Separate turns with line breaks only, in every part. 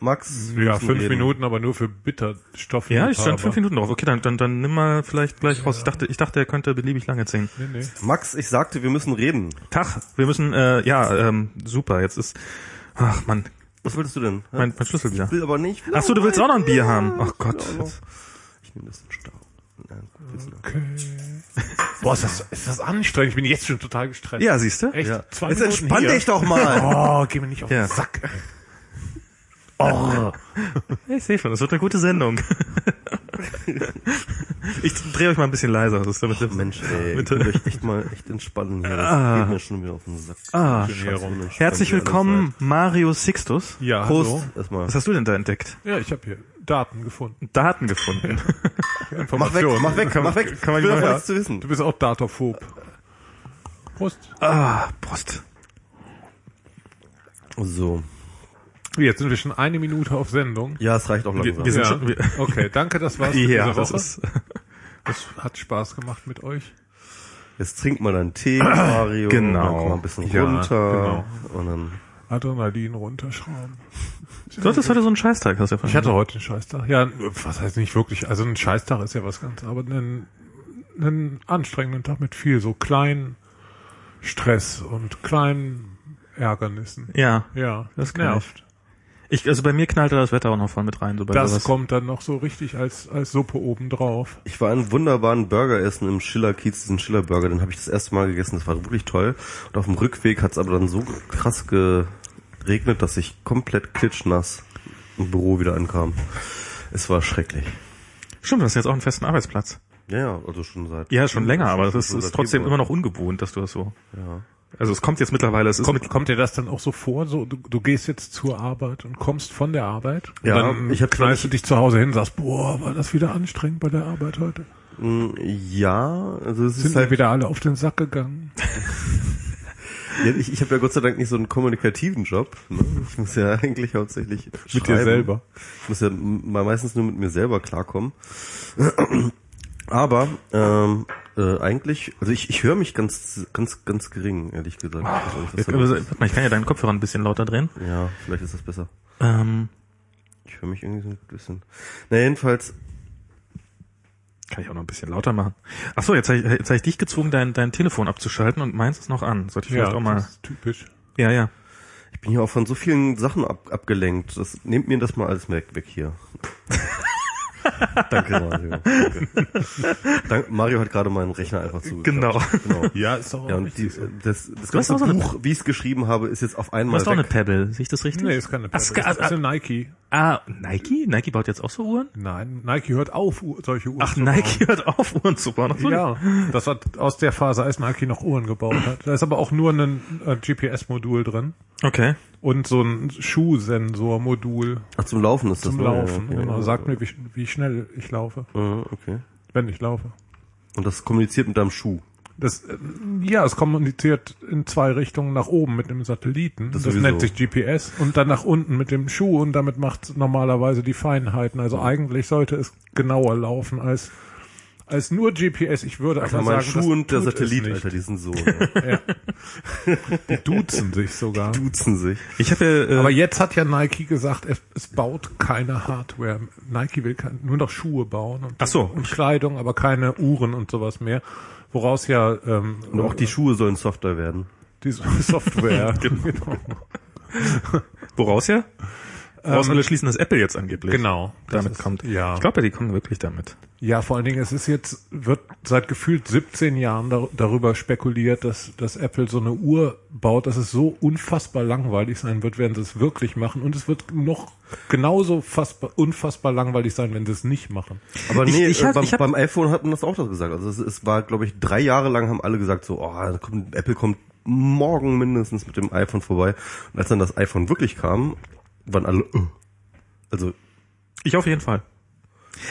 Max?
Ja, fünf
reden.
Minuten, aber nur für Bitterstoffe.
Ja, ich stand fünf Minuten drauf. Okay, dann, dann, dann nimm mal vielleicht gleich raus. Ich dachte, ich dachte, er könnte beliebig lange ziehen.
Nee, nee.
Max, ich sagte, wir müssen reden.
Tag, wir müssen, äh, ja, ähm, super, jetzt ist, ach Mann,
Was wolltest du denn?
Mein, mein Schlüssel wieder.
Ich will aber nicht.
Ach so, du willst auch noch ein Bier haben? Ach Gott.
Ja. Ich nehme das in Stau. Willst?
Okay. Boah, ist das, ist das anstrengend. Ich bin jetzt schon total gestresst.
Ja, siehst du?
Echt?
Ja.
Zwei
Jetzt entspann dich doch mal.
Oh, geh mir nicht auf
Ja.
den Sack. Ey.
Ich sehe schon, das wird eine gute Sendung. ich drehe euch mal ein bisschen leiser. Das ist damit
Oh, Mensch, ey, ich
Bitte.
euch echt mal echt entspannen hier. Das
Ah.
geht mir schon wieder auf den Sack.
Ah, herzlich willkommen, Mario Sixtus.
Ja,
Prost,
hallo.
erstmal.
Was hast du denn da entdeckt?
Ja, ich habe hier Daten gefunden.
Daten gefunden.
Mach weg, mach weg,
Kann-
mach weg.
kann man
ich will nichts zu wissen.
Du bist auch Dataphob. Prost.
ah, Prost.
So.
Jetzt sind wir schon eine Minute auf Sendung.
Ja, es reicht auch langsam.
Wir, wir sind
Ja.
schon, wir,
Okay, danke, das war's für
ja,
diese
das
Woche.
ist,
Das hat Spaß gemacht mit euch.
Jetzt trink mal deinen Tee, Mario.
Genau.
Dann komm mal ein bisschen
Ja,
runter. Und dann,
Adrenalin runterschrauben.
du hattest heute so einen Scheißtag, hast du ja von
Ich hatte heute einen Scheißtag. Ja, was heißt nicht wirklich. Also ein Scheißtag ist ja was ganz, aber einen, einen anstrengenden Tag mit viel so kleinen Stress und kleinen Ärgernissen.
Ja,
Ja,
Das
nervt.
Ich, also bei mir knallte das Wetter auch noch voll mit rein. So bei
Das
sowas.
kommt dann noch so richtig als, als Suppe obendrauf.
ich war einen wunderbaren Burger essen im Schiller-Kiez, diesen Schiller-Burger, den habe ich das erste Mal gegessen, das war wirklich toll. Und auf dem Rückweg hat es aber dann so krass geregnet, dass ich komplett klitschnass im Büro wieder ankam. Es war schrecklich.
Stimmt, du hast jetzt auch einen festen Arbeitsplatz.
Ja, ja, also schon seit...
Ja, schon länger, aber das ist, ist trotzdem immer noch ungewohnt, dass du das so.
Ja.
Also es kommt jetzt mittlerweile, es ist
Kommt, kommt dir das dann auch so vor? So, du, du gehst jetzt zur Arbeit und kommst von der Arbeit? Und
Ja,
dann
ich hab-
knallst du dich zu Hause hin und sagst, boah, war das wieder anstrengend bei der Arbeit heute?
Mm, Ja, also es
Sind
ist halt,
wieder alle auf den Sack gegangen?
ja, ich, ich habe ja Gott sei Dank nicht so einen kommunikativen Job. Ne? Ich muss ja eigentlich hauptsächlich
Mit dir
schreiben.
selber.
Ich muss ja mal meistens nur mit mir selber klarkommen. Aber ähm, äh, eigentlich, also ich, ich höre mich ganz, ganz, ganz gering, ehrlich gesagt. Ich los
warte mal, ich kann ja deinen Kopfhörer ein bisschen lauter drehen.
ja, vielleicht ist das besser.
Ähm,
Ich höre mich irgendwie so ein bisschen. Na jedenfalls,
kann ich auch noch ein bisschen lauter machen. Ach so, jetzt habe ich, jetzt hab ich dich gezwungen, dein, dein Telefon abzuschalten und meins ist noch an. Sollte ich vielleicht auch mal.
das ist typisch.
Ja, ja.
ich bin hier auch von so vielen Sachen ab, abgelenkt. Das, nehmt mir das mal alles weg, weg hier. Danke, Mario. Danke. Dank, Mario hat gerade meinen Rechner einfach zugeklappt.
Genau.
genau.
Ja, ist doch
Ja,
auch
und die, das, das ganze
auch eine-
Buch, wie ich es geschrieben habe, ist jetzt auf einmal
hast auch eine
weg.
Pebble, sehe ich das richtig?
Nee, ist keine
Ach,
Pebble. Das ist eine Nike.
Ah, Nike? Nike baut jetzt auch so Uhren?
Nein, Nike hört auf, solche Uhren
Ach,
zu
Nike hört auf, Uhren zu bauen. Ach so,
bauen. Ja, das war aus der Phase, als Nike noch Uhren gebaut hat. Da ist aber auch nur ein äh, GPS-Modul drin
Okay.
Und so ein Schuhsensor-Modul
Ach, zum Laufen ist das,
zum? Laufen.
Ja, ja,
Genau, sagt mir, wie, wie schnell ich laufe,
Ja, okay.
wenn ich laufe.
Und das kommuniziert mit deinem Schuh.
Das, äh, ja, es kommuniziert in zwei Richtungen nach oben mit dem Satelliten.
Das
Das, nennt sich GPS. Und dann nach unten mit dem Schuh und damit macht es normalerweise die Feinheiten. Also eigentlich sollte es genauer laufen als, als nur GPS. Ich würde
Alter,
aber
mein
sagen,
Schuh
das
und der Satellit,
nicht.
Alter, die sind so. ne?
Ja. Die duzen sich sogar.
duzen sich.
Ich habe ja, äh,
Aber jetzt hat ja Nike gesagt, es, es baut keine Hardware. Nike will kein, nur noch Schuhe bauen und,
Ach so.
und Kleidung, aber keine Uhren und sowas mehr. Woraus ja ähm,
Und auch die Schuhe sollen softer werden.
die Software. genau.
woraus ja? Woraus alle schließen, dass Apple jetzt angeblich
Genau.
Damit
ist-
kommt.
Ja.
Ich glaube ja, die kommen wirklich damit.
Ja, vor allen Dingen, es ist jetzt, wird seit gefühlt 17 Jahren dar darüber spekuliert, dass, dass Apple so eine Uhr baut, dass es so unfassbar langweilig sein wird, wenn sie es wirklich machen. Und es wird noch genauso fassbar, unfassbar langweilig sein, wenn sie es nicht machen.
Aber
Ich-
nee,
ich
äh,
hab-
beim,
ich hab-
beim iPhone hat man das auch das gesagt. Also es, es war, glaube ich, drei Jahre lang haben alle gesagt so, oh, kommt, Apple kommt morgen mindestens mit dem iPhone vorbei. Und als dann das iPhone wirklich kam, waren alle, äh. also
Ich auf jeden Fall.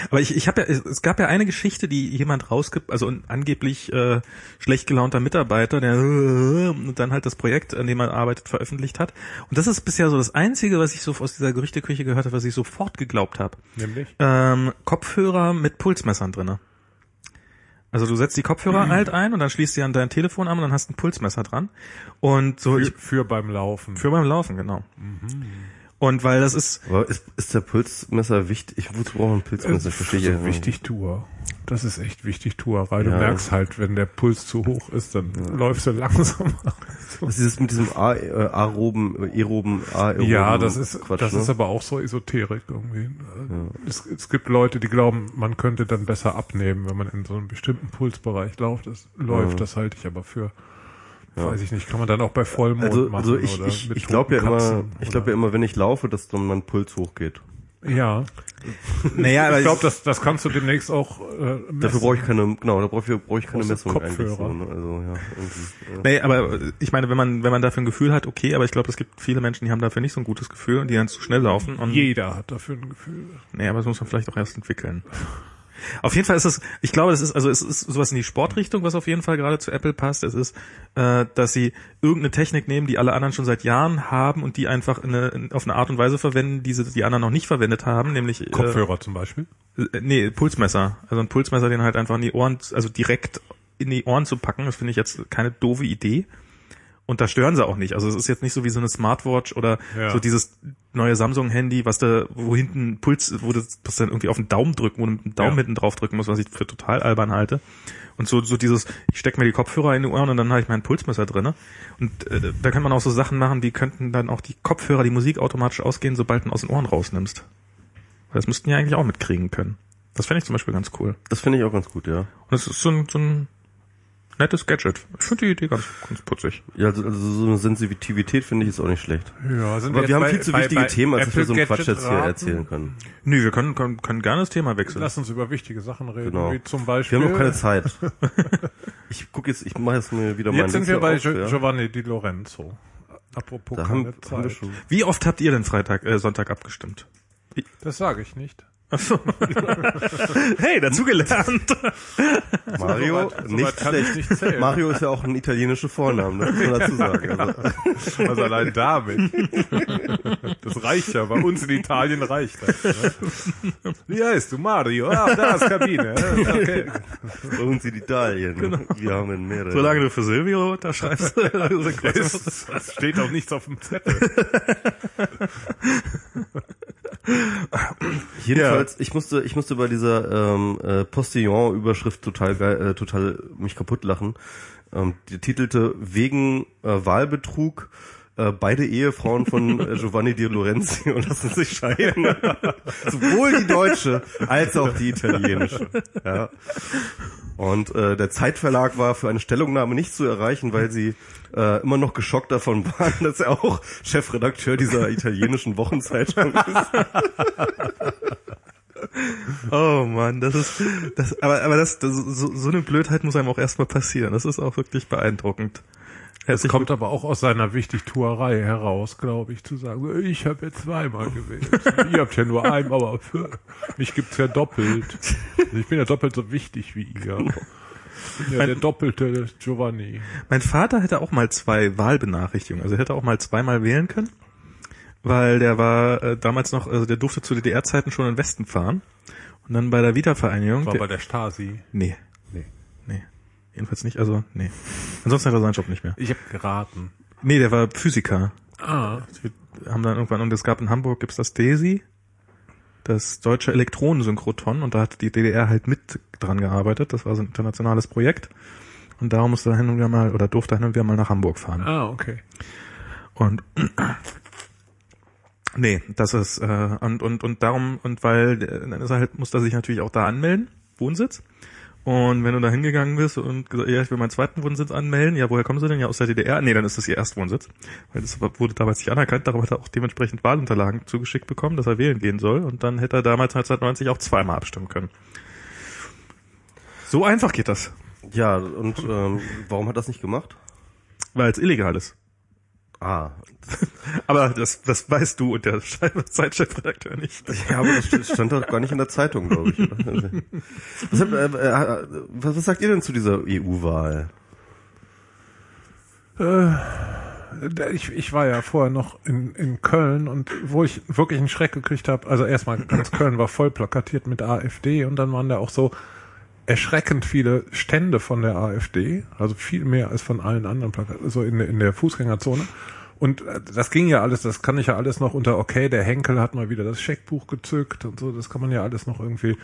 Aber ich, ich habe ja, es- gab ja eine Geschichte, die jemand rausgibt, also ein angeblich äh, schlecht gelaunter Mitarbeiter, der äh, und dann halt das Projekt, an dem er arbeitet, veröffentlicht hat. Und das ist bisher so das Einzige, was ich so aus dieser Gerüchteküche gehört habe, was ich sofort geglaubt habe.
Nämlich?
Ähm, Kopfhörer mit Pulsmessern drinne. Also du setzt die Kopfhörer halt ein und dann schließt sie an dein Telefon an und dann hast du ein Pulsmesser dran. Und so ich,
Für, für beim Laufen.
für beim Laufen, genau. Und weil das ist,
Aber ist, ist der Pulsmesser wichtig? Ich wozu brauche ein Pulsmesser? Ich verstehe
so
ja
wichtig Tour. Das ist echt wichtig Tuerei. Du
Ja.
merkst halt, wenn der Puls zu hoch ist, dann läufst du langsamer.
Das ist dieses mit diesem A, äh, aeroben, äh, aeroben, aeroben
Ja, das ist,
Quatsch,
das
ne?
ist aber auch so Esoterik irgendwie. Es, es gibt Leute, die glauben, man könnte dann besser abnehmen, wenn man in so einem bestimmten Pulsbereich läuft. Das läuft, das halte ich aber für, weiß ich nicht, kann man dann auch bei Vollmond
also,
machen
also ich,
oder
ich, ich glaube ja immer, ich glaube ja immer, wenn ich laufe, dass dann mein Puls hochgeht.
ja.
naja, aber
Ich glaube, das, das kannst du demnächst auch äh,
Dafür
messen.
brauche ich keine, genau, da brauche ich, brauche ich keine Messung eigentlich.
Kopfhörer.
So, ne? Also ja. Ja.
Nee, aber äh, ich meine, wenn man, wenn man dafür ein Gefühl hat, okay, aber ich glaube, es gibt viele Menschen, die haben dafür nicht so ein gutes Gefühl und die dann zu schnell laufen. Und,
Jeder hat dafür ein Gefühl.
nee, aber das muss man vielleicht auch erst entwickeln. Auf jeden Fall ist es, ich glaube, das ist, also es ist sowas in die Sportrichtung, was auf jeden Fall gerade zu Apple passt. Es ist, äh, dass sie irgendeine Technik nehmen, die alle anderen schon seit Jahren haben und die einfach in eine, in, auf eine Art und Weise verwenden, die sie, die anderen noch nicht verwendet haben, nämlich äh,
Kopfhörer zum Beispiel.
Äh, Nee, Pulsmesser. Also ein Pulsmesser, den halt einfach in die Ohren, also direkt in die Ohren zu packen, das finde ich jetzt keine doofe Idee. Und da stören sie auch nicht. Also es ist jetzt nicht so wie so eine Smartwatch oder
Ja.
so dieses neue Samsung-Handy, was da, wo hinten Puls, wo das, das dann irgendwie auf den Daumen drücken, wo du mit dem Daumen
Ja.
hinten drauf drücken muss, was ich für total albern halte. Und so, so dieses, ich stecke mir die Kopfhörer in die Ohren und dann habe ich mein Pulsmesser drinne. Und äh, da kann man auch so Sachen machen, wie könnten dann auch die Kopfhörer, die Musik automatisch ausgehen, sobald du ihn aus den Ohren rausnimmst. Weil das müssten ja eigentlich auch mitkriegen können. Das fände ich zum Beispiel ganz cool.
Das finde ich auch ganz gut, ja.
Und es ist so ein, so ein nettes Gadget. Ich finde die Idee ganz, ganz putzig.
Ja, also, also so eine Sensitivität finde ich jetzt auch nicht schlecht.
Ja, sind
Aber
jetzt
wir haben
bei-
viel zu
bei-
wichtige
bei
Themen, als dass wir
Apple
so einen Quatsch
Gadget
jetzt hier erzählen können.
Nö, wir können, können, können gerne das Thema wechseln.
Lass uns über wichtige Sachen reden,
Genau.
wie zum
Wir
Beispiel.
haben noch keine Zeit. Ich gucke jetzt, ich mache jetzt mir wieder
Jetzt sind wir bei
auf, ja.
Giovanni Di Lorenzo. Apropos
Da
keine
haben,
Zeit.
haben wir schon.
Wie oft habt ihr denn Freitag, äh, Sonntag abgestimmt?
Das sage ich nicht.
Hey, dazugelernt.
Mario,
Soweit-
nicht
soweit kann ich
schlecht.
nicht zählen.
Mario ist ja auch ein italienischer Vorname, das muss man dazu sagen. Also,
Was allein damit. Das reicht ja. Bei uns in Italien reicht das. Ne? Wie heißt du? Mario. Ah, da ist Kabine. Okay.
bei uns in Italien. Wir haben mehrere.
Solange du für Silvio unterschreibst.
Es, es steht auch nichts auf dem Zettel.
Jedenfalls, ich musste, ich musste bei dieser ähm, äh, Postillon-Überschrift total geil, äh, total mich kaputt lachen. Ähm, die titelte wegen äh, Wahlbetrug äh, beide Ehefrauen von äh, Giovanni Di Lorenzi und lassen sich scheiden. Sowohl die deutsche als auch die italienische. Ja. Und äh, der Zeitverlag war für eine Stellungnahme nicht zu erreichen, weil sie äh, immer noch geschockt davon waren, dass er auch Chefredakteur dieser italienischen Wochenzeitung ist.
Oh Mann, das ist, das, aber, aber das, das so, so eine Blödheit muss einem auch erstmal passieren. Das ist auch wirklich beeindruckend.
Es kommt aber auch aus seiner Wichtigtuerei heraus, glaube ich, zu sagen, ich habe jetzt zweimal gewählt. Ihr habt ja nur einen, aber für mich gibt's ja doppelt. Ich bin ja doppelt so wichtig wie ihr. Ich bin ja
Mein-
der doppelte Giovanni.
Mein Vater hätte auch mal zwei Wahlbenachrichtigungen, also er hätte auch mal zweimal wählen können, weil der war äh, damals noch, also der durfte zu DDR-Zeiten schon in den Westen fahren und dann bei der Wiedervereinigung.
War
der-
bei der Stasi.
nee,
Nee.
nee, jedenfalls nicht, also nee. Ansonsten hat er seinen Job nicht mehr.
Ich habe geraten.
Nee, der war Physiker.
Ah,
Wir haben dann irgendwann, und es gab in Hamburg, gibt's das DESI, das deutsche Elektronensynchroton, und da hat die DDR halt mit dran gearbeitet. Das war so ein internationales Projekt. Und darum musste er hin und wieder mal, oder durfte er hin und wieder mal nach Hamburg fahren.
ah, okay.
Und nee, das ist äh, und und und darum und weil äh, dann ist er halt muss er sich natürlich auch da anmelden, Wohnsitz. Und wenn du da hingegangen bist und gesagt, ja, ich will meinen zweiten Wohnsitz anmelden, ja, woher kommen sie denn? Ja, aus der DDR? Nee, dann ist das ihr Erstwohnsitz. Weil das wurde damals nicht anerkannt, darum hat er auch dementsprechend Wahlunterlagen zugeschickt bekommen, dass er wählen gehen soll. Und dann hätte er damals 1990 auch zweimal abstimmen können. So einfach geht das,
Ja, und ähm, warum hat das nicht gemacht?
weil es illegal ist.
Ah,
Aber das, das weißt du und der Zeitchefredakteur nicht.
ja, aber das st- stand doch gar nicht in der Zeitung, glaube ich. Oder? Also, Was, habt, äh, äh, was, was sagt ihr denn zu dieser EU-Wahl?
Ich, ich war ja vorher noch in, in Köln und wo ich wirklich einen Schreck gekriegt habe, also erstmal ganz Köln war voll plakatiert mit AfD und dann waren da auch so erschreckend viele Stände von der AfD, also viel mehr als von allen anderen Plakaten, so in, in der Fußgängerzone. Und äh, das ging ja alles, das kann ich ja alles noch unter, okay, der Henkel hat mal wieder das Scheckbuch gezückt und so, das kann man ja alles noch irgendwie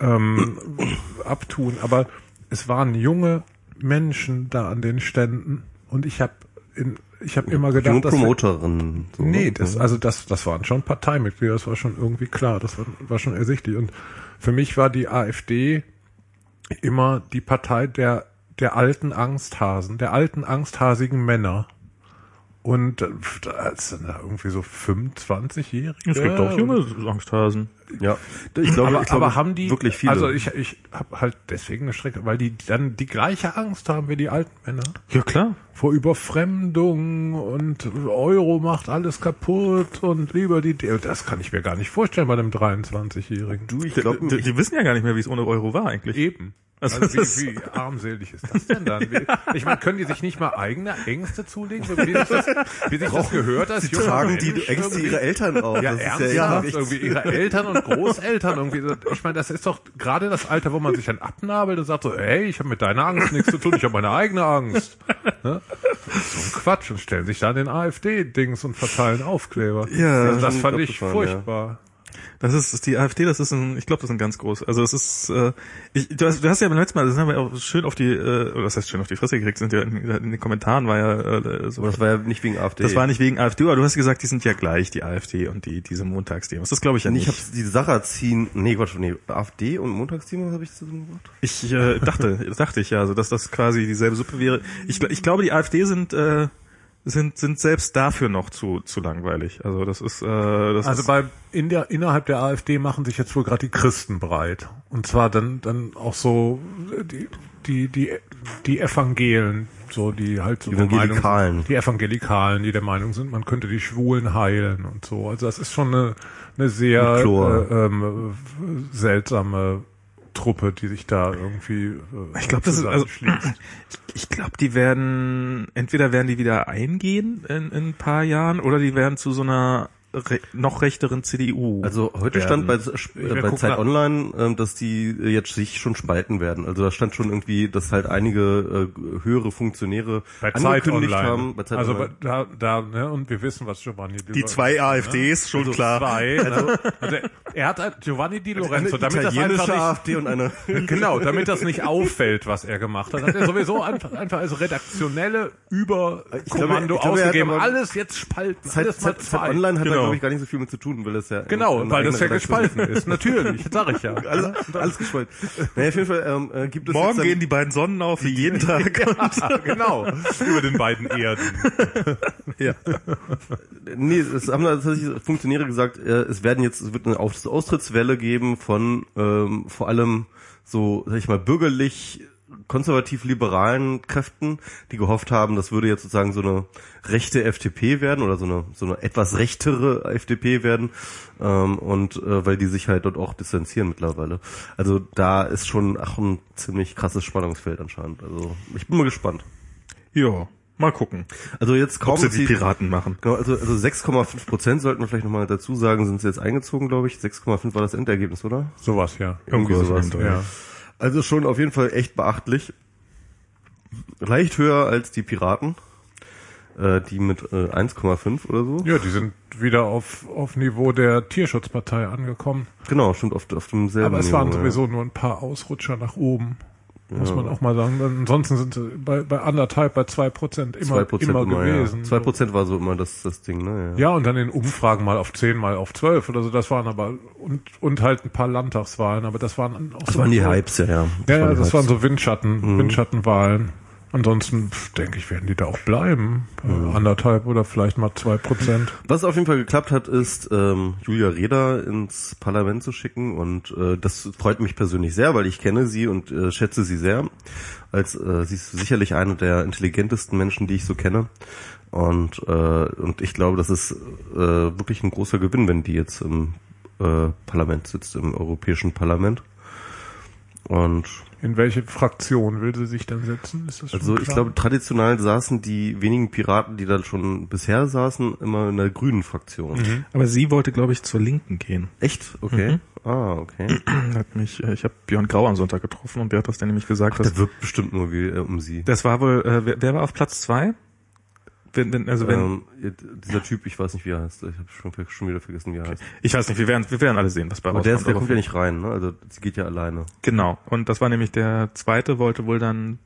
ähm, abtun. Aber es waren junge Menschen da an den Ständen und ich habe in ich habe immer gedacht,
Junge
dass
Promoterinnen. So,
Nee,
ne?
das, also das, das waren schon Parteimitglieder, das war schon irgendwie klar, das war, war schon ersichtlich. Und für mich war die AfD immer die Partei der, der alten Angsthasen, der alten angsthasigen Männer. Und äh, das sind da irgendwie so 25-Jährige.
Es gibt auch junge Angsthasen.
Ja, ich glaube,
aber,
ich glaube
aber haben die
wirklich viele.
Also ich, ich habe halt deswegen eine Strecke, weil die dann die gleiche Angst haben wie die alten Männer
Ja, klar.
vor Überfremdung und Euro macht alles kaputt und lieber die, das kann ich mir gar nicht vorstellen bei einem 23-Jährigen.
du, ich glaube,
die, die wissen ja gar nicht mehr, wie es ohne Euro war eigentlich.
Eben.
Also
Also, wie, wie armselig ist das denn dann? Wie, ich meine, können die sich nicht mal eigene Ängste zulegen, so wie sich das, wie sich das gehört als junger
tragen die
Mensch
Ängste
irgendwie?
ihrer Eltern auf.
Ja,
das
ernsthaft,
ja
irgendwie ihre Eltern und Großeltern irgendwie. so. Ich meine, das ist doch gerade das Alter, wo man sich dann abnabelt und sagt so, hey, ich habe mit deiner Angst nichts zu tun, ich habe meine eigene Angst. Ne? So ein Quatsch und stellen sich da den AfD-Dings und verteilen Aufkleber.
Ja,
das, das fand ich furchtbar.
Das ist, ist die AfD, das ist ein, ich glaube, das ist ein ganz groß. Also es ist, äh, ich, du, hast, du hast ja beim letzten Mal, das haben wir auch schön auf die, äh, das heißt schön auf die Fresse gekriegt, sind ja in, in den Kommentaren war ja äh, so.
Aber das war ja nicht wegen AfD.
Das war nicht wegen AfD, aber du hast gesagt, die sind ja gleich, die AfD und die diese Montagsdemos. Das glaube ich ja
Ich
nicht.
habe die Sache ziehen, nee, Quatsch, nee, AfD und Montagsdemo habe ich zusammen gemacht.
Ich äh, dachte, dachte ich ja, also dass das quasi dieselbe Suppe wäre. Ich, ich glaube, die AfD sind äh, sind sind selbst dafür noch zu zu langweilig. Also das ist äh, das
Also
ist,
bei in der innerhalb der AfD machen sich jetzt wohl gerade die Christen breit und zwar dann dann auch so die die die die Evangelen so die halt so
Die
der Meinung
Evangelikalen.
sind, die Evangelikalen die der Meinung sind man könnte die Schwulen heilen und so also das ist schon eine eine sehr äh, ähm, äh, seltsame Truppe die sich da irgendwie äh,
Ich glaube, das ist also ich glaube, die werden entweder werden die wieder eingehen in, in ein paar Jahren oder die werden zu so einer re noch rechteren CDU.
Also heute
werden.
stand bei, äh, bei Zeit
nach-
Online, ähm, dass die äh, jetzt sich schon spalten werden. Also da stand schon irgendwie, dass halt einige äh, höhere Funktionäre
bei Zeit
angekündigt
Online
haben. Bei Zeit
also
Online.
bei, da da ne und wir wissen was Giovanni Di
die
Lorenzo-
zwei AfDs, schon klar.
Zwei, also, also er hat halt Giovanni Di Lorenzo,
eine
damit das einfach
AfD und eine
nicht, genau, damit das nicht auffällt, was er gemacht hat, hat er sowieso einfach, einfach als redaktionelle Überkommando
glaube, ich glaube,
ausgegeben.
aber-
Alles jetzt spalten,
Zeit,
alles mal
Zeit, Zeit. Online hat
Genau.
Glaube ich gar nicht so viel mit zu tun, weil es ja
Genau,
eine
weil das ja gespalten ist. Natürlich, sag ich ja.
alles, alles gespalten. Naja, auf jeden Fall ähm, äh, gibt es
Morgen
dann-
gehen die beiden Sonnen auf wie jeden Tag.
Ja, genau, über den beiden Erden.
ja.
Nee, es haben tatsächlich Funktionäre gesagt, äh, es werden jetzt, es wird eine Aus- Austrittswelle geben von ähm, vor allem so, sag ich mal, bürgerlich konservativ-liberalen Kräften, die gehofft haben, das würde jetzt sozusagen so eine rechte FDP werden oder so eine so eine etwas rechtere FDP werden ähm, und äh, weil die sich halt dort auch distanzieren mittlerweile. Also da ist schon ach, ein ziemlich krasses Spannungsfeld anscheinend. Also ich bin mal gespannt.
ja, mal gucken,
Also jetzt kaum
ob sie die Piraten machen.
Genau, also, also 6,5 Prozent sollten wir vielleicht nochmal dazu sagen, sind sie jetzt eingezogen, glaube ich. 6,5 war das Endergebnis, oder?
Sowas, ja.
Irgendwie sowas.
Ja.
Also schon auf jeden Fall echt beachtlich. Leicht höher als die Piraten, äh, die mit äh, 1,5 oder so.
Ja, die sind wieder auf, auf Niveau der Tierschutzpartei angekommen.
Genau, stimmt auf, auf demselben
Aber es waren
Niveau,
sowieso nur ein paar Ausrutscher nach oben. Muss man auch mal sagen. Ansonsten sind sie bei, bei anderthalb, bei zwei Prozent
Ja.
immer,
2%
immer,
immer,
gewesen.
ja. 2 Prozent war so immer das, das Ding, ne? Ja.
Ja, und dann in Umfragen mal auf zehn, mal auf zwölf oder so. Das waren aber, und, und halt ein paar Landtagswahlen, aber das waren auch
Das
so.
waren die Hypes, ja, ja.
Ja, ja,
die
das
Hypes.
waren so Windschatten, Windschattenwahlen. Ansonsten denke ich, werden die da auch bleiben. Äh, Anderthalb oder vielleicht mal zwei Prozent.
Was auf jeden Fall geklappt hat, ist ähm, Julia Reda ins Parlament zu schicken und äh, das freut mich persönlich sehr, weil ich kenne sie und äh, schätze sie sehr. Als äh, sie ist sicherlich eine der intelligentesten Menschen, die ich so kenne. Und äh, und ich glaube, das ist äh, wirklich ein großer Gewinn, wenn die jetzt im äh, Parlament sitzt, im Europäischen Parlament. Und
In welche Fraktion will sie sich dann setzen? Ist das schon
also ich glaube, traditionell saßen die wenigen Piraten, die da schon bisher saßen, immer in der grünen Fraktion.
Aber sie wollte, glaube ich, zur Linken gehen.
Echt? Okay. Ah, okay.
Hat mich, äh, ich habe Björn Grau am Sonntag getroffen und der hat das dann nämlich gesagt, dass
Der wirkt bestimmt nur wie äh, um sie.
das war wohl, äh, wer, wer war auf Platz zwei? Wenn, wenn, also wenn,
ähm, dieser Typ, ich weiß nicht, wie er heißt. Ich habe schon, schon wieder vergessen, wie er heißt.
ich weiß nicht, wir werden, wir werden alle sehen, was bei
Aber der, ist, der
rauskommt,
kommt ja nicht rein, ne? Also sie geht ja alleine.
Genau. Und das war nämlich der zweite, wollte wohl dann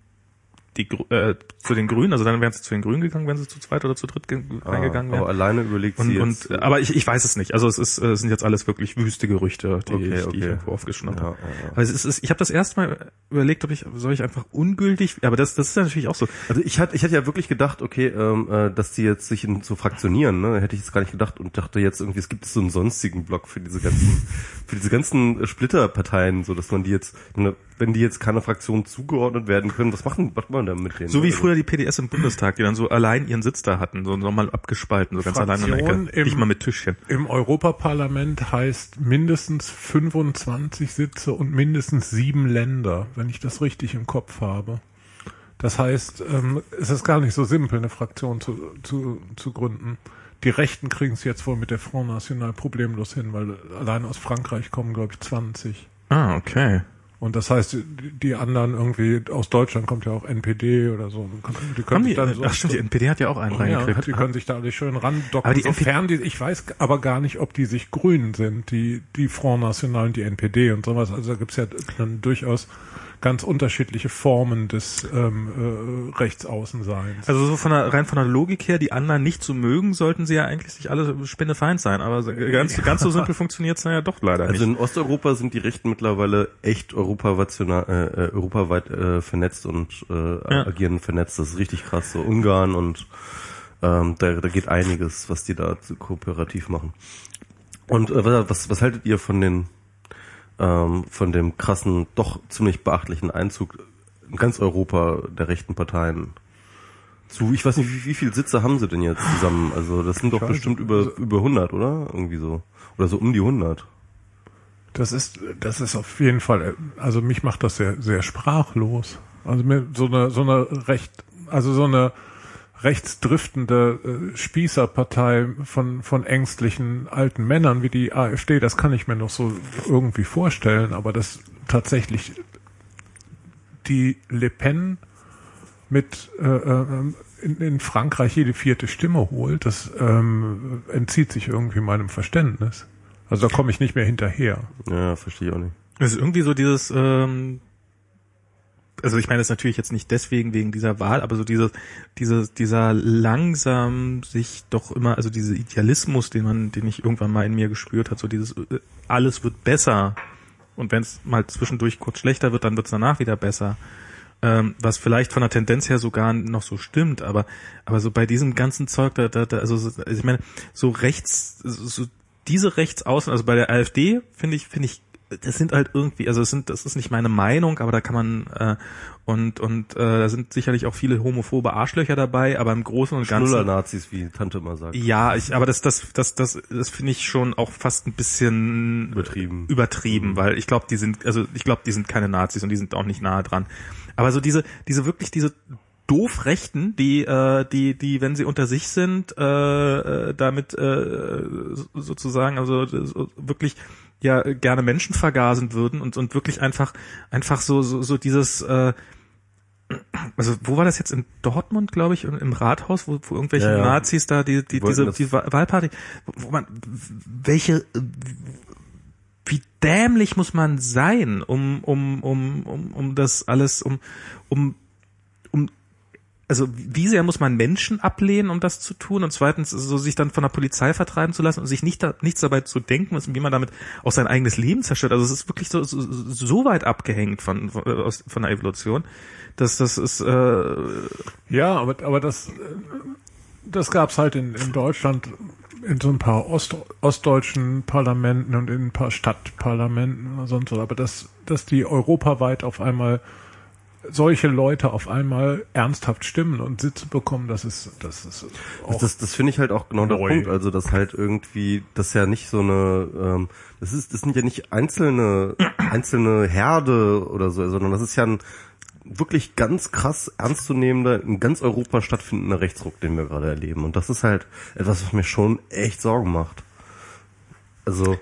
die äh, zu den Grünen, also dann wären sie zu den Grünen gegangen, wenn sie zu zweit oder zu dritt ge- reingegangen
Ah, aber
wären.
alleine überlegt
Und,
sie
und
jetzt.
äh, aber ich, ich weiß es nicht. Also es ist es sind jetzt alles wirklich wüste Gerüchte, die,
Okay,
ich, die ich
okay.
irgendwo aufgeschnappt
Ja,
habe.
ja, ja.
Aber es ist, ich habe das erste Mal überlegt, ob ich soll ich einfach ungültig, aber das das ist ja natürlich auch so.
Also ich hatte, ich hatte ja wirklich gedacht, okay, ähm, äh, dass die jetzt sich in, so fraktionieren, ne? Hätte ich jetzt gar nicht gedacht und dachte jetzt irgendwie, es gibt so einen sonstigen Block für diese ganzen, für diese ganzen äh, Splitterparteien, so dass man die jetzt, ne, wenn die jetzt keiner Fraktion zugeordnet werden können, was machen, was machen wir da mit denen?
So wie
Also,
früher die PDS im Bundestag, die dann so allein ihren Sitz da hatten, so nochmal abgespalten, so ganz allein in der
Fraktion
Ecke.
im-
Nicht mal mit Tischchen.
Im Europaparlament heißt mindestens 25 Sitze und mindestens sieben Länder, wenn ich das richtig im Kopf habe. Das heißt, ähm, es ist gar nicht so simpel, eine Fraktion zu, zu, zu gründen. Die Rechten kriegen es jetzt wohl mit der Front National problemlos hin, weil allein aus Frankreich kommen, glaube ich, 20.
Ah, okay.
Und das heißt, die, anderen irgendwie, aus Deutschland kommt ja auch NPD oder so. Die können
die,
sich dann so,
ach stimmt, die NPD hat ja auch einen
ja,
reingekriegt.
die können sich da alle schön randocken.
Aber die
sofern die, ich weiß aber gar nicht, ob die sich grün sind, die, die Front National und die NPD und sowas. Also da gibt's ja dann durchaus ganz unterschiedliche Formen des ähm, äh, Rechtsaußenseins.
Also so von der, rein von der Logik her, die anderen nicht zu mögen, sollten sie ja eigentlich sich alle spinnefeind sein. Aber so- ganz, ganz so simpel funktioniert's dann ja doch leider
Also
nicht.
in Osteuropa sind die Rechten mittlerweile echt europaweit, äh, äh, europaweit äh, vernetzt und äh, agieren vernetzt. Das ist richtig krass. So Ungarn und ähm, da, da geht einiges, was die da zu kooperativ machen. Und äh, was, was haltet ihr von den ähm, von dem krassen, doch ziemlich beachtlichen Einzug in ganz Europa der rechten Parteien? Zu, ich weiß nicht, wie, wie viele Sitze haben sie denn jetzt zusammen? Also das sind doch
weiß
bestimmt über über 100, oder? Irgendwie so. Oder so um die 100.
Das ist, das ist auf jeden Fall, also mich macht das sehr, sehr sprachlos. Also mir so eine, so eine recht, also so eine rechtsdriftende äh, Spießerpartei von, von ängstlichen alten Männern wie die AfD, das kann ich mir noch so irgendwie vorstellen, aber das tatsächlich die Le Pen mit äh, äh, in, in Frankreich jede vierte Stimme holt, das ähm, entzieht sich irgendwie meinem Verständnis. Also da komme ich nicht mehr hinterher.
Ja, verstehe ich auch nicht.
Es ist irgendwie so dieses, ähm, also ich meine das natürlich jetzt nicht deswegen wegen dieser Wahl, aber so dieses, dieses, dieser langsam sich doch immer, also dieser Idealismus, den man, den ich irgendwann mal in mir gespürt hat, so dieses äh, alles wird besser und wenn es mal zwischendurch kurz schlechter wird, dann wird es danach wieder besser. Ähm, was vielleicht von der Tendenz her sogar noch so stimmt, aber aber so bei diesem ganzen Zeug, da, da, da also, so- also ich meine, so rechts, so diese Rechtsaußen, also bei der AfD finde ich, finde ich, das sind halt irgendwie, also es sind, das ist nicht meine Meinung, aber da kann man äh, und und äh, da sind sicherlich auch viele homophobe Arschlöcher dabei, aber im Großen und Ganzen
Schnuller-Nazis, wie Tante immer sagt.
ja, ich, aber das, das, das, das, das finde ich schon auch fast ein bisschen
Übertrieben.
übertrieben, weil ich glaube, die sind, also ich glaube, die sind keine Nazis und die sind auch nicht nahe dran. Aber so diese, diese wirklich diese doof Rechten, die, äh, die, die, wenn sie unter sich sind, äh, äh, damit äh, sozusagen, also so wirklich ja gerne Menschen vergasen würden und und wirklich einfach einfach so so, so dieses äh, also wo war das jetzt in Dortmund, glaube ich, im Rathaus, wo, wo irgendwelche
Ja, ja.
Nazis da die, die diese die Wa- Wahlparty, wo wo man welche wie dämlich muss man sein, um um um um um das alles um um um also wie sehr muss man Menschen ablehnen, um das zu tun und zweitens so sich dann von der Polizei vertreiben zu lassen und sich nicht da, nichts dabei zu denken, wie man damit auch sein eigenes Leben zerstört. Also es ist wirklich so so, so weit abgehängt von von, aus- von der Evolution, dass das ist äh,
Ja, aber, aber das, äh, das gab's halt in, in Deutschland in so ein paar Ost, ostdeutschen Parlamenten und in ein paar Stadtparlamenten oder sonst was. Aber dass, dass die europaweit auf einmal solche Leute auf einmal ernsthaft stimmen und Sitze bekommen, das ist, das ist auch
Das, das finde ich halt auch genau der
neu.
Punkt. Also das halt irgendwie, das ist ja nicht so eine, ähm, das ist, das sind ja nicht einzelne, einzelne Herde oder so, sondern das ist ja ein wirklich ganz krass ernstzunehmender, in ganz Europa stattfindender Rechtsruck, den wir gerade erleben. Und das ist halt etwas, was mir schon echt Sorgen macht. Also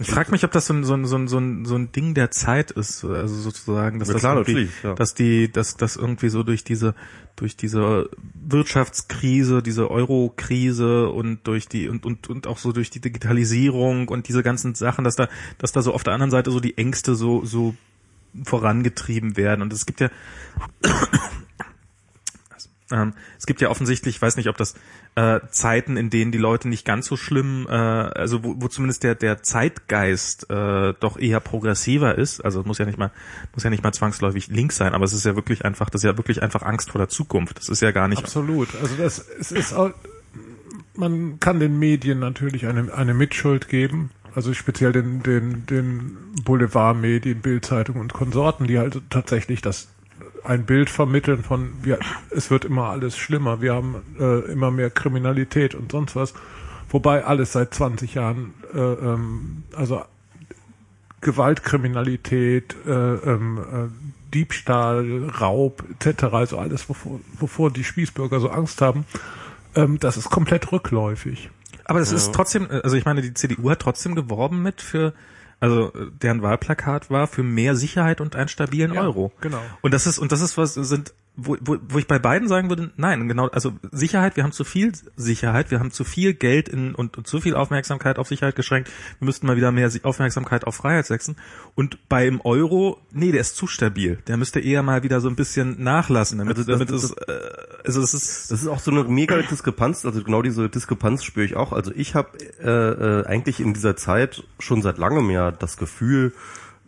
Ich frage mich, ob das so ein, so, ein, so, ein, so, ein, so ein Ding der Zeit ist, also sozusagen, dass
Ja,
das
klar,
irgendwie,
ja.
dass die, dass das irgendwie so durch diese, durch diese Wirtschaftskrise, diese Euro-Krise und durch die und, und und auch so durch die Digitalisierung und diese ganzen Sachen, dass da, dass da so auf der anderen Seite so die Ängste so so vorangetrieben werden. Und es gibt ja ähm, es gibt ja offensichtlich, ich weiß nicht, ob das äh, Zeiten, in denen die Leute nicht ganz so schlimm, äh, also wo, wo zumindest der der Zeitgeist äh, doch eher progressiver ist. Also muss ja nicht mal muss ja nicht mal zwangsläufig links sein, aber es ist ja wirklich einfach, das ist ja wirklich einfach Angst vor der Zukunft. Das ist ja gar nicht.
Absolut. Also das es ist auch, man kann den Medien natürlich eine, eine Mitschuld geben. Also speziell den, den, den Boulevardmedien, Bildzeitung und Konsorten, die halt tatsächlich das ein Bild vermitteln von, wir, es wird immer alles schlimmer, wir haben äh, immer mehr Kriminalität und sonst was. Wobei alles seit 20 Jahren, äh, ähm, also Gewaltkriminalität, äh, ähm, äh, Diebstahl, Raub etc., also alles, wovor, wovor die Spießbürger so Angst haben, ähm, das ist komplett rückläufig.
Aber es ist trotzdem, also ich meine, die CDU hat trotzdem geworben mit für, also äh, deren Wahlplakat war für mehr Sicherheit und einen stabilen
Ja,
Euro.
genau.
Und das ist, und das ist was, sind, wo, wo, wo ich bei beiden sagen würde, nein, genau, also Sicherheit, wir haben zu viel Sicherheit, wir haben zu viel Geld in, und, und zu viel Aufmerksamkeit auf Sicherheit geschränkt, wir müssten mal wieder mehr Aufmerksamkeit auf Freiheit setzen. Und beim Euro, nee, der ist zu stabil. Der müsste eher mal wieder so ein bisschen nachlassen, damit,
Also das-
damit
das-
es, äh, also es ist,
Das ist auch so eine mega Diskrepanz, also genau diese Diskrepanz spüre ich auch. Also ich habe äh, äh, eigentlich in dieser Zeit schon seit langem ja das Gefühl,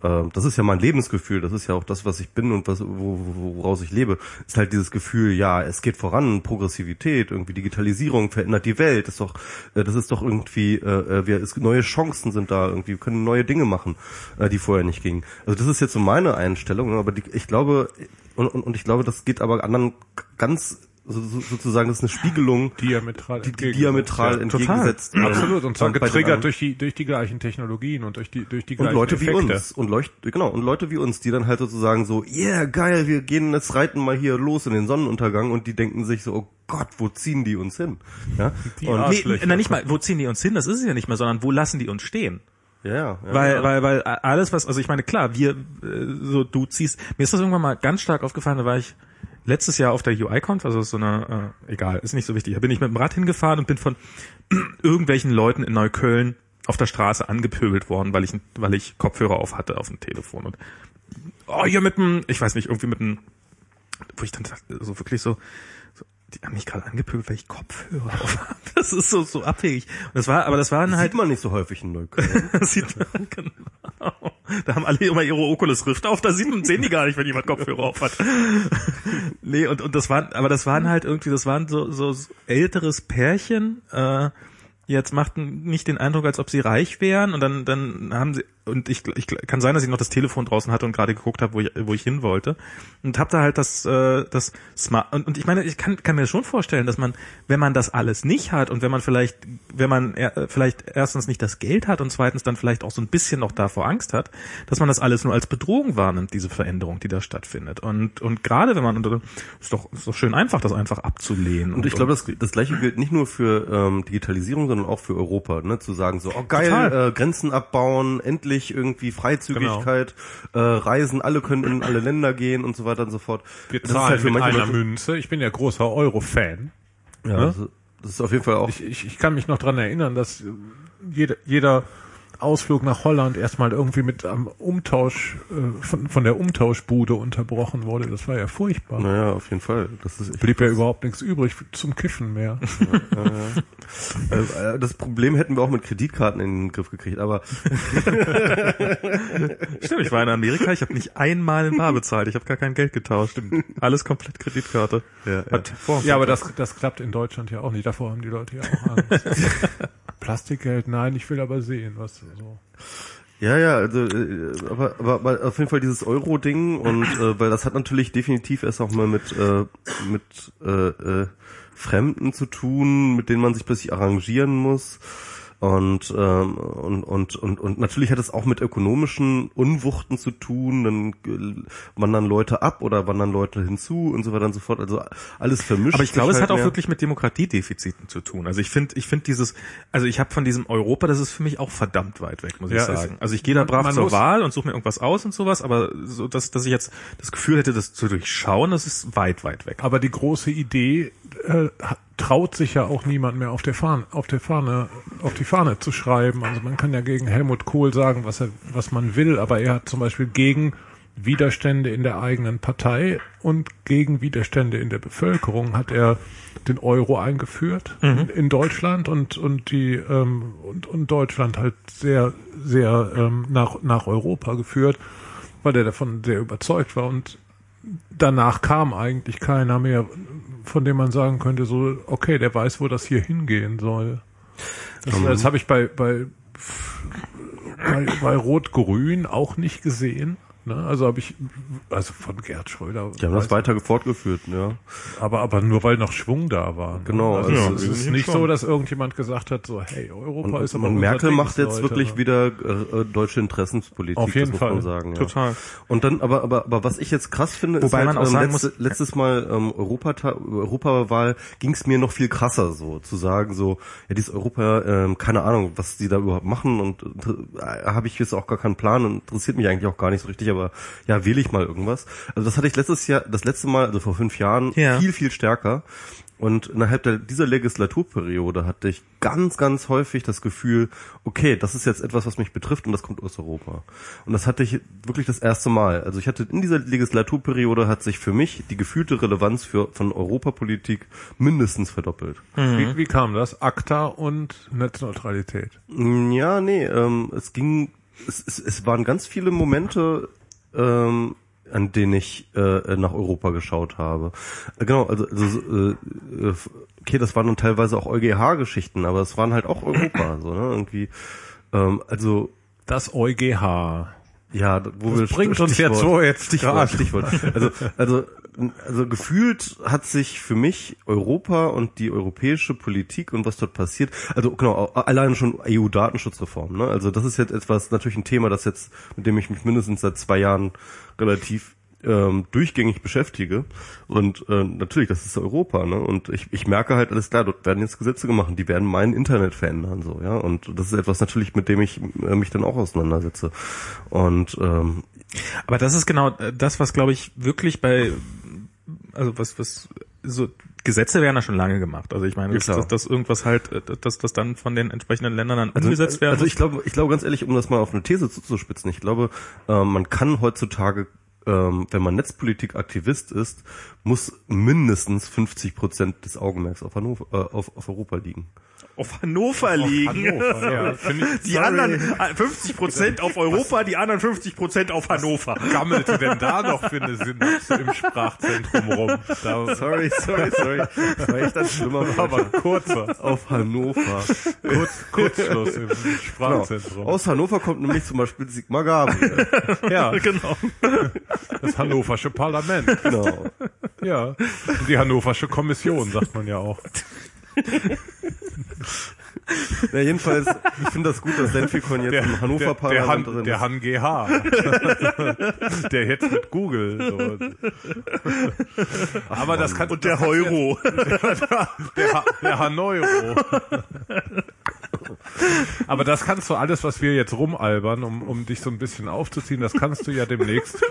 das ist ja mein Lebensgefühl, das ist ja auch das, was ich bin und was, wo, wo- woraus ich lebe, ist halt dieses Gefühl, ja, es geht voran, Progressivität, irgendwie Digitalisierung verändert die Welt, ist doch, äh, das ist doch irgendwie, äh, äh, wir, es, neue Chancen sind da irgendwie, wir können neue Dinge machen, die vorher nicht gingen. Also das ist jetzt so meine Einstellung, aber die, ich glaube, und, und, und ich glaube, das geht aber anderen ganz so, so, sozusagen, das ist eine Spiegelung,
Diametral
die, die
entgegengesetzt.
diametral
Ja,
entgegengesetzt.
total.
ähm,
Absolut. Und zwar getriggert durch die, durch die gleichen Technologien und durch die, durch die
und
gleichen
Leute wie
Effekte.
uns und Leucht, genau und Leute wie uns, die dann halt sozusagen so, yeah geil, wir gehen jetzt reiten mal hier los in den Sonnenuntergang und die denken sich so, oh Gott, wo ziehen die uns hin? Ja,
Die
und,
nee, na nicht mal, wo ziehen die uns hin? Das ist es ja nicht mehr, sondern wo lassen die uns stehen?
ja, ja, ja,
Weil,
ja.
weil, weil alles, was, also ich meine, klar, wir, äh, so du ziehst, mir ist das irgendwann mal ganz stark aufgefallen, da war ich letztes Jahr auf der UI-Conf, also so eine, äh, egal, ist nicht so wichtig, da bin ich mit dem Rad hingefahren und bin von irgendwelchen Leuten in Neukölln auf der Straße angepöbelt worden, weil ich, weil ich Kopfhörer auf hatte auf dem Telefon und, oh, hier mit dem, ich weiß nicht, irgendwie mit dem, wo ich dann dachte, so wirklich so, so die haben mich gerade angepöbelt, weil ich Kopfhörer auf habe. Das ist so, so abhängig. Und das war, aber das waren halt,
sieht man nicht so häufig in Neukölln.
das sieht man, genau. Da haben alle immer ihre Oculus Rift auf, da sieht man, sehen die gar nicht, wenn jemand Kopfhörer auf hat. nee, und, und das waren, aber das waren halt irgendwie, das waren so, so älteres Pärchen, äh, jetzt machten nicht den Eindruck, als ob sie reich wären und dann, dann haben sie, und ich, ich kann sein, dass ich noch das Telefon draußen hatte und gerade geguckt habe, wo ich, wo ich hin wollte und hab da halt das, äh, das Smart, und, und ich meine, ich kann, kann mir schon vorstellen, dass man, wenn man das alles nicht hat und wenn man vielleicht, wenn man äh, vielleicht erstens nicht das Geld hat und zweitens dann vielleicht auch so ein bisschen noch davor Angst hat, dass man das alles nur als Bedrohung wahrnimmt, diese Veränderung, die da stattfindet. Und, und gerade wenn man, unter ist doch, ist doch schön einfach, das einfach abzulehnen.
Und ich glaube, das, das gleiche gilt nicht nur für ähm, Digitalisierung, sondern auch für Europa, ne? Zu sagen so, oh geil,
Total.
äh, Grenzen abbauen, endlich irgendwie Freizügigkeit, äh, Reisen, alle können in alle Länder gehen und so weiter und so fort.
Wir
Das ist
zahlen
halt für
mit einer
Leute-
Münze. Ich bin ja großer Euro-Fan.
Ja, das, ist- das ist auf jeden Fall auch.
Ich, ich, ich kann mich noch dran erinnern, dass jeder, jeder Ausflug nach Holland erstmal irgendwie mit einem Umtausch, äh, von, von der Umtauschbude unterbrochen wurde. Das war ja furchtbar.
naja, auf jeden Fall. Das ist,
Blieb ja überhaupt nichts übrig zum Kiffen mehr.
äh, das Problem hätten wir auch mit Kreditkarten in den Griff gekriegt, aber
Stimmt, ich war in Amerika, ich habe nicht einmal in Bar bezahlt, ich habe gar kein Geld getauscht. Stimmt. Alles komplett Kreditkarte.
Ja,
Hat vor.
Ja, aber das, das klappt in Deutschland ja auch nicht. Davor haben die Leute ja auch Angst. Plastikgeld, nein, ich will aber sehen, was so.
Ja, ja, also, äh, aber, aber, auf jeden Fall dieses Euro-Ding und äh, weil das hat natürlich definitiv erst auch mal mit äh, mit äh, äh, Fremden zu tun, mit denen man sich plötzlich arrangieren muss. Und, ähm, und, und, und, und natürlich hat es auch mit ökonomischen Unwuchten zu tun, dann äh, wandern Leute ab oder wandern Leute hinzu und so weiter und so fort. Also alles vermischt.
Aber ich glaube, es
halt
hat auch
mehr.
wirklich mit Demokratiedefiziten zu tun. Also ich finde, ich finde dieses, also ich habe von diesem Europa, das ist für mich auch verdammt weit weg, muss
Ja,
ich sagen. Also ich gehe da brav zur
muss-
Wahl und suche mir irgendwas aus und sowas, aber so, dass, dass ich jetzt das Gefühl hätte, das zu durchschauen, das ist weit, weit weg.
Aber die große Idee äh, hat- traut sich ja auch niemand mehr auf der Fahne, auf der Fahne, auf die Fahne zu schreiben. Also man kann ja gegen Helmut Kohl sagen, was er, was man will, aber er hat zum Beispiel gegen Widerstände in der eigenen Partei und gegen Widerstände in der Bevölkerung hat er den Euro eingeführt in, in Deutschland und und die ähm, und, und Deutschland halt sehr sehr ähm, nach nach Europa geführt, weil er davon sehr überzeugt war und danach kam eigentlich keiner mehr, von dem man sagen könnte, so, okay, der weiß, wo das hier hingehen soll. Das, das habe ich bei, bei, bei, bei Rot-Grün auch nicht gesehen. Ne? Also habe ich, also von Gerd Schröder.
Die haben das weiter fortgeführt, ja.
aber, aber nur weil noch Schwung da war. ne?
Genau,
Also
also
es ist nicht
schon.
so, dass irgendjemand gesagt hat, so, hey, Europa
Und,
ist aber
und Merkel
Ding,
macht jetzt
Leute.
wirklich wieder äh, deutsche Interessenspolitik,
Auf jeden
das muss
Fall.
man sagen. Ja.
Total.
Und dann, aber, aber, aber was ich jetzt krass finde,
Wobei
ist
man
halt,
auch
ähm,
sagen
letzte,
muss-
letztes Mal ähm, Europata Europawahl ging es mir noch viel krasser so, zu sagen so, ja dieses Europa, ähm, keine Ahnung, was die da überhaupt machen und äh, habe ich jetzt auch gar keinen Plan und interessiert mich eigentlich auch gar nicht so richtig, aber ja, wähle ich mal irgendwas. Also das hatte ich letztes Jahr, das letzte Mal, also vor fünf Jahren,
Ja.
viel, viel stärker. Und innerhalb der, dieser Legislaturperiode hatte ich ganz, ganz häufig das Gefühl, okay, das ist jetzt etwas, was mich betrifft und das kommt aus Europa. Und das hatte ich wirklich das erste Mal. Also ich hatte in dieser Legislaturperiode hat sich für mich die gefühlte Relevanz für, von Europapolitik mindestens verdoppelt.
Wie, wie kam das? ACTA und Netzneutralität.
Mm, Ja, nee, ähm, es ging, es, es, es waren ganz viele Momente, ähm, an denen ich äh, nach Europa geschaut habe. Äh, genau, also, also äh, äh, okay, das waren dann teilweise auch EuGH-Geschichten, aber es waren halt auch Europa, so, ne, irgendwie, ähm, also,
Das EuGH.
ja, wo
Das
wir
bringt uns
Stichwort-
jetzt so jetzt
Stichwort,
grad.
Stichwort. Also, also, also gefühlt hat sich für mich Europa und die europäische Politik und was dort passiert, also genau, allein schon EU-Datenschutzreform, ne? Also das ist jetzt etwas, natürlich ein Thema, das jetzt, mit dem ich mich mindestens seit zwei Jahren relativ ähm, durchgängig beschäftige. Und äh, natürlich, das ist Europa, ne? Und ich, ich merke halt, alles klar, dort werden jetzt Gesetze gemacht, die werden mein Internet verändern, so, ja. Und das ist etwas natürlich, mit dem ich äh, mich dann auch auseinandersetze. Und ähm,
Aber das ist genau äh, das, was glaube ich wirklich bei, also was, was, so, Gesetze werden ja schon lange gemacht. Also ich meine,
Ja,
dass, dass, irgendwas halt, äh, dass das dann von den entsprechenden Ländern dann
Also,
umgesetzt werden
also ich glaube, ich glaube ganz ehrlich, um das mal auf eine These zuzuspitzen, ich glaube, ähm, man kann heutzutage, ähm, wenn man Netzpolitik-Aktivist ist, muss mindestens 50 Prozent des Augenmerks auf, Hannover, äh, auf, auf Europa liegen.
Auf Hannover liegen.
Hannover, ja,
die
sorry.
anderen 50 Prozent auf Europa, die anderen 50 Prozent auf Hannover.
gammelte denn da noch für eine Synapse im Sprachzentrum rum? Da
Sorry, sorry, sorry. Das war echt ein schlimmer
aber kurzer
auf Hannover.
Kurz, Kurzschluss im
Genau.
Sprachzentrum.
Aus Hannover kommt nämlich zum Beispiel Sigmar Gabriel.
Ja,
genau.
das hannoversche Parlament.
Genau.
Ja, und die hannoversche Kommission, sagt man ja auch.
Ja, jedenfalls, ich finde das gut, dass Senficon jetzt im Hannover
der, der,
Parlament
Han,
drin
der
ist.
Han GH. der jetzt mit Google. So. Aber das kann
Und der Euro.
der, Ha- der Hanoiro. Aber das kannst du alles, was wir jetzt rumalbern, um, um dich so ein bisschen aufzuziehen, das kannst du ja demnächst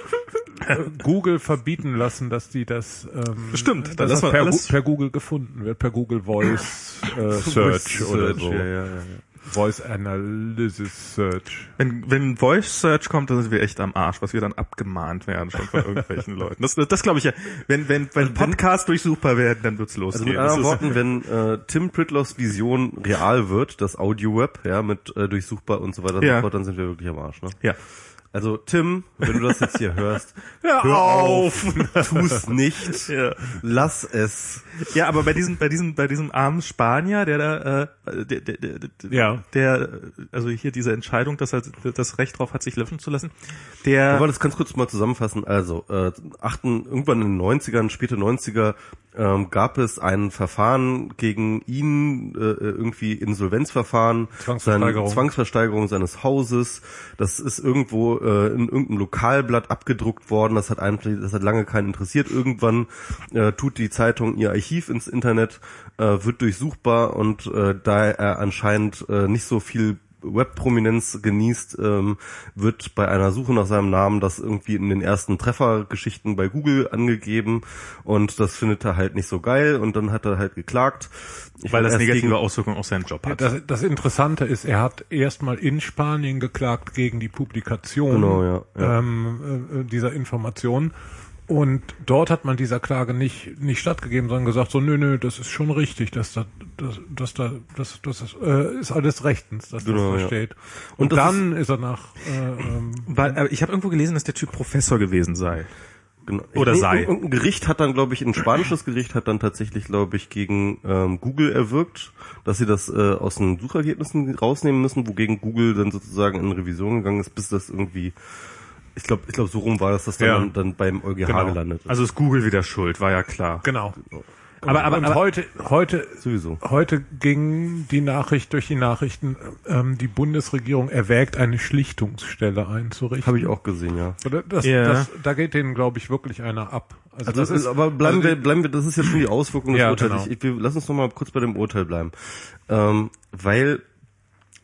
Google verbieten lassen, dass die das, ähm,
Stimmt,
dass das
mal
per, per Google gefunden wird, per Google Voice äh, Search oder so.
Ja, ja, ja.
Voice Analysis Search.
Wenn, wenn Voice Search kommt, dann sind wir echt am Arsch, was wir dann abgemahnt werden schon von irgendwelchen Leuten. Das, das glaube ich ja. Wenn, wenn, wenn Podcasts durchsuchbar werden, dann wird's
Also
losgehen.
mit
Das
anderen Worten, wenn äh, Tim Pritloffs Vision real wird, das Audio-Web, ja, mit äh, durchsuchbar und so weiter und
Ja.
so fort, dann sind wir wirklich am Arsch, ne?
ja.
Also Tim, wenn du das jetzt hier hörst,
Hör auf!
tu's nicht,
Ja.
lass es.
Ja, aber bei diesem, bei diesem, bei diesem armen Spanier, der da, äh, der, der, der,
Ja.
der, also hier diese Entscheidung, dass er das Recht drauf hat, sich löschen zu lassen, der,
Aber das ganz kurz mal zusammenfassen. Also, äh, achten, irgendwann in den 90ern, späte 90er, ähm, gab es ein Verfahren gegen ihn, äh, irgendwie Insolvenzverfahren,
Zwangsversteigerung.
Sein, Zwangsversteigerung seines Hauses. Das ist irgendwo äh, in irgendeinem Lokalblatt abgedruckt worden. Das hat eigentlich, das hat lange keinen interessiert. Irgendwann äh, tut die Zeitung ihr Archiv ins Internet, äh, wird durchsuchbar und äh, da er anscheinend äh, nicht so viel Webprominenz genießt, ähm, wird bei einer Suche nach seinem Namen das irgendwie in den ersten Treffergeschichten bei Google angegeben und das findet er halt nicht so geil und dann hat er halt geklagt. Ich
weil das negative Auswirkungen auf seinen Job hat.
Das, das Interessante ist, er hat erstmal in Spanien geklagt gegen die Publikation
Genau, ja, ja.
Ähm, äh, dieser Informationen. Und dort hat man dieser Klage nicht, nicht stattgegeben, sondern gesagt, so, nö, nö, das ist schon richtig, dass da, das, das da, das, das ist, äh, ist alles rechtens, dass
Genau,
das da
ja.
steht.
Und
Und, dann ist, er nach, äh, ähm,
Weil, äh, ich habe irgendwo gelesen, dass der Typ Professor gewesen sei.
Genau.
Oder sei.
Irgendein Gericht hat dann, glaube ich, ein spanisches Gericht hat dann tatsächlich, glaube ich, gegen ähm, Google erwirkt, dass sie das äh, aus den Suchergebnissen rausnehmen müssen, wogegen Google dann sozusagen in Revision gegangen ist, bis das irgendwie, ich glaube, ich glaube, so rum war das, dass dann,
Ja.
dann beim EuGH
Genau.
gelandet ist.
Also ist Google wieder schuld, war ja klar.
genau.
Aber, aber,
und
aber
heute, heute,
Sowieso.
heute ging die Nachricht durch die Nachrichten, ähm, die Bundesregierung erwägt, eine Schlichtungsstelle einzurichten.
Habe ich auch gesehen, ja.
Oder das,
Ja.
das, da geht denen, glaube ich, wirklich einer ab. Also,
Also das ist, aber bleiben
also
wir, bleiben wir, das ist jetzt schon die Auswirkung des
Ja,
Urteils.
genau.
Ich, ich, wir, lass uns noch mal kurz bei dem Urteil bleiben. Ähm, weil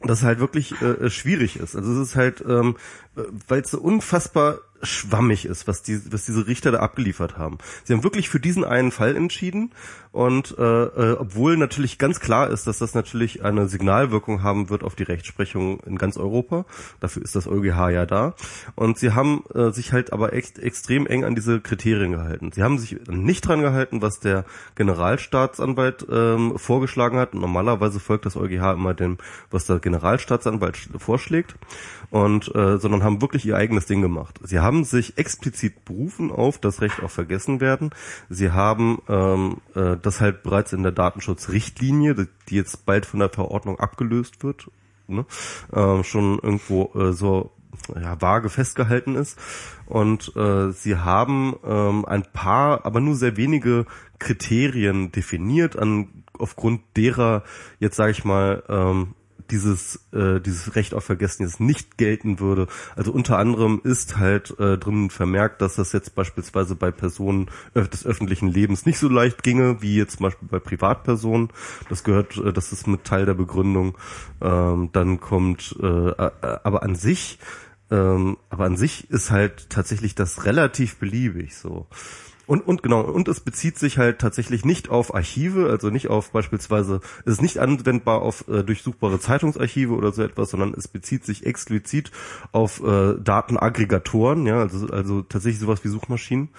das halt wirklich äh, schwierig ist. Also es ist halt, ähm, äh, weil es so unfassbar schwammig ist, was die, was diese Richter da abgeliefert haben. Sie haben wirklich für diesen einen Fall entschieden und äh, äh, obwohl natürlich ganz klar ist, dass das natürlich eine Signalwirkung haben wird auf die Rechtsprechung in ganz Europa. Dafür ist das EuGH ja da. Und sie haben äh, sich halt aber ex extrem eng an diese Kriterien gehalten. Sie haben sich nicht dran gehalten, was der Generalstaatsanwalt ähm, vorgeschlagen hat. Normalerweise folgt das EuGH immer dem, was der Generalstaatsanwalt sch- vorschlägt, und äh, sondern haben wirklich ihr eigenes Ding gemacht. Sie haben sich explizit berufen auf das Recht auf Vergessenwerden. Sie haben ähm, äh, das halt bereits in der Datenschutzrichtlinie, die- jetzt bald von der Verordnung abgelöst wird, ne, ähm, schon irgendwo äh, so ja, vage festgehalten ist. Und äh, sie haben ähm, ein paar, aber nur sehr wenige Kriterien definiert, an aufgrund derer jetzt sage ich mal ähm, dieses äh, dieses Recht auf Vergessen jetzt nicht gelten würde. Also unter anderem ist halt äh, drin vermerkt, dass das jetzt beispielsweise bei Personen äh, des öffentlichen Lebens nicht so leicht ginge wie jetzt zum Beispiel bei Privatpersonen. Das gehört, äh, das ist mit Teil der Begründung. Ähm, dann kommt, äh, aber an sich, ähm, aber an sich ist halt tatsächlich das relativ beliebig so. Und, und genau, und es bezieht sich halt tatsächlich nicht auf Archive, also nicht auf beispielsweise, es ist nicht anwendbar auf äh, durchsuchbare Zeitungsarchive oder so etwas, sondern es bezieht sich explizit auf äh, Datenaggregatoren, ja, also, also tatsächlich sowas wie Suchmaschinen.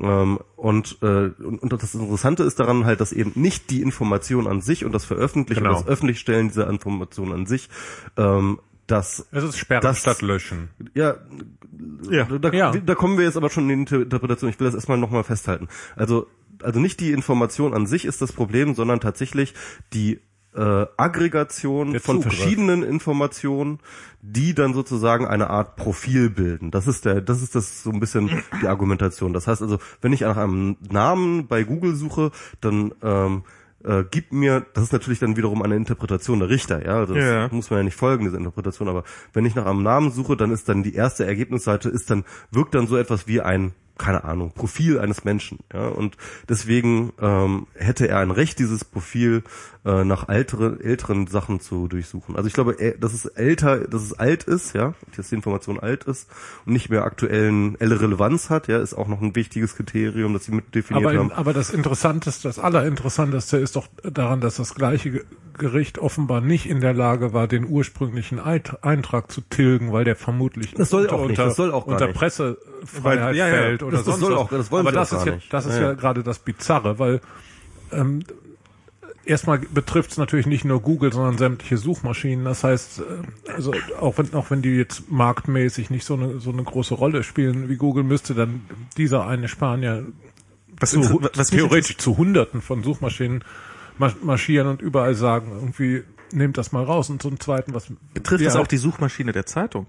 Ähm, und, äh, und, und das Interessante ist daran halt, dass eben nicht die Information an sich und das Veröffentlichen
Genau.
und das Öffentlichstellen dieser Information an sich, ähm, das
Es ist Sperren
Das-
statt Löschen.
ja,
Ja.
da,
Ja.
da kommen wir jetzt aber schon in die Interpretation. Ich will das erstmal nochmal festhalten. Also, also nicht die Information an sich ist das Problem, sondern tatsächlich die äh, Aggregation von verschiedenen Informationen, die dann sozusagen eine Art Profil bilden. Das ist der, das ist das so ein bisschen die Argumentation. Das heißt also, wenn ich nach einem Namen bei Google suche, dann ähm, äh, gibt mir, das ist natürlich dann wiederum eine Interpretation der Richter, ja, also das
Ja.
muss man ja nicht folgen, diese Interpretation, aber wenn ich nach einem Namen suche, dann ist dann die erste Ergebnisseite, ist dann, wirkt dann so etwas wie ein, keine Ahnung, Profil eines Menschen, ja, und deswegen ähm, hätte er ein Recht, dieses Profil äh, nach ältere, älteren Sachen zu durchsuchen. Also ich glaube, dass es älter, dass es alt ist, ja, dass die Information alt ist und nicht mehr aktuellen elle Relevanz hat, ja, ist auch noch ein wichtiges Kriterium, das sie mit definiert
Aber,
haben.
aber das Interessanteste, das Allerinteressanteste ist doch daran, dass das gleiche Ge- Gericht offenbar nicht in der Lage war, den ursprünglichen Eintrag zu tilgen, weil der vermutlich
Das soll
unter,
auch nicht, das soll auch
unter. Pressefreiheit
ja, ja,
fällt oder
das-
sonst
soll
was.
auch- das wollen
aber das
auch
ist
gar
ja,
nicht.
das ist
Ja,
ja, gerade das Bizarre, weil ähm, erstmal betrifft es natürlich nicht nur Google, sondern sämtliche Suchmaschinen. Das heißt, äh, also auch wenn auch wenn die jetzt marktmäßig nicht so eine so eine große Rolle spielen wie Google, müsste dann dieser eine Spanier
Was,
zu,
was
theoretisch zu Hunderten von Suchmaschinen mar- marschieren und überall sagen, irgendwie nehmt das mal raus. Und zum Zweiten, was
Betrifft das auch
halt-
die Suchmaschine der Zeitung?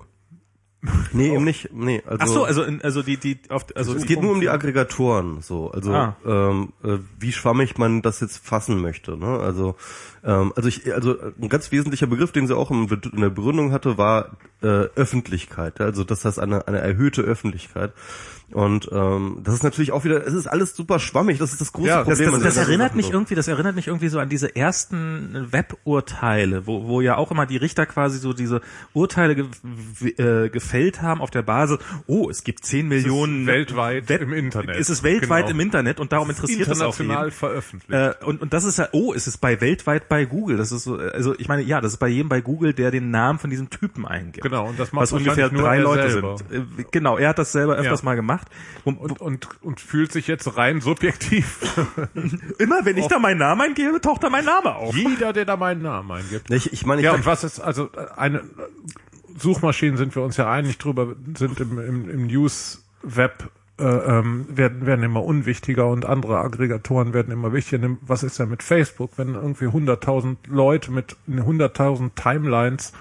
Nee, eben nicht. Nee, also
Ach so, also in, also die die auf also
es geht nur um die Aggregatoren, so also
Ah.
ähm, äh, wie schwammig man das jetzt fassen möchte. Ne? Also ähm, also ich also ein ganz wesentlicher Begriff, den sie auch im, in der Begründung hatte, war äh, Öffentlichkeit. Also das heißt eine eine erhöhte Öffentlichkeit. Und ähm, das ist natürlich auch wieder, es ist alles super schwammig. Das ist das große
Ja, das-
Problem.
das, das
der
erinnert mich
so.
irgendwie, das erinnert mich irgendwie so an diese ersten Weburteile, wo, wo ja auch immer die Richter quasi so diese Urteile ge, äh, gefällt haben auf der Basis, oh, es gibt 10 Millionen
weltweit im Internet.
Es ist weltweit
Genau.
im Internet und darum interessiert es auch jeden.
international veröffentlicht.
Äh, und, und das ist ja, oh, es ist bei weltweit bei Google. Das ist so, also ich meine, ja, das ist bei jedem bei Google, der den Namen von diesem Typen eingibt.
Genau, und das macht
was ungefähr drei Leute
selber.
sind. Äh, Genau, er hat das selber öfters
Ja.
mal gemacht. Und,
und, und, und fühlt sich jetzt rein subjektiv.
immer wenn ich da meinen Namen eingebe, taucht da mein Name auf.
Jeder, der da meinen Namen eingibt.
Ich, ich meine, ich
Ja, und was ist, also äh, eine Suchmaschinen sind wir uns ja einig drüber, sind im, im, im News-Web äh, ähm, werden, werden immer unwichtiger und andere Aggregatoren werden immer wichtiger. Was ist denn mit Facebook, wenn irgendwie 100.000 Leute mit 100.000 Timelines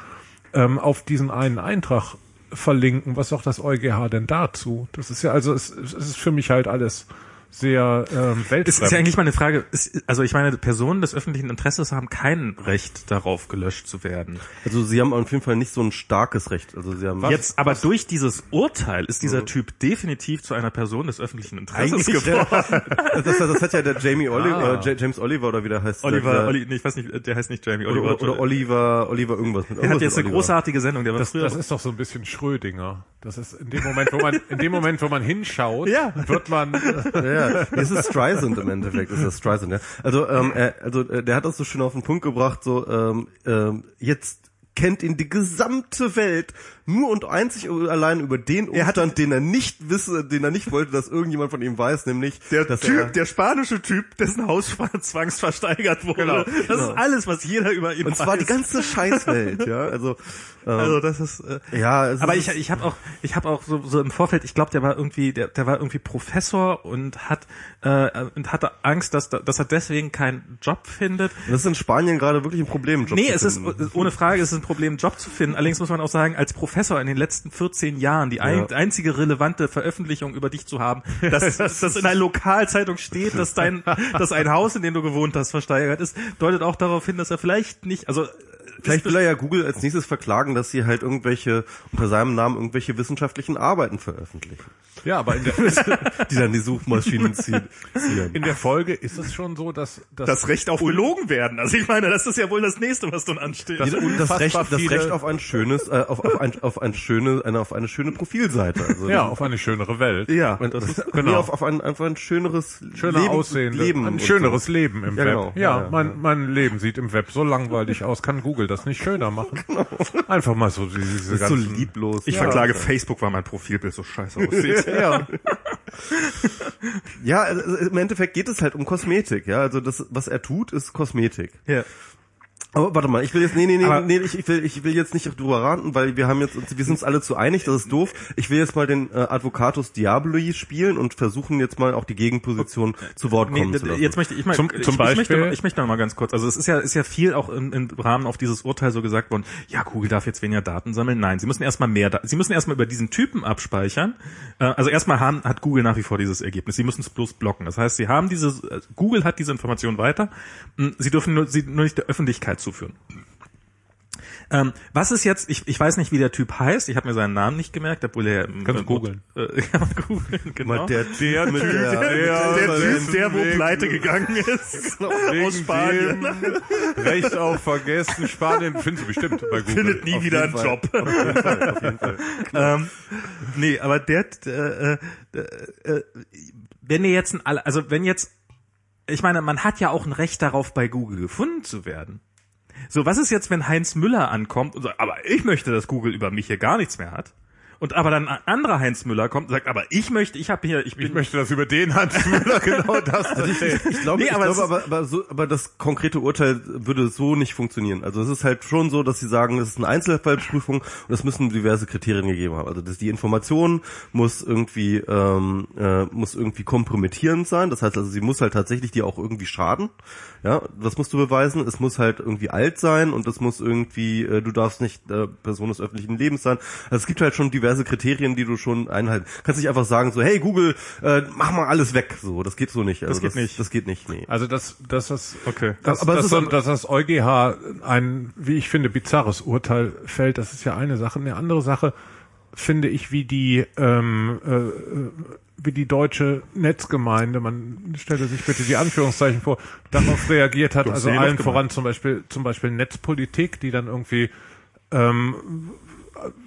ähm, auf diesen einen Eintrag verlinken? Was sagt das EuGH denn dazu? Das ist ja also, es, es ist für mich halt alles sehr ähm,
Es
weltfremd.
ist ja eigentlich mal eine Frage, ist, also ich meine, Personen des öffentlichen Interesses haben kein Recht darauf, gelöscht zu werden.
also sie haben auf jeden Fall nicht so ein starkes Recht. Also sie haben
Jetzt, aber durch dieses Urteil ist dieser Typ definitiv zu einer Person des öffentlichen Interesses
eigentlich
geworden.
das, das hat ja der Jamie Oliver,
Ah.
äh, Ja- James Oliver oder wie der heißt.
Oliver,
der,
Oli, nee, ich weiß nicht, der heißt nicht Jamie, Oliver.
oder, oder Oliver, Oliver irgendwas mit
er hat
irgendwas
jetzt eine großartige Sendung, der war
Das,
früher.
das ist doch so ein bisschen Schrödinger. Das ist in dem Moment, wo man, in dem Moment, wo man hinschaut,
Ja.
wird man,
Ja, ja. Es ist Streisand im Endeffekt, es ist Streisand, ja. Also, ähm, er, also äh, der hat das so schön auf den Punkt gebracht, so ähm, ähm, jetzt kennt ihn die gesamte Welt nur und einzig und allein über den Umstand, den er nicht wisse, den er nicht wollte, dass irgendjemand von ihm weiß, nämlich
der Typ,
er,
der spanische Typ, dessen Haus zwangsversteigert wurde.
Genau.
Das ist alles, was jeder über ihn
und
weiß.
zwar die ganze Scheißwelt, ja. Also, ähm,
Also das ist. Äh,
ja,
aber
ist,
ich, ich habe auch, ich habe auch so, so im Vorfeld, ich glaube, der war irgendwie, der, der war irgendwie Professor und hat äh, und hatte Angst, dass, dass er deswegen keinen Job findet.
das ist in Spanien gerade wirklich ein Problem. Job
Nee, es ist
finden.
ohne Frage, es ist ein Problem, Job zu finden. Allerdings muss man auch sagen, als Professor in den letzten 14 Jahren die ein,
Ja.
einzige relevante Veröffentlichung über dich zu haben, dass, dass das in einer Lokalzeitung steht, dass dein, dass ein Haus, in dem du gewohnt hast, versteigert ist, deutet auch darauf hin, dass er vielleicht nicht, also
Vielleicht will er ja Google als nächstes verklagen, dass sie halt irgendwelche, unter seinem Namen irgendwelche wissenschaftlichen Arbeiten veröffentlichen,
ja, aber in der,
die dann die Suchmaschinen ziehen. ziehen.
in der Folge ist es schon so, dass, dass
das Recht auf gelogen werden. Also ich meine, das ist ja wohl das nächste, was dann ansteht.
Das-
das Recht, das Recht auf ein schönes, äh, auf, auf, ein, auf ein schöne, eine, auf eine schöne Profilseite. Also
ja, auf eine schönere Welt.
ja, und das ist,
Genau.
auf, auf ein, einfach ein schöneres
Schöner
Leben,
aussehende,
Leben
ein schöneres
so.
Leben im
Ja,
Web.
genau.
Ja,
Ja, ja,
mein, mein Leben sieht im Web so langweilig aus. Kann Google das nicht schöner machen? Einfach mal so diese
ist so
ganzen...
lieblos.
Ich
ja.
verklage Facebook, weil mein Profilbild so scheiße aussieht.
Ja,
Ja, also im Endeffekt geht es halt um Kosmetik, ja. Also das, was er tut, ist Kosmetik.
ja.
Aber warte mal, ich will jetzt, nee, nee, nee,
Aber-
nee ich, ich will, ich will jetzt nicht drüber raten, weil wir haben jetzt, wir sind uns alle zu einig, das ist doof. Ich will jetzt mal den äh, Advocatus Diaboli spielen und versuchen jetzt mal auch die Gegenposition zu Wort kommen
Nee,
zu lassen.
jetzt möchte ich mal,
Zum-
ich,
zum
ich, möchte,
Beispiel-
ich möchte noch mal ganz kurz, also es ist ja, ist ja viel auch im, im Rahmen auf dieses Urteil so gesagt worden, ja, Google darf jetzt weniger Daten sammeln. Nein, sie müssen erstmal mehr, Da- sie müssen erstmal über diesen Typen abspeichern. Äh, also erstmal haben, hat Google nach wie vor dieses Ergebnis. Sie müssen es bloß blocken. Das heißt, sie haben diese, äh, Google hat diese Information weiter. Mh, Sie dürfen nur, sie nur nicht der Öffentlichkeit zuführen. Ähm, was ist jetzt, ich, ich weiß nicht, wie der Typ heißt, ich habe mir seinen Namen nicht gemerkt, obwohl er...
Kannst du googeln.
Äh, kann man googeln, genau.
Der, der, der,
der-
der Typ, der wo pleite gegangen ist. aus Spanien.
dem Recht auf Vergessen Spanien findest du bestimmt bei Google.
Findet nie
Auf
wieder
jeden
einen
Fall.
Job.
Auf jeden Fall, auf jeden Fall.
ähm, nee, aber der, äh, äh, äh, wenn ihr jetzt, ein, also wenn jetzt, ich meine, man hat ja auch ein Recht darauf, bei Google gefunden zu werden. So, was ist jetzt, wenn Heinz Müller ankommt und sagt, aber ich möchte, dass Google über mich hier gar nichts mehr hat? Und aber dann ein anderer Heinz Müller kommt und sagt, aber ich möchte, ich habe hier, ich bin,
Ich möchte das über den Hans Müller genau das erzählen.
Ich glaube,
Nee,
ich
aber
glaube
es
aber, aber, so, aber das konkrete Urteil würde so nicht funktionieren. Also es ist halt schon so, dass sie sagen, das ist eine Einzelfallprüfung und es müssen diverse Kriterien gegeben haben. Also dass die Information muss irgendwie ähm, äh, muss irgendwie kompromittierend sein. Das heißt also, sie muss halt tatsächlich dir auch irgendwie schaden. Ja, das musst du beweisen. Es muss halt irgendwie alt sein und es muss irgendwie, äh, du darfst nicht äh, Person des öffentlichen Lebens sein. Also es gibt halt schon diverse Kriterien, die du schon einhalten. Kannst nicht einfach sagen so, hey Google, äh, mach mal alles weg. So, das geht so nicht. Also
geht nicht.
Das geht nicht. Nee.
Also das, das ist,
Okay.
dass,
Aber es
dass,
ist
dass das EuGH ein, wie ich finde, bizarres Urteil fällt, das ist ja eine Sache. Eine andere Sache finde ich, wie die, ähm, äh, äh, wie die deutsche Netzgemeinde, man stelle sich bitte die Anführungszeichen vor, darauf reagiert hat, also allen voran zum Beispiel, zum Beispiel Netzpolitik, die dann irgendwie ähm,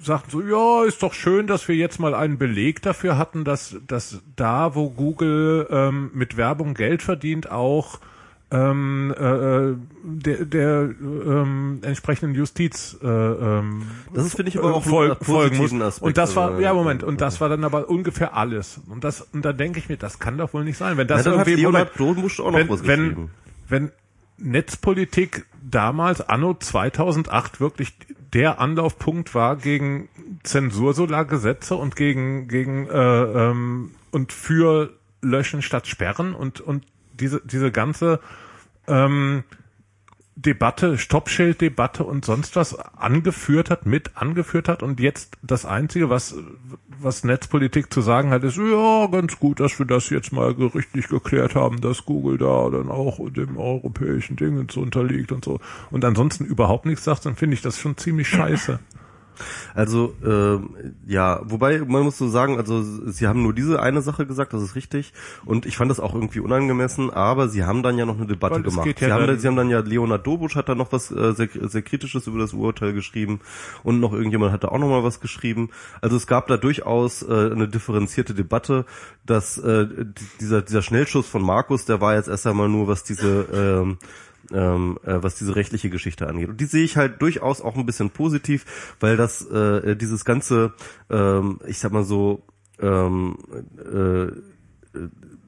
sagten so, ja, ist doch schön, dass wir jetzt mal einen Beleg dafür hatten, dass, dass da, wo Google ähm, mit Werbung Geld verdient, auch ähm, äh, der, der ähm, entsprechenden Justiz äh, ähm,
Das ist, finde ich, aber auch
Fol
einen
folgen muss.
Aspekt.
Und das war, ja Moment, und das war dann aber ungefähr alles. Und das, und da denke ich mir, das kann doch wohl nicht sein, wenn
Ja,
das
hat
irgendwie
noch
wenn,
was
wenn, wenn Netzpolitik damals, anno 2008, wirklich der Anlaufpunkt war gegen Zensursolargesetze und gegen, gegen äh, ähm, und für Löschen statt Sperren und, und diese, diese ganze ähm, Debatte, Stoppschilddebatte und sonst was angeführt hat, mit angeführt hat und jetzt das Einzige, was, was Netzpolitik zu sagen hat, ist, ja, ganz gut, dass wir das jetzt mal gerichtlich geklärt haben, dass Google da dann auch dem europäischen Dingens unterliegt und so. Und ansonsten überhaupt nichts sagt, dann finde ich das schon ziemlich scheiße.
Also ähm, ja, wobei man muss so sagen, also sie haben nur diese eine Sache gesagt, das ist richtig. Und ich fand das auch irgendwie unangemessen, aber sie haben dann ja noch eine Debatte
Weil
gemacht.
ja
sie, haben
dann-
sie haben dann ja Leonard Dobusch hat da noch was äh, sehr, sehr kritisches über das Urteil geschrieben und noch irgendjemand hat da auch noch mal was geschrieben. Also es gab da durchaus äh, eine differenzierte Debatte, dass äh, dieser dieser Schnellschuss von Markus, der war jetzt erst einmal nur was diese ähm, ähm, äh, was diese rechtliche Geschichte angeht. Und die sehe ich halt durchaus auch ein bisschen positiv, weil das äh, dieses ganze, ähm, ich sag mal so, ähm, äh,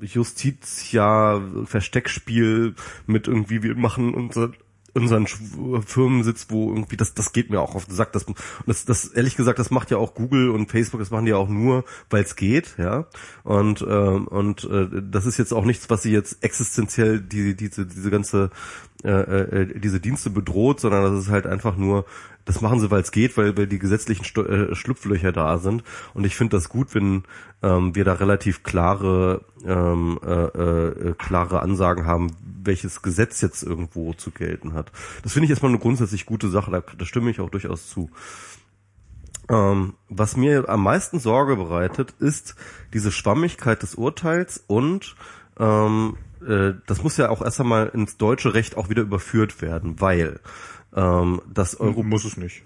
Justitia Versteckspiel mit irgendwie wir machen unser unseren Firmensitz, wo irgendwie das das geht mir auch auf den Sack. Das, das, das ehrlich gesagt, das macht ja auch Google und Facebook, das machen die ja auch nur, weil es geht, ja. Und ähm, und äh, das ist jetzt auch nichts, was sie jetzt existenziell die diese diese ganze äh, äh, diese Dienste bedroht, sondern das ist halt einfach nur das machen sie, weil es geht, weil, weil die gesetzlichen Sto äh, Schlupflöcher da sind. Und ich finde das gut, wenn ähm, wir da relativ klare, ähm, äh, äh, klare Ansagen haben, welches Gesetz jetzt irgendwo zu gelten hat. Das finde ich erstmal eine grundsätzlich gute Sache, da, da stimme ich auch durchaus zu. Ähm, was mir am meisten Sorge bereitet, ist diese Schwammigkeit des Urteils und ähm, äh, das muss ja auch erst einmal ins deutsche Recht auch wieder überführt werden, weil ähm, das Euro
muss es nicht.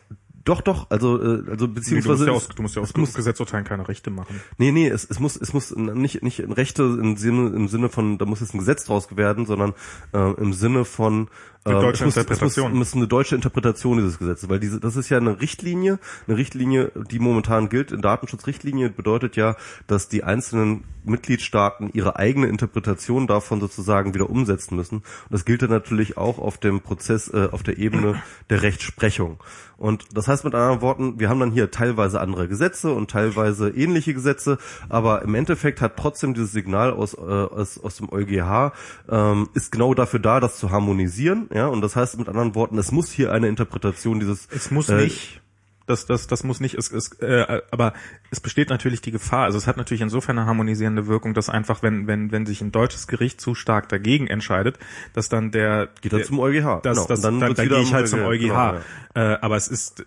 Doch doch also äh, also
Nee, du musst
beziehungsweise
ja aus, du musst ja aus
muss
Gesetzurteilen keine Rechte machen.
Nee, nee, es, es muss, es muss nicht, nicht in Rechte im Sinne, im Sinne von, da muss jetzt ein Gesetz draus werden, sondern äh, im Sinne von äh,
Eine deutsche
es muss,
Interpretation.
Es muss, muss eine deutsche Interpretation dieses Gesetzes, weil diese, das ist ja eine Richtlinie, eine Richtlinie, die momentan gilt, eine Datenschutzrichtlinie bedeutet ja, dass die einzelnen Mitgliedstaaten ihre eigene Interpretation davon sozusagen wieder umsetzen müssen. Und das gilt dann natürlich auch auf dem Prozess, äh, auf der Ebene der Rechtsprechung. Und das heißt mit anderen Worten, wir haben dann hier teilweise andere Gesetze und teilweise ähnliche Gesetze, aber im Endeffekt hat trotzdem dieses Signal aus, äh, aus, aus dem EuGH ähm, ist genau dafür da, das zu harmonisieren. Ja, und das heißt mit anderen Worten, es muss hier eine Interpretation dieses
Es muss
äh,
nicht. Das, das, das muss nicht, es, es, äh, aber es besteht natürlich die Gefahr, also es hat natürlich insofern eine harmonisierende Wirkung, dass einfach, wenn, wenn, wenn sich ein deutsches Gericht zu stark dagegen entscheidet, dass dann der,
Geht dann
der
zum EuGH.
Das,
genau.
das, dann, dann, dann
wieder
gehe ich halt zum EuGH.
Genau, ja.
äh, aber es ist,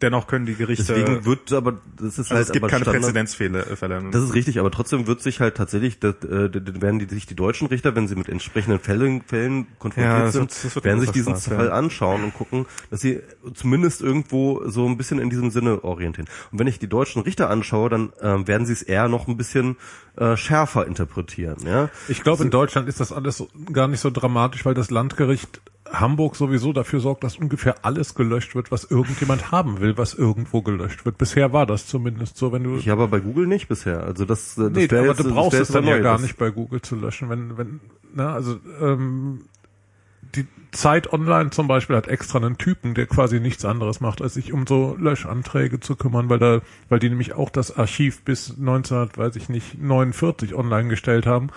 dennoch können die Gerichte,
Deswegen wird aber das ist
also
halt
es gibt keine Präzedenzfälle. äh.
Das ist richtig, aber trotzdem wird sich halt tatsächlich, das, äh, werden die sich die deutschen Richter, wenn sie mit entsprechenden Fällen, Fällen konfrontiert
Ja, das
sind,
wird- das wird
werden sich diesen
Spaß,
Fall
ja.
anschauen und gucken, dass sie zumindest irgendwo so ein bisschen in diesem Sinne orientieren. Und wenn ich die deutschen Richter anschaue, dann ähm, werden sie es eher noch ein bisschen äh, schärfer interpretieren. Ja,
Ich glaube, in Deutschland ist das alles so- gar nicht so dramatisch, weil das Landgericht Hamburg sowieso dafür sorgt, dass ungefähr alles gelöscht wird, was irgendjemand haben will, was irgendwo gelöscht wird. Bisher war das zumindest so, wenn du
Ja, aber bei Google nicht bisher. Also das, das
Nee, aber
jetzt,
du brauchst es dann ja gar nicht bei Google zu löschen, wenn, wenn, na, also ähm, die Zeit Online zum Beispiel hat extra einen Typen, der quasi nichts anderes macht, als sich um so Löschanträge zu kümmern, weil da, weil die nämlich auch das Archiv bis 19, weiß ich nicht, 49 online gestellt haben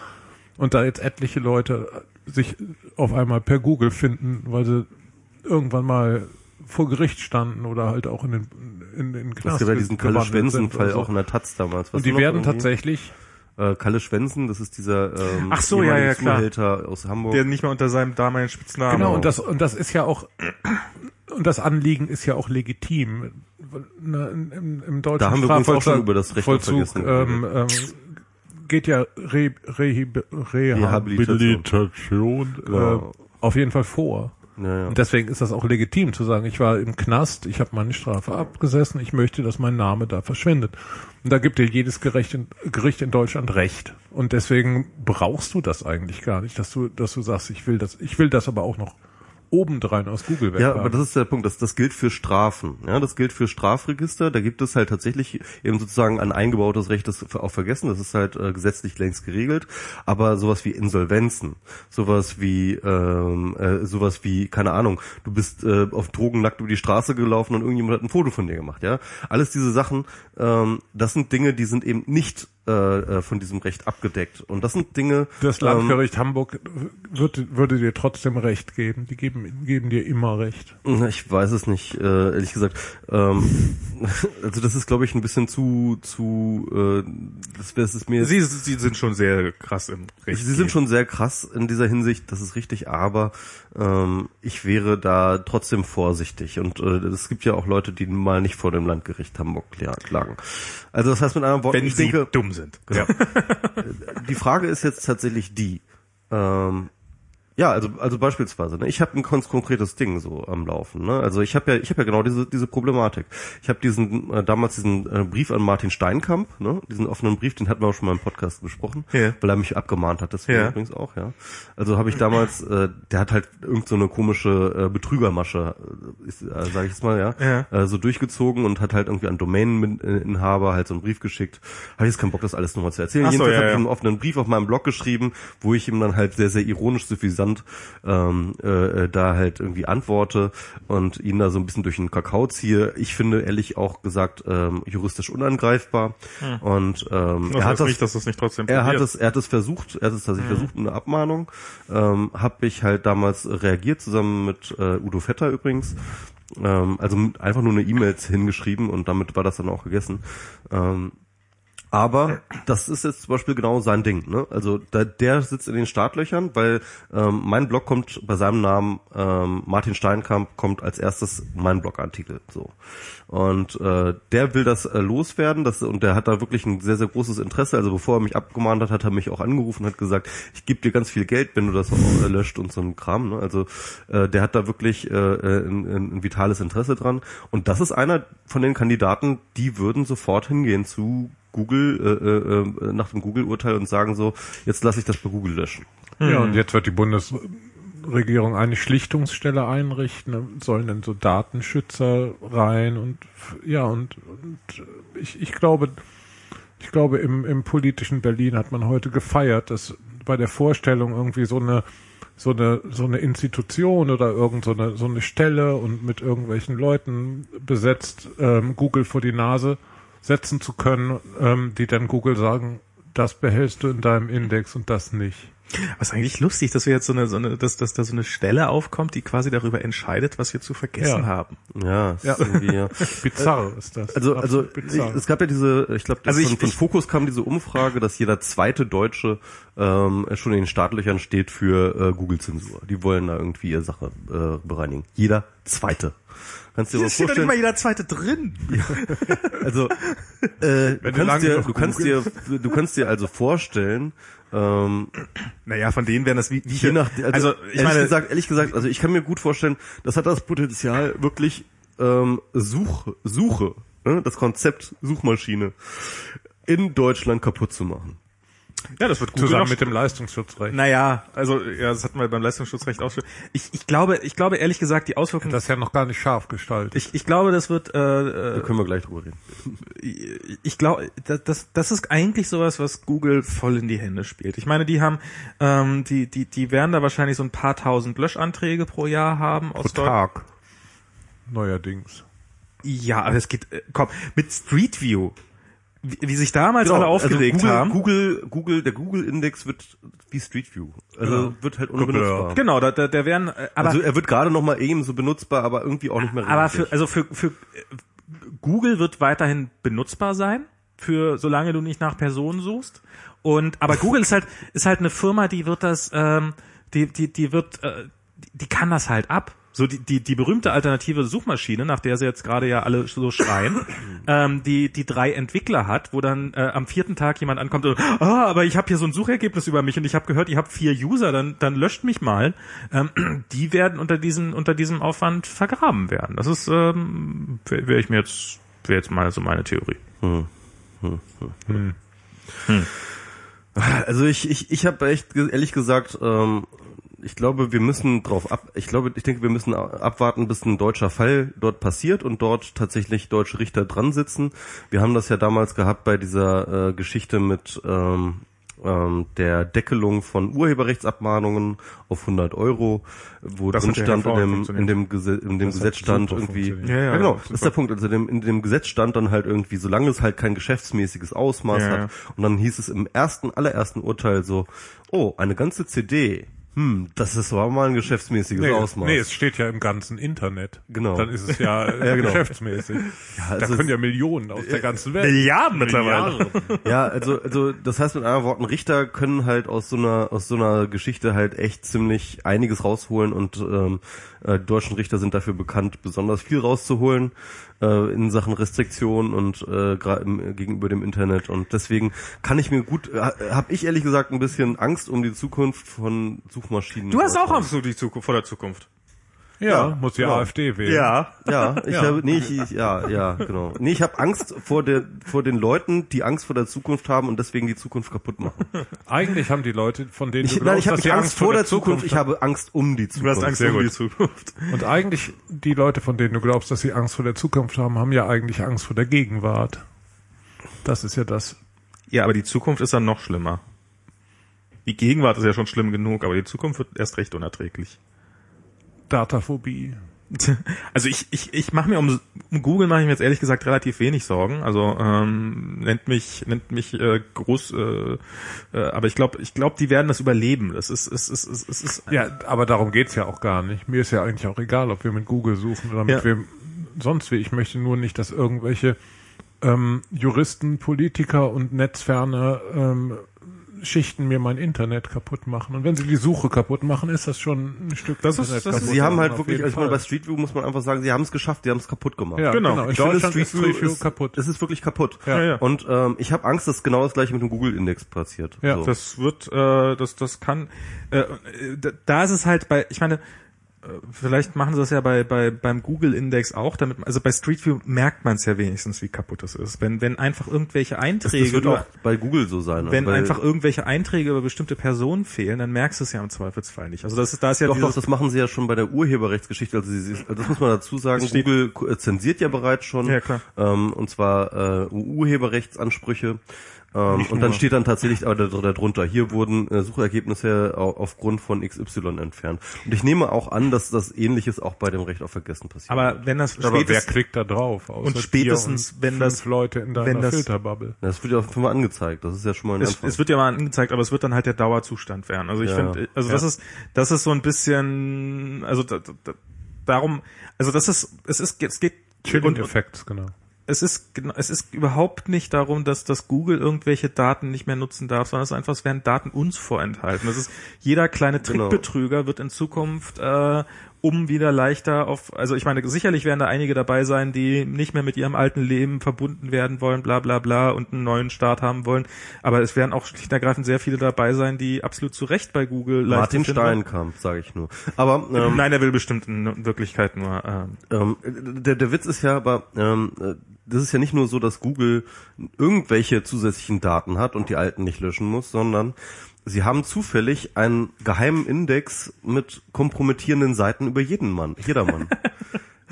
und da jetzt etliche Leute sich auf einmal per Google finden, weil sie irgendwann mal vor Gericht standen oder halt auch in den in den
Das
Knast
gibt ja diesen Kalle Schwensen-Fall
so.
auch in der Taz damals. Weißt
Und die werden
irgendwie?
tatsächlich
Äh, Kalle Schwensen, das ist dieser ähm,
Ach so, ja, ja, klar.
Zuhälter aus Hamburg.
Der nicht mehr unter seinem damaligen Spitznamen.
Genau, und das, und das ist ja auch, und das Anliegen ist ja auch legitim. Ne, Im, im deutschen
Da haben wir übrigens auch schon über das Recht auf
Vollzug,
Vergessen
ähm, ähm, geht ja Re, Rehab, Rehabilitation äh,
Genau.
auf jeden Fall vor.
ja, ja.
Und deswegen ist das auch legitim zu sagen, ich war im Knast, ich habe meine Strafe abgesessen, ich möchte, dass mein Name da verschwindet. Und da gibt dir jedes Gericht in, Gericht in Deutschland Recht. Und deswegen brauchst du das eigentlich gar nicht, dass du, dass du sagst, ich will das, ich will das aber auch noch obendrein aus Google weg
Ja, aber das ist der Punkt. Das, das gilt für Strafen. Ja, das gilt für Strafregister. Da gibt es halt tatsächlich eben sozusagen ein eingebautes Recht das auf Vergessen. Das ist halt äh, gesetzlich längst geregelt. Aber sowas wie Insolvenzen, sowas wie ähm, äh, sowas wie keine Ahnung. Du bist äh, auf Drogen nackt über die Straße gelaufen und irgendjemand hat ein Foto von dir gemacht. Ja, alles diese Sachen. Ähm, das sind Dinge, die sind eben nicht äh, äh, von diesem Recht abgedeckt. Und das sind Dinge.
das
ähm,
Landgericht Hamburg würde, würde dir trotzdem Recht geben. Die geben, geben dir immer Recht.
Ich weiß es nicht, äh, ehrlich gesagt. Ähm, also das ist, glaube ich, ein bisschen zu, zu, äh, das wäre es mir.
Sie, sie sind schon sehr krass im Recht.
Sie sind schon sehr krass in dieser Hinsicht, das ist richtig, aber ähm, ich wäre da trotzdem vorsichtig. Und äh, es gibt ja auch Leute, die mal nicht vor dem Landgericht Hamburg kla- klagen. Also das heißt mit anderen Worten,
wenn
ich
sie
denke,
dumm sind.
Ja. die Frage ist jetzt tatsächlich die. Ähm, ja, also also beispielsweise, ne, ich habe ein ganz konkretes Ding so am Laufen. Ne? Also ich habe ja ich habe ja genau diese diese Problematik. Ich habe diesen äh, damals diesen äh, Brief an Martin Steinkamp, ne, diesen offenen Brief, den hatten wir auch schon mal im Podcast besprochen,
Ja.
weil er mich abgemahnt hat. Deswegen
Ja.
übrigens auch, ja. Also habe ich damals, äh, der hat halt irgend so eine komische äh, Betrügermasche, äh, äh, sage ich jetzt mal, ja,
Ja.
Äh, so durchgezogen und hat halt irgendwie an Domäneninhaber halt so einen Brief geschickt. Ich jetzt keinen Bock, das alles nochmal zu erzählen.
Ach so,
Jedenfalls
ja,
habe ich
ja.
einen offenen Brief auf meinem Blog geschrieben, wo ich ihm dann halt sehr, sehr ironisch, suffisant ähm, äh, äh, da halt irgendwie antworte und ihn da so ein bisschen durch den Kakao ziehe. Ich finde ehrlich auch gesagt ähm, juristisch unangreifbar. Und ähm,
Hm. Das
er hat das
nicht, dass das nicht trotzdem
er hat es, er hat es versucht, er hat es tatsächlich
Mhm.
versucht, eine Abmahnung. Ähm, habe ich halt damals reagiert, zusammen mit äh, Udo Vetter übrigens. Ähm, also einfach nur eine E-Mail hingeschrieben und damit war das dann auch gegessen. Ähm, aber das ist jetzt zum Beispiel genau sein Ding. Ne? Also da, der sitzt in den Startlöchern, weil ähm, mein Blog kommt bei seinem Namen, ähm, Martin Steinkamp kommt als erstes mein Blogartikel. So Und äh, der will das äh, loswerden das, und der hat da wirklich ein sehr, sehr großes Interesse. Also bevor er mich abgemahnt hat, hat er mich auch angerufen und hat gesagt, ich gebe dir ganz viel Geld, wenn du das auch äh, löscht und so ein Kram. Ne? Also äh, der hat da wirklich äh, äh, ein, ein vitales Interesse dran. Und das ist einer von den Kandidaten, die würden sofort hingehen zu Google, äh, äh, äh, nach dem Google-Urteil und sagen so, jetzt lasse ich das bei Google löschen.
Ja, und jetzt wird die Bundesregierung eine Schlichtungsstelle einrichten, da sollen dann so Datenschützer rein und ja, und, und ich, ich glaube, ich glaube, im, im politischen Berlin hat man heute gefeiert, dass bei der Vorstellung irgendwie so eine so eine so eine Institution oder irgend so eine so eine Stelle und mit irgendwelchen Leuten besetzt ähm, Google vor die Nase setzen zu können, ähm, die dann Google sagen, das behältst du in deinem Index und das nicht.
Was eigentlich lustig, dass wir jetzt so eine, so eine, dass, dass da so eine Stelle aufkommt, die quasi darüber entscheidet, was wir zu vergessen
Ja.
haben.
Ja, es
Ja.
ist irgendwie, ja.
Bizarr ist das.
Also, also ich, es gab ja diese, ich glaube,
Also
von,
ich-
von Fokus kam diese Umfrage, dass jeder zweite Deutsche ähm, schon in den Startlöchern steht für äh, Google-Zensur. Die wollen da irgendwie ihre Sache äh, bereinigen. Jeder zweite. Kannst du dir
Hier steht doch nicht mal jeder zweite drin.
Also äh, du,
du
kannst dir, du kannst dir, du kannst dir also vorstellen, ähm,
Naja, von denen wären das wie, wie
je nach, also,
also ich
ehrlich
meine,
gesagt, ehrlich gesagt, also ich kann mir gut vorstellen, das hat das Potenzial wirklich ähm, Such, Suche, ne, das Konzept Suchmaschine in Deutschland kaputt zu machen.
Ja, das wird Google
Zusammen
noch-
mit dem Leistungsschutzrecht.
Naja, also ja, das hatten wir beim Leistungsschutzrecht auch schon. Ich, ich glaube, ich glaube ehrlich gesagt, die Auswirkungen.
Das ist ja noch gar nicht scharf gestaltet.
ich, ich glaube, das wird. Äh,
Da
äh,
können wir gleich drüber reden.
ich glaube, das, das, das ist eigentlich sowas, was Google voll in die Hände spielt. Ich meine, die haben, ähm, die, die, die werden da wahrscheinlich so ein paar tausend Löschanträge pro Jahr haben aus
Pro Tag. Neuerdings.
Ja, aber es geht, äh, komm, mit Street View, wie, wie sich damals alle
also
aufgeregt
Google,
haben.
Google, Google, der Google-Index wird wie Street View. Also wird halt unbenutzbar.
Genau, da, da, da werden, äh, aber,
also er wird gerade noch mal eben so benutzbar, aber irgendwie auch nicht mehr
aber
richtig.
für, also für, für äh, Google wird weiterhin benutzbar sein, für solange du nicht nach Personen suchst. Und aber Google ist halt ist halt eine Firma, die wird das, ähm, die die die wird, äh, die kann das halt ab. So die, die, die berühmte alternative Suchmaschine, nach der sie jetzt gerade ja alle so schreien, ähm, die die drei Entwickler hat, wo dann äh, am vierten Tag jemand ankommt und ah, aber ich habe hier so ein Suchergebnis über mich und ich habe gehört, ihr habt vier User, dann dann löscht mich mal. Ähm, die werden unter diesen unter diesem Aufwand vergraben werden. Das ist ähm, wäre wär ich mir jetzt wäre jetzt mal so meine Theorie.
Also ich, ich, ich habe echt ehrlich gesagt, ähm, ich glaube, wir müssen drauf ab. Ich glaube, ich denke, wir müssen abwarten, bis ein deutscher Fall dort passiert und dort tatsächlich deutsche Richter dran sitzen. Wir haben das ja damals gehabt bei dieser äh, Geschichte mit ähm, ähm, der Deckelung von Urheberrechtsabmahnungen auf 100 Euro, wo
Das
drin
ja
stand in dem, in dem, Gese in dem Gesetz stand irgendwie,
funktioniert.
Ja, ja,
genau,
super.
das ist der Punkt. Also dem, in dem Gesetz stand dann halt irgendwie, solange es halt kein geschäftsmäßiges Ausmaß
Ja,
hat,
ja.
und dann hieß es im ersten, allerersten Urteil so, oh, eine ganze CD, hm, das ist aber mal ein geschäftsmäßiges
Nee,
Ausmaß.
nee, es steht ja im ganzen Internet.
Genau.
Dann ist es ja, äh,
Ja, genau.
geschäftsmäßig. da
es
können
ist-
ja Millionen aus der ganzen Welt.
Milliarden mittlerweile.
Ja, also, also das heißt mit anderen Worten, Richter können halt aus so einer aus so einer Geschichte halt echt ziemlich einiges rausholen und ähm, äh, deutschen Richter sind dafür bekannt, besonders viel rauszuholen äh, in Sachen Restriktion und äh, im, gegenüber dem Internet und deswegen kann ich mir gut, äh, habe ich ehrlich gesagt ein bisschen Angst um die Zukunft von Suchmaschinen.
Du hast auch. Angst vor die Zukunft, vor der Zukunft.
Ja,
Ja,
muss die
genau.
AfD wählen.
Ja.
Ja, ich
Ja.
habe nee, ich, ich ja, ja, genau. Nee, ich habe Angst vor der vor den Leuten, die Angst vor der Zukunft haben und deswegen die Zukunft kaputt machen.
Eigentlich haben die Leute, von denen
Ich,
du
nein,
glaubst,
ich habe
sie
Angst vor der Zukunft, ich habe Angst um die
Du
Zukunft.
hast Angst
Sehr
um die
gut.
Zukunft.
Und eigentlich, die Leute, von denen du glaubst, dass sie Angst vor der Zukunft haben, haben ja eigentlich Angst vor der Gegenwart. Das ist ja das.
Ja, aber die Zukunft ist dann noch schlimmer. Die Gegenwart ist ja schon schlimm genug, aber die Zukunft wird erst recht unerträglich.
Dataphobie.
Also ich, ich, ich mache mir um, um Google mache ich mir jetzt ehrlich gesagt relativ wenig Sorgen. Also ähm, nennt mich nennt mich äh, groß, äh, äh, aber ich glaube ich glaube die werden das überleben. Das ist es ist es ist, es ist
Ja, aber darum geht's ja auch gar nicht. Mir ist ja eigentlich auch egal, ob wir mit Google suchen oder mit
Ja.
wem sonst wie. Ich möchte nur nicht, dass irgendwelche ähm, Juristen, Politiker und netzferne ähm, Schichten mir mein Internet kaputt machen. Und wenn sie die Suche kaputt machen, ist das schon ein Stück
Das ist-
Internet
das ist-
kaputt
Sie haben halt wirklich, also ich meine, bei Street View muss man einfach sagen, sie haben es geschafft, sie haben es kaputt gemacht.
ja,
Genau.
genau.
Ich finde, Street
ist
View
View
ist
kaputt.
Es ist wirklich kaputt.
Ja.
ja.
Und ähm, ich habe Angst, dass genau das gleiche mit dem Google-Index passiert.
Ja,
so.
Das wird, äh, das, das kann, äh, da- da ist es halt bei, ich meine, vielleicht machen sie das ja bei, bei beim Google-Index auch, damit, also bei Street View merkt man es ja wenigstens, wie kaputt es ist. Wenn, wenn einfach irgendwelche
das,
Einträge,
das wird
über-
auch bei Google so sein.
wenn
also bei,
einfach irgendwelche Einträge über bestimmte Personen fehlen, dann merkst du es ja im Zweifelsfall nicht. Also das ist, da ist ja
Doch, doch, das machen sie ja schon bei der Urheberrechtsgeschichte. Also, sie, also das muss man dazu sagen. Google äh, zensiert ja bereits schon.
Ja, klar.
Ähm, und zwar äh, Urheberrechtsansprüche. Ähm, und dann steht dann tatsächlich aber da- darunter, hier wurden äh, Suchergebnisse au- aufgrund von XY entfernt. Und ich nehme auch an, dass das Ähnliches auch bei dem Recht auf Vergessen passiert.
aber wenn das
aber wer
spätestens,
klickt da drauf? Außer
Und spätestens,
und
wenn das-
Leute in deiner
wenn das-
Filterbubble.
das wird ja auch schon mal angezeigt. Das ist ja schon mal ein
es,
Anfang.
es wird ja mal angezeigt, aber es wird dann halt der Dauerzustand werden. Also ich
Ja.
finde, also das ist, das ist so ein bisschen, also da, da, darum, also das ist, es ist, es geht
Chilling Effects, genau.
Es ist genau- es ist überhaupt nicht darum, dass dass Google irgendwelche Daten nicht mehr nutzen darf, sondern es ist einfach, es werden Daten uns vorenthalten. Das ist jeder kleine
Genau.
Trickbetrüger wird in Zukunft äh, um wieder leichter auf, also ich meine, sicherlich werden da einige dabei sein, die nicht mehr mit ihrem alten Leben verbunden werden wollen, bla bla bla und einen neuen Start haben wollen. Aber es werden auch schlicht und ergreifend sehr viele dabei sein, die absolut zu Recht bei Google
Martin. Steinkamp, sage ich nur. Aber ähm,
Nein, er will bestimmt in Wirklichkeit nur. Ähm,
Ähm, der, der Witz ist ja aber, ähm, äh, das ist ja nicht nur so, dass Google irgendwelche zusätzlichen Daten hat und die alten nicht löschen muss, sondern sie haben zufällig einen geheimen Index mit kompromittierenden Seiten über jeden Mann, jedermann.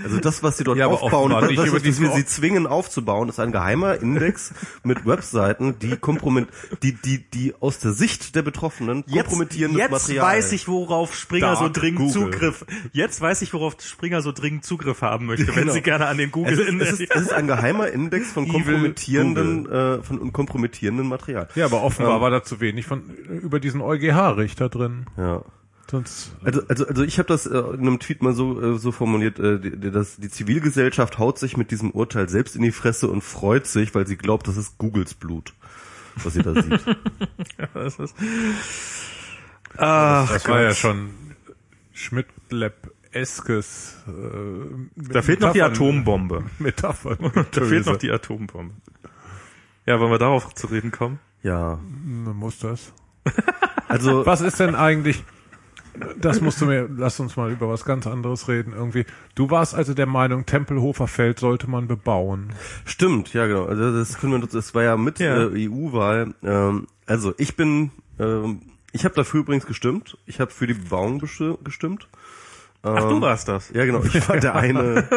Also das, was sie dort
Ja,
aufbauen, das,
nicht
was, wir sie zwingen aufzubauen, ist ein geheimer Index mit Webseiten, die kompromit, die, die, die aus der Sicht der Betroffenen kompromittierendes
jetzt
Material.
weiß ich, worauf Springer
Dark
so dringend
Google.
Zugriff. Jetzt weiß ich, worauf Springer so dringend Zugriff haben möchte, wenn
Genau.
sie gerne an den
Es
Google
ist, es, ist, es ist ein geheimer Index von kompromittierenden, äh, von kompromittierenden Material.
Ja, aber offenbar
Ähm,
war da zu wenig von über diesen EuGH-Richter drin.
Ja.
Sonst
Also, also, also ich habe das äh, in einem Tweet mal so, äh, so formuliert, äh, die, die- dass die Zivilgesellschaft haut sich mit diesem Urteil selbst in die Fresse und freut sich, weil sie glaubt, das ist Googles Blut, was sie da sieht.
Das ist, Ach,
das war ja schon Schmidt-Lab-eskes äh,
da fehlt noch die Atombombe.
Metaphern.
Da fehlt noch die Atombombe. Ja, wollen wir darauf zu reden kommen?
Ja.
Man muss das.
Also
Was ist denn eigentlich, das musst du mir, lass uns mal über was ganz anderes reden irgendwie. Du warst also der Meinung, Tempelhofer Feld sollte man bebauen.
stimmt, ja genau. Also das können wir, das war ja mit
Ja.
Äh, EU-Wahl. Ähm, also ich bin, ähm, ich habe dafür übrigens gestimmt. Ich habe für die Bebauung gestimmt.
Ach, du warst das.
Ja, genau. Ich war der eine.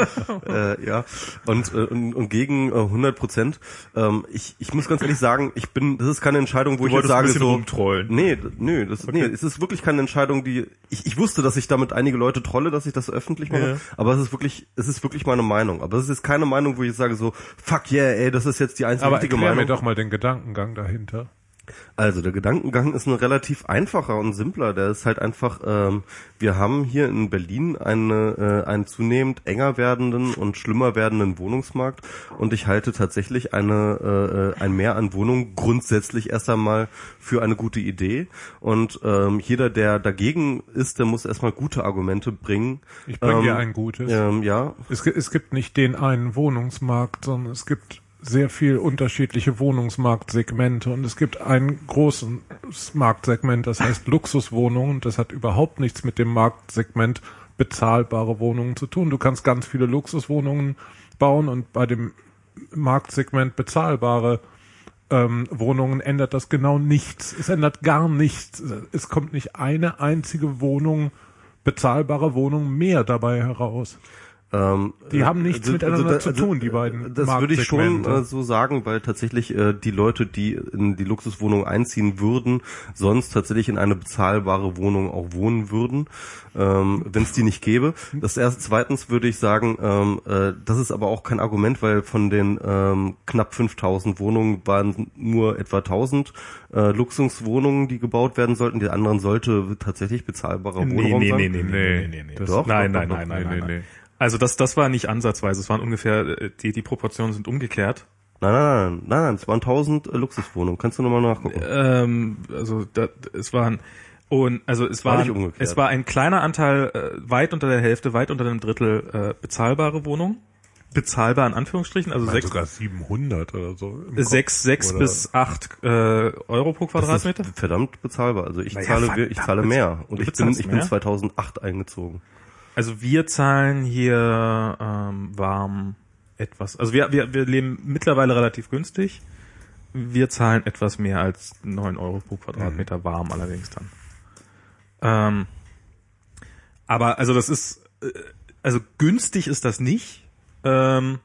äh, ja. Und, äh, und, und gegen äh, 100 Prozent. Ähm, ich, ich muss ganz ehrlich sagen, ich bin. Das ist keine Entscheidung, wo ich jetzt sage so.
rumtrollen.
Nee, nö, das, nee, es ist wirklich keine Entscheidung, die. Ich, ich wusste, dass ich damit einige Leute trolle, dass ich das öffentlich mache.
Ja.
Aber es ist wirklich, es ist wirklich meine Meinung. Aber es ist keine Meinung, wo ich sage so, fuck yeah, ey, das ist jetzt die einzige
Aber
richtige
erklär mir
Meinung.
doch mal den Gedankengang dahinter.
Also der Gedankengang ist ein relativ einfacher und simpler. Der ist halt einfach, ähm, wir haben hier in Berlin eine, äh, einen zunehmend enger werdenden und schlimmer werdenden Wohnungsmarkt und ich halte tatsächlich eine, äh, ein Mehr an Wohnungen grundsätzlich erst einmal für eine gute Idee und ähm, jeder, der dagegen ist, der muss erstmal gute Argumente bringen.
Ich bringe
ähm,
dir ein gutes.
Ähm, ja,
Es, es gibt nicht den einen Wohnungsmarkt, sondern es gibt sehr viel unterschiedliche Wohnungsmarktsegmente und es gibt ein großes Marktsegment, das heißt Luxuswohnungen. Das hat überhaupt nichts mit dem Marktsegment bezahlbare Wohnungen zu tun. Du kannst ganz viele Luxuswohnungen bauen und bei dem Marktsegment bezahlbare ähm, Wohnungen ändert das genau nichts. Es ändert gar nichts. Es kommt nicht eine einzige Wohnung, bezahlbare Wohnung mehr dabei heraus.
Ähm,
Die haben nichts miteinander
da-
zu tun, die beiden
Das würde ich schon äh, so sagen, weil tatsächlich äh, die Leute, die in die Luxuswohnung einziehen würden, sonst tatsächlich in eine bezahlbare Wohnung auch wohnen würden, ähm, wenn es die nicht gäbe. Das erste, zweitens würde ich sagen, ähm, äh, das ist aber auch kein Argument, weil von den ähm, knapp 5000 Wohnungen waren nur etwa 1000 äh, Luxuswohnungen, die gebaut werden sollten. Die anderen sollte tatsächlich bezahlbarer Wohnraum sein.
nee, nee, nee, nee.
Das-
Doch,
nein,
doch,
nein,
doch,
nein,
doch.
nein,
Nee,
nein,
nee,
nein. Also das, das war nicht ansatzweise. Es waren ungefähr, äh, die, die Proportionen sind umgekehrt.
Nein, nein, nein, nein, nein, es waren 1000 äh, Luxuswohnungen. Kannst du nochmal nachgucken?
Ähm, also da, es waren und also es
War
war
nicht umgekehrt.
es war ein kleiner Anteil, äh, weit unter der Hälfte, weit unter einem Drittel äh, bezahlbare Wohnungen. Bezahlbar in Anführungsstrichen, also sechs,
sogar 700 oder so.
sechs, sechs bis acht äh, Euro pro
Das
Quadratmeter.
ist verdammt bezahlbar. Also ich
Na ja,
zahle, ich zahle mehr. Und ich bin, ich bin
mehr?
2008 eingezogen.
Also wir zahlen hier ähm, warm etwas. Also wir, wir, wir leben mittlerweile relativ günstig. Wir zahlen etwas mehr als neun Euro pro Quadratmeter warm allerdings dann. Ähm, aber also das ist, äh, also günstig ist das nicht. Ähm,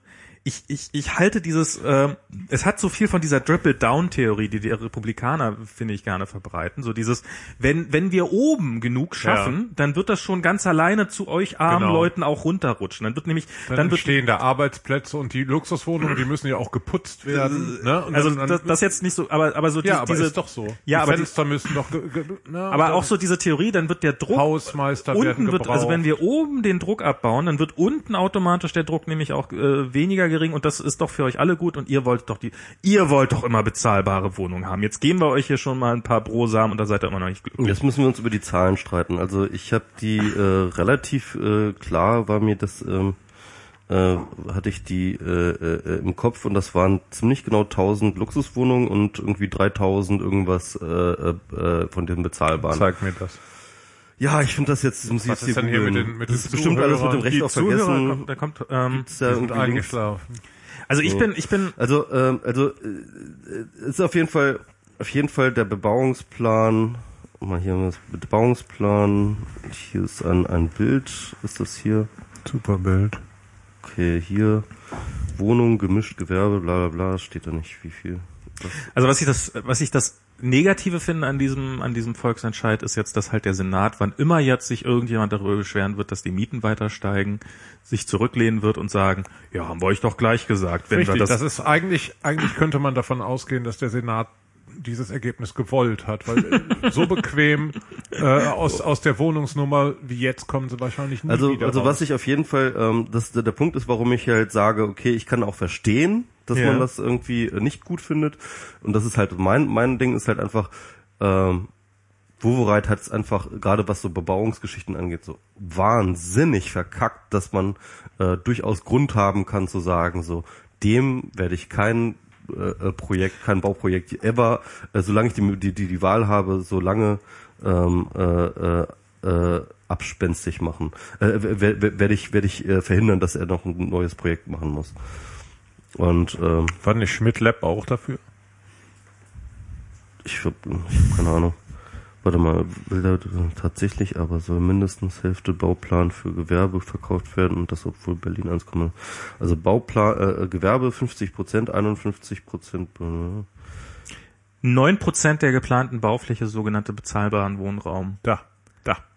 ich, ich, ich halte dieses, ähm, es hat so viel von dieser Triple-Down-Theorie, die die Republikaner, finde ich, gerne verbreiten. So dieses, wenn, wenn wir oben genug schaffen, dann wird das schon ganz alleine zu euch armen
Genau.
Leuten auch runterrutschen. Dann wird nämlich,
Dann,
dann, wird
entstehen da Arbeitsplätze und die Luxuswohnungen, die müssen ja auch geputzt werden. Ne?
Also
dann-
das, das jetzt nicht so, aber, aber so
ja,
die,
aber
diese,
ist doch so.
Ja,
die
aber die-
Fenster müssen doch, ne,
aber auch so diese Theorie, dann wird der Druck
Hausmeister werden
unten wird, also wenn wir oben den Druck abbauen, dann wird unten automatisch der Druck nämlich auch äh, weniger gering und das ist doch für euch alle gut und ihr wollt doch die, ihr wollt doch immer bezahlbare Wohnungen haben. Jetzt geben wir euch hier schon mal ein paar Brosamen und da seid ihr immer noch nicht glücklich.
Jetzt müssen wir uns über die Zahlen streiten. Also ich habe die äh, relativ äh, klar war mir das ähm, äh, hatte ich die äh, äh, im Kopf und das waren ziemlich genau 1000 Luxuswohnungen und irgendwie 3000 irgendwas äh, äh, von den bezahlbaren.
Zeig mir das.
Ja, ich finde das jetzt muss ich
Was
jetzt
ist
hier
denn hier mit den, mit
das ist bestimmt alles mit dem? Recht auch
Zuhörer,
vergessen.
kommt, da kommt, ähm,
Gibt's da
Die sind
irgendwie Links?
eingeschlafen.
also ich bin, ich bin,
Also, ähm, also äh, ist auf jeden Fall, auf jeden Fall der Bebauungsplan. Mal hier mal das Bebauungsplan. Hier ist ein ein Bild. Ist das hier?
Super Bild.
Okay, hier Wohnung, gemischt Gewerbe, bla bla bla. Steht da nicht wie viel.
Also was ich das, was ich das Negative finde an diesem, an diesem Volksentscheid ist jetzt, dass halt der Senat, wann immer jetzt sich irgendjemand darüber beschweren wird, dass die Mieten weiter steigen, sich zurücklehnen wird und sagen, ja, haben wir euch doch gleich gesagt, wenn
Richtig,
wir das,
das ist eigentlich, eigentlich könnte man davon ausgehen, dass der Senat dieses Ergebnis gewollt hat, weil äh, so bequem äh, aus, aus der Wohnungsnummer wie jetzt kommen sie wahrscheinlich nie
Also,
wieder
also
raus.
was ich auf jeden Fall, ähm, das der, der Punkt ist, warum ich halt sage, okay, ich kann auch verstehen, dass
Ja.
man das irgendwie äh, nicht gut findet. Und das ist halt mein mein Ding ist halt einfach, ähm, Wovereit hat es einfach, gerade was so Bebauungsgeschichten angeht, so wahnsinnig verkackt, dass man äh, durchaus Grund haben kann zu sagen, so, dem werde ich kein äh, äh, Projekt, kein Bauprojekt ever, äh, solange ich die, die, die, die Wahl habe, solange ähm, äh, äh, äh, abspenstig machen. Äh, werde werd ich, werde ich äh, verhindern, dass er noch ein neues Projekt machen muss. Und ähm,
War nicht Schmidt-Lab auch dafür?
ich habe ich hab keine Ahnung. Warte mal, will er tatsächlich, aber soll mindestens Hälfte Bauplan für Gewerbe verkauft werden und das obwohl Berlin 1, also Bauplan, äh, Gewerbe 50 Prozent, 51 Prozent. Äh,
neun Prozent der geplanten Baufläche sogenannte bezahlbaren Wohnraum.
Da, da.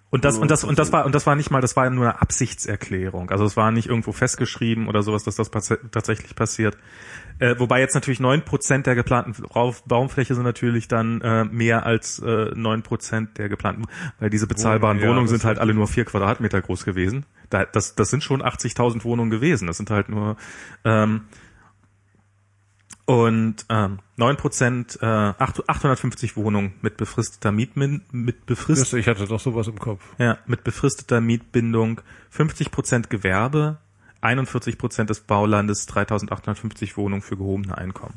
Und das, und das, und das war, und das war nicht mal, das war nur eine Absichtserklärung. Also es war nicht irgendwo festgeschrieben oder sowas, dass das pass tatsächlich passiert. Äh, wobei jetzt natürlich neun Prozent der geplanten Baumfläche sind natürlich dann äh, mehr als äh, neun Prozent der geplanten, weil diese bezahlbaren
Wohnungen, ja,
Wohnungen
das
sind halt alle nur vier Quadratmeter groß gewesen. Da, das, das sind schon 80.000 Wohnungen gewesen. Das sind halt nur ähm, und ähm, 9 Prozent, äh, 8, 850 Wohnungen mit befristeter Mietmin, mit befrist,
Das, ich hatte doch sowas im Kopf.
ja, mit befristeter Mietbindung, 50 Prozent Gewerbe, 41 Prozent des Baulandes, 3850 Wohnungen für gehobene Einkommen.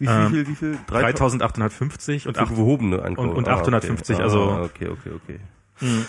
wie viel, wie viel, wie viel?
3850 und
Für
8,
gehobene Einkommen.
und- und
Ah,
850,
okay.
also-
Ah, okay, okay, okay.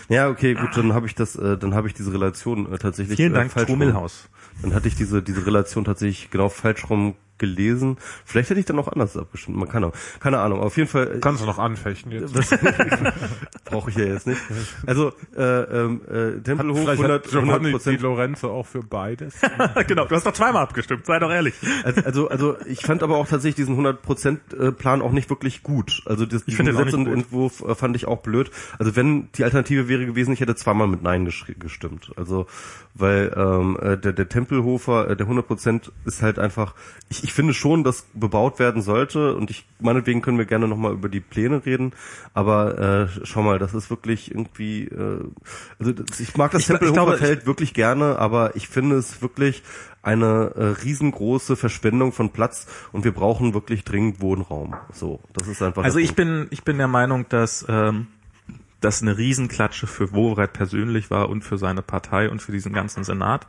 Ja, okay, gut, dann habe ich das, äh, dann habe ich diese Relation äh, tatsächlich
vielen
äh,
Dank,
falsch rum.
Milhouse.
Dann hatte ich diese diese Relation tatsächlich genau falsch rum gelesen. Vielleicht hätte ich dann auch anders abgestimmt. Man kann auch, keine Ahnung. Auf jeden Fall äh,
Kannst du noch anfechten jetzt?
brauche ich ja jetzt nicht. Also äh, ähm, äh, Tempelhof 100
hat Giovanni
100
Di Lorenzo auch für beides.
genau, du hast doch zweimal abgestimmt, sei doch ehrlich.
Also, also ich fand aber auch tatsächlich diesen 100% Plan auch nicht wirklich gut. Also das, diesen. Entwurf äh, fand ich auch blöd. Also wenn die Alternative wäre gewesen, ich hätte zweimal mit Nein gestimmt. Also weil ähm, äh, der, der Tempelhofer, äh, der 100% ist halt einfach, ich, ich finde schon, dass bebaut werden sollte und ich meinetwegen können wir gerne nochmal über die Pläne reden, aber äh, schau mal, das ist wirklich irgendwie, äh, also ich mag das
Ich gl- ich
Tempelhofer
glaube, ich-
Feld wirklich gerne, aber ich finde es wirklich eine äh, riesengroße Verschwendung von Platz und wir brauchen wirklich dringend Wohnraum. So, das ist einfach.
Also ich bin, ich bin der Meinung, dass ähm, das eine Riesenklatsche für Wowereit persönlich war und für seine Partei und für diesen ganzen Senat.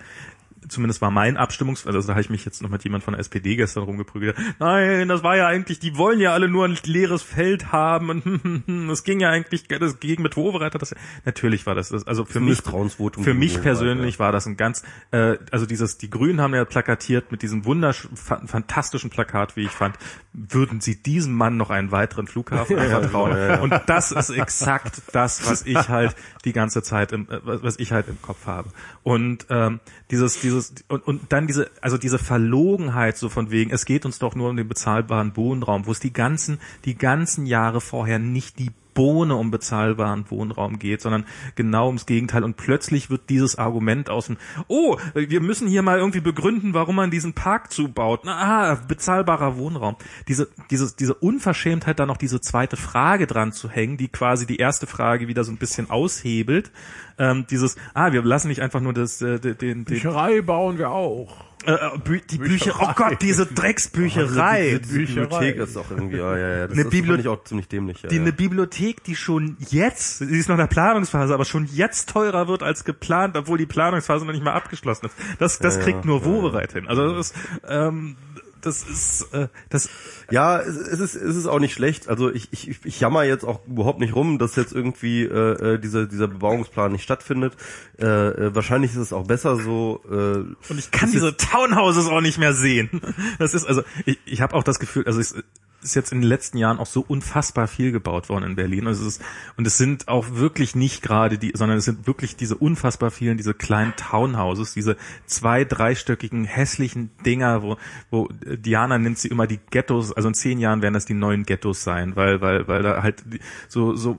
Zumindest war mein Abstimmungs, also da habe ich mich jetzt noch mit jemand von der SPD gestern rumgeprügelt. Nein, das war ja eigentlich, die wollen ja alle nur ein leeres Feld haben und es ging ja eigentlich das gegen mit hat das. Natürlich war das, das also für mich für mich persönlich war das ein ganz, äh, also dieses, die Grünen haben ja plakatiert mit diesem wundersch fa- fantastischen Plakat, wie ich fand, würden sie diesem Mann noch einen weiteren Flughafen anvertrauen. Und das ist exakt das, was ich halt die ganze Zeit im, äh, was ich halt im Kopf habe. Und ähm, dieses, dieses und, und dann diese, also diese Verlogenheit so von wegen, es geht uns doch nur um den bezahlbaren Wohnraum, wo es die ganzen, die ganzen Jahre vorher nicht die Bohne um bezahlbaren Wohnraum geht, sondern genau ums Gegenteil. Und plötzlich wird dieses Argument aus dem, oh, wir müssen hier mal irgendwie begründen, warum man diesen Park zubaut. Ah, bezahlbarer Wohnraum. Diese, diese, diese Unverschämtheit, da noch diese zweite Frage dran zu hängen, die quasi die erste Frage wieder so ein bisschen aushebelt. Ähm, dieses, ah, wir lassen nicht einfach nur das, äh, den, den,
Bücherei bauen wir auch.
Äh, Bü die Bücher, oh Gott, diese Drecksbücherei.
Diese Bibliothek ist auch irgendwie, ja, ja, ja. Das
Eine
ist,
Bibli-
auch ziemlich dämlich. Ja,
die
ja.
eine Bibliothek, die schon jetzt, sie ist noch in der Planungsphase, aber schon jetzt teurer wird als geplant, obwohl die Planungsphase noch nicht mal abgeschlossen ist. Das, das
Ja,
kriegt nur
ja,
Wobereit hin. Also das ist, ähm, das ist, äh, das,
Ja, es es ist, es ist auch nicht schlecht. Also ich, ich, ich jammer jetzt auch überhaupt nicht rum, dass jetzt irgendwie äh, äh, dieser, dieser Bebauungsplan nicht stattfindet. Äh, äh, wahrscheinlich ist es auch besser so. Äh,
und ich kann diese Townhouses auch nicht mehr sehen. Das ist also, ich, ich habe auch das Gefühl, also es ist jetzt in den letzten Jahren auch so unfassbar viel gebaut worden in Berlin. Also es ist, und es sind auch wirklich nicht gerade die, sondern es sind wirklich diese unfassbar vielen, diese kleinen Townhouses, diese zwei, dreistöckigen hässlichen Dinger, wo, wo Diana nennt sie immer die Ghettos, also in zehn Jahren werden das die neuen Ghettos sein, weil, weil, weil da halt so, so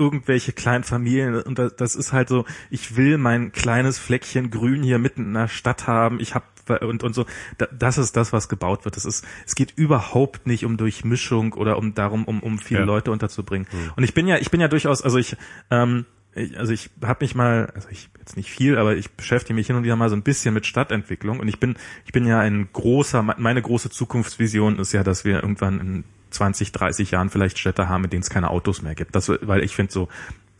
irgendwelche kleinen Familien und das ist halt so, ich will mein kleines Fleckchen Grün hier mitten in der Stadt haben. Ich habe und und so, da, das ist das, was gebaut wird. Das ist, es geht überhaupt nicht um Durchmischung oder um darum, um um viele
Ja.
Leute unterzubringen. Und ich bin ja, ich bin ja durchaus, also ich, ähm, ich, also ich habe mich mal, also ich jetzt nicht viel, aber ich beschäftige mich hin und wieder mal so ein bisschen mit Stadtentwicklung und ich bin, ich bin ja ein großer, meine große Zukunftsvision ist ja, dass wir irgendwann in 20, 30 Jahren vielleicht Städte haben, in denen es keine Autos mehr gibt. Das, weil ich finde so,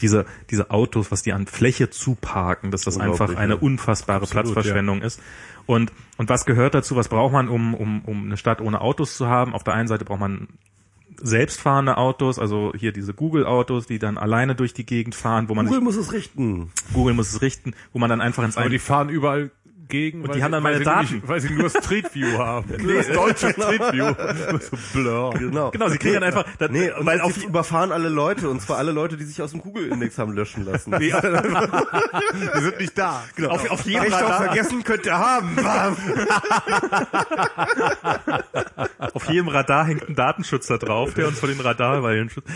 diese, diese Autos, was die an Fläche zuparken, dass das einfach eine
ja.
unfassbare
Absolut,
Platzverschwendung ist. Und, und was gehört dazu? Was braucht man, um, um, um eine Stadt ohne Autos zu haben? Auf der einen Seite braucht man selbstfahrende Autos, also hier diese Google-Autos, die dann alleine durch die Gegend fahren, wo man
Google muss es richten.
Google muss es richten, wo man dann einfach ins
Aber die fahren überall gegen,
Und die haben dann meine Daten.
Nicht, weil sie nur Street View haben. das deutsche Street View. so blur.
Genau.
Genau, sie kriegen dann einfach, das,
Nee, und
weil auf
auf überfahren alle Leute und zwar alle Leute, die sich aus dem Google-Index haben löschen lassen.
Die sind nicht da.
genau, auf, auf
auf
Radar,
vergessen könnt ihr haben.
auf jedem Radar hängt ein Datenschutz da drauf, der uns vor den Radarweilen schützt.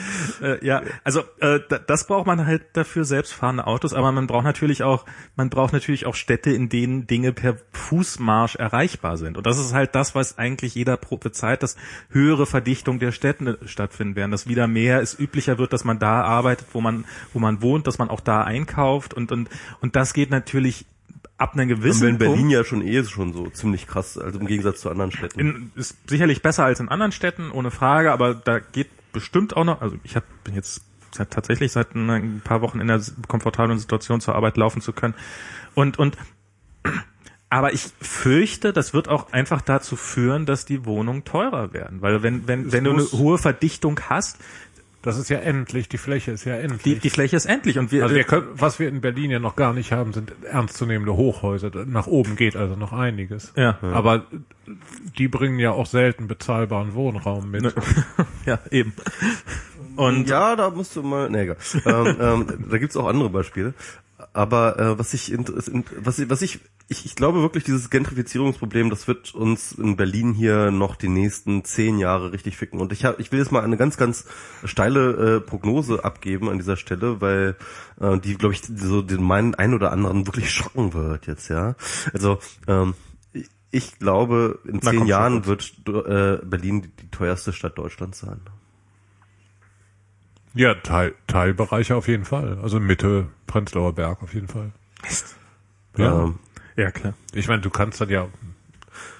Äh, ja, also äh, da- das braucht man halt dafür selbstfahrende Autos, aber man braucht natürlich auch, man braucht natürlich auch Städte, in denen Dinge per Fußmarsch erreichbar sind. Und das ist halt das, was eigentlich jeder prophezeit, dass höhere Verdichtung der Städte stattfinden werden, dass wieder mehr es üblicher wird, dass man da arbeitet, wo man wo man wohnt, dass man auch da einkauft und und und das geht natürlich ab einem
Und
gewissen
in Berlin
Punkt,
ja schon eh schon so ziemlich krass, also im Gegensatz zu anderen Städten.
in, ist sicherlich besser als in anderen Städten, ohne Frage, aber da geht bestimmt auch noch, also ich hab, bin jetzt tatsächlich seit ein paar Wochen in der komfortablen Situation zur Arbeit laufen zu können. Und, und, aber ich fürchte, das wird auch einfach dazu führen, dass die Wohnungen teurer werden. Weil wenn, wenn, wenn du eine hohe Verdichtung hast,
Das ist ja endlich, die Fläche ist ja endlich.
die, die Fläche ist endlich und wir,
also wir können, was wir in Berlin ja noch gar nicht haben, sind ernstzunehmende Hochhäuser. Nach oben geht also noch einiges.
Ja.
Aber die bringen ja auch selten bezahlbaren Wohnraum mit.
ja, eben. Und
ja, da musst du mal, nee, egal. ähm, ähm, da gibt's auch andere Beispiele. Aber äh, was ich, was, ich- was ich, ich, ich glaube wirklich, dieses Gentrifizierungsproblem, das wird uns in Berlin hier noch die nächsten zehn Jahre richtig ficken. Und ich hab, ich will jetzt mal eine ganz, ganz steile äh, Prognose abgeben an dieser Stelle, weil äh, die, glaube ich, so den meinen einen oder anderen wirklich schocken wird jetzt, ja. Also ähm, ich- ich glaube, in
Na,
zehn
komm,
Jahren wird äh, Berlin die, die teuerste Stadt Deutschlands sein.
Ja, Teil, Teilbereiche auf jeden Fall. Also Mitte, Prenzlauer Berg auf jeden Fall. Ja.
Ähm,
ja, klar.
Ich meine, du kannst dann ja.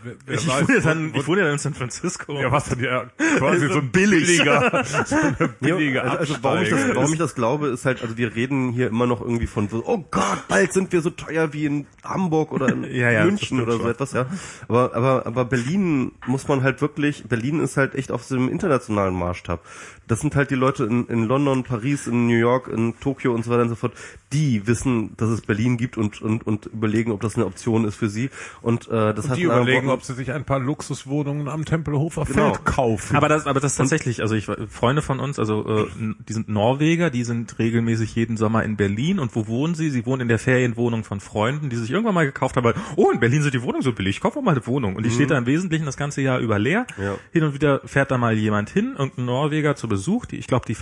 Wer, wer
Ich
weiß,
wohne,
wo-
dann,
wo-
ich wohne ja in San Francisco.
ja, was dann ja quasi so ein billiger, so eine billige
also, also warum, ich das, warum ich das glaube, ist halt, also wir reden hier immer noch irgendwie von so, oh Gott, bald sind wir so teuer wie in Hamburg oder in
Ja, ja,
München oder so
schon.
etwas, ja. Aber, aber, aber Berlin muss man halt wirklich, Berlin ist halt echt auf so einem internationalen Maßstab. Das sind halt die Leute in, in London, Paris, in New York, in Tokio und so weiter und so fort, die wissen, dass es Berlin gibt und, und, und überlegen, ob das eine Option ist für sie. Und äh, das
Und
hat
die überlegen,
Worten-
ob sie sich ein paar Luxuswohnungen am Tempelhofer
Genau.
Feld kaufen.
Aber das, aber das tatsächlich, also ich Freunde von uns, also äh, die sind Norweger, die sind regelmäßig jeden Sommer in Berlin und wo wohnen sie? Sie wohnen in der Ferienwohnung von Freunden, die sich irgendwann mal gekauft haben, weil oh in Berlin sind die Wohnungen so billig, ich kaufe mal eine Wohnung und die steht da im Wesentlichen das ganze Jahr über leer.
Ja.
Hin und wieder fährt da mal jemand hin, irgendein Norweger zu Besuch, die ich glaube die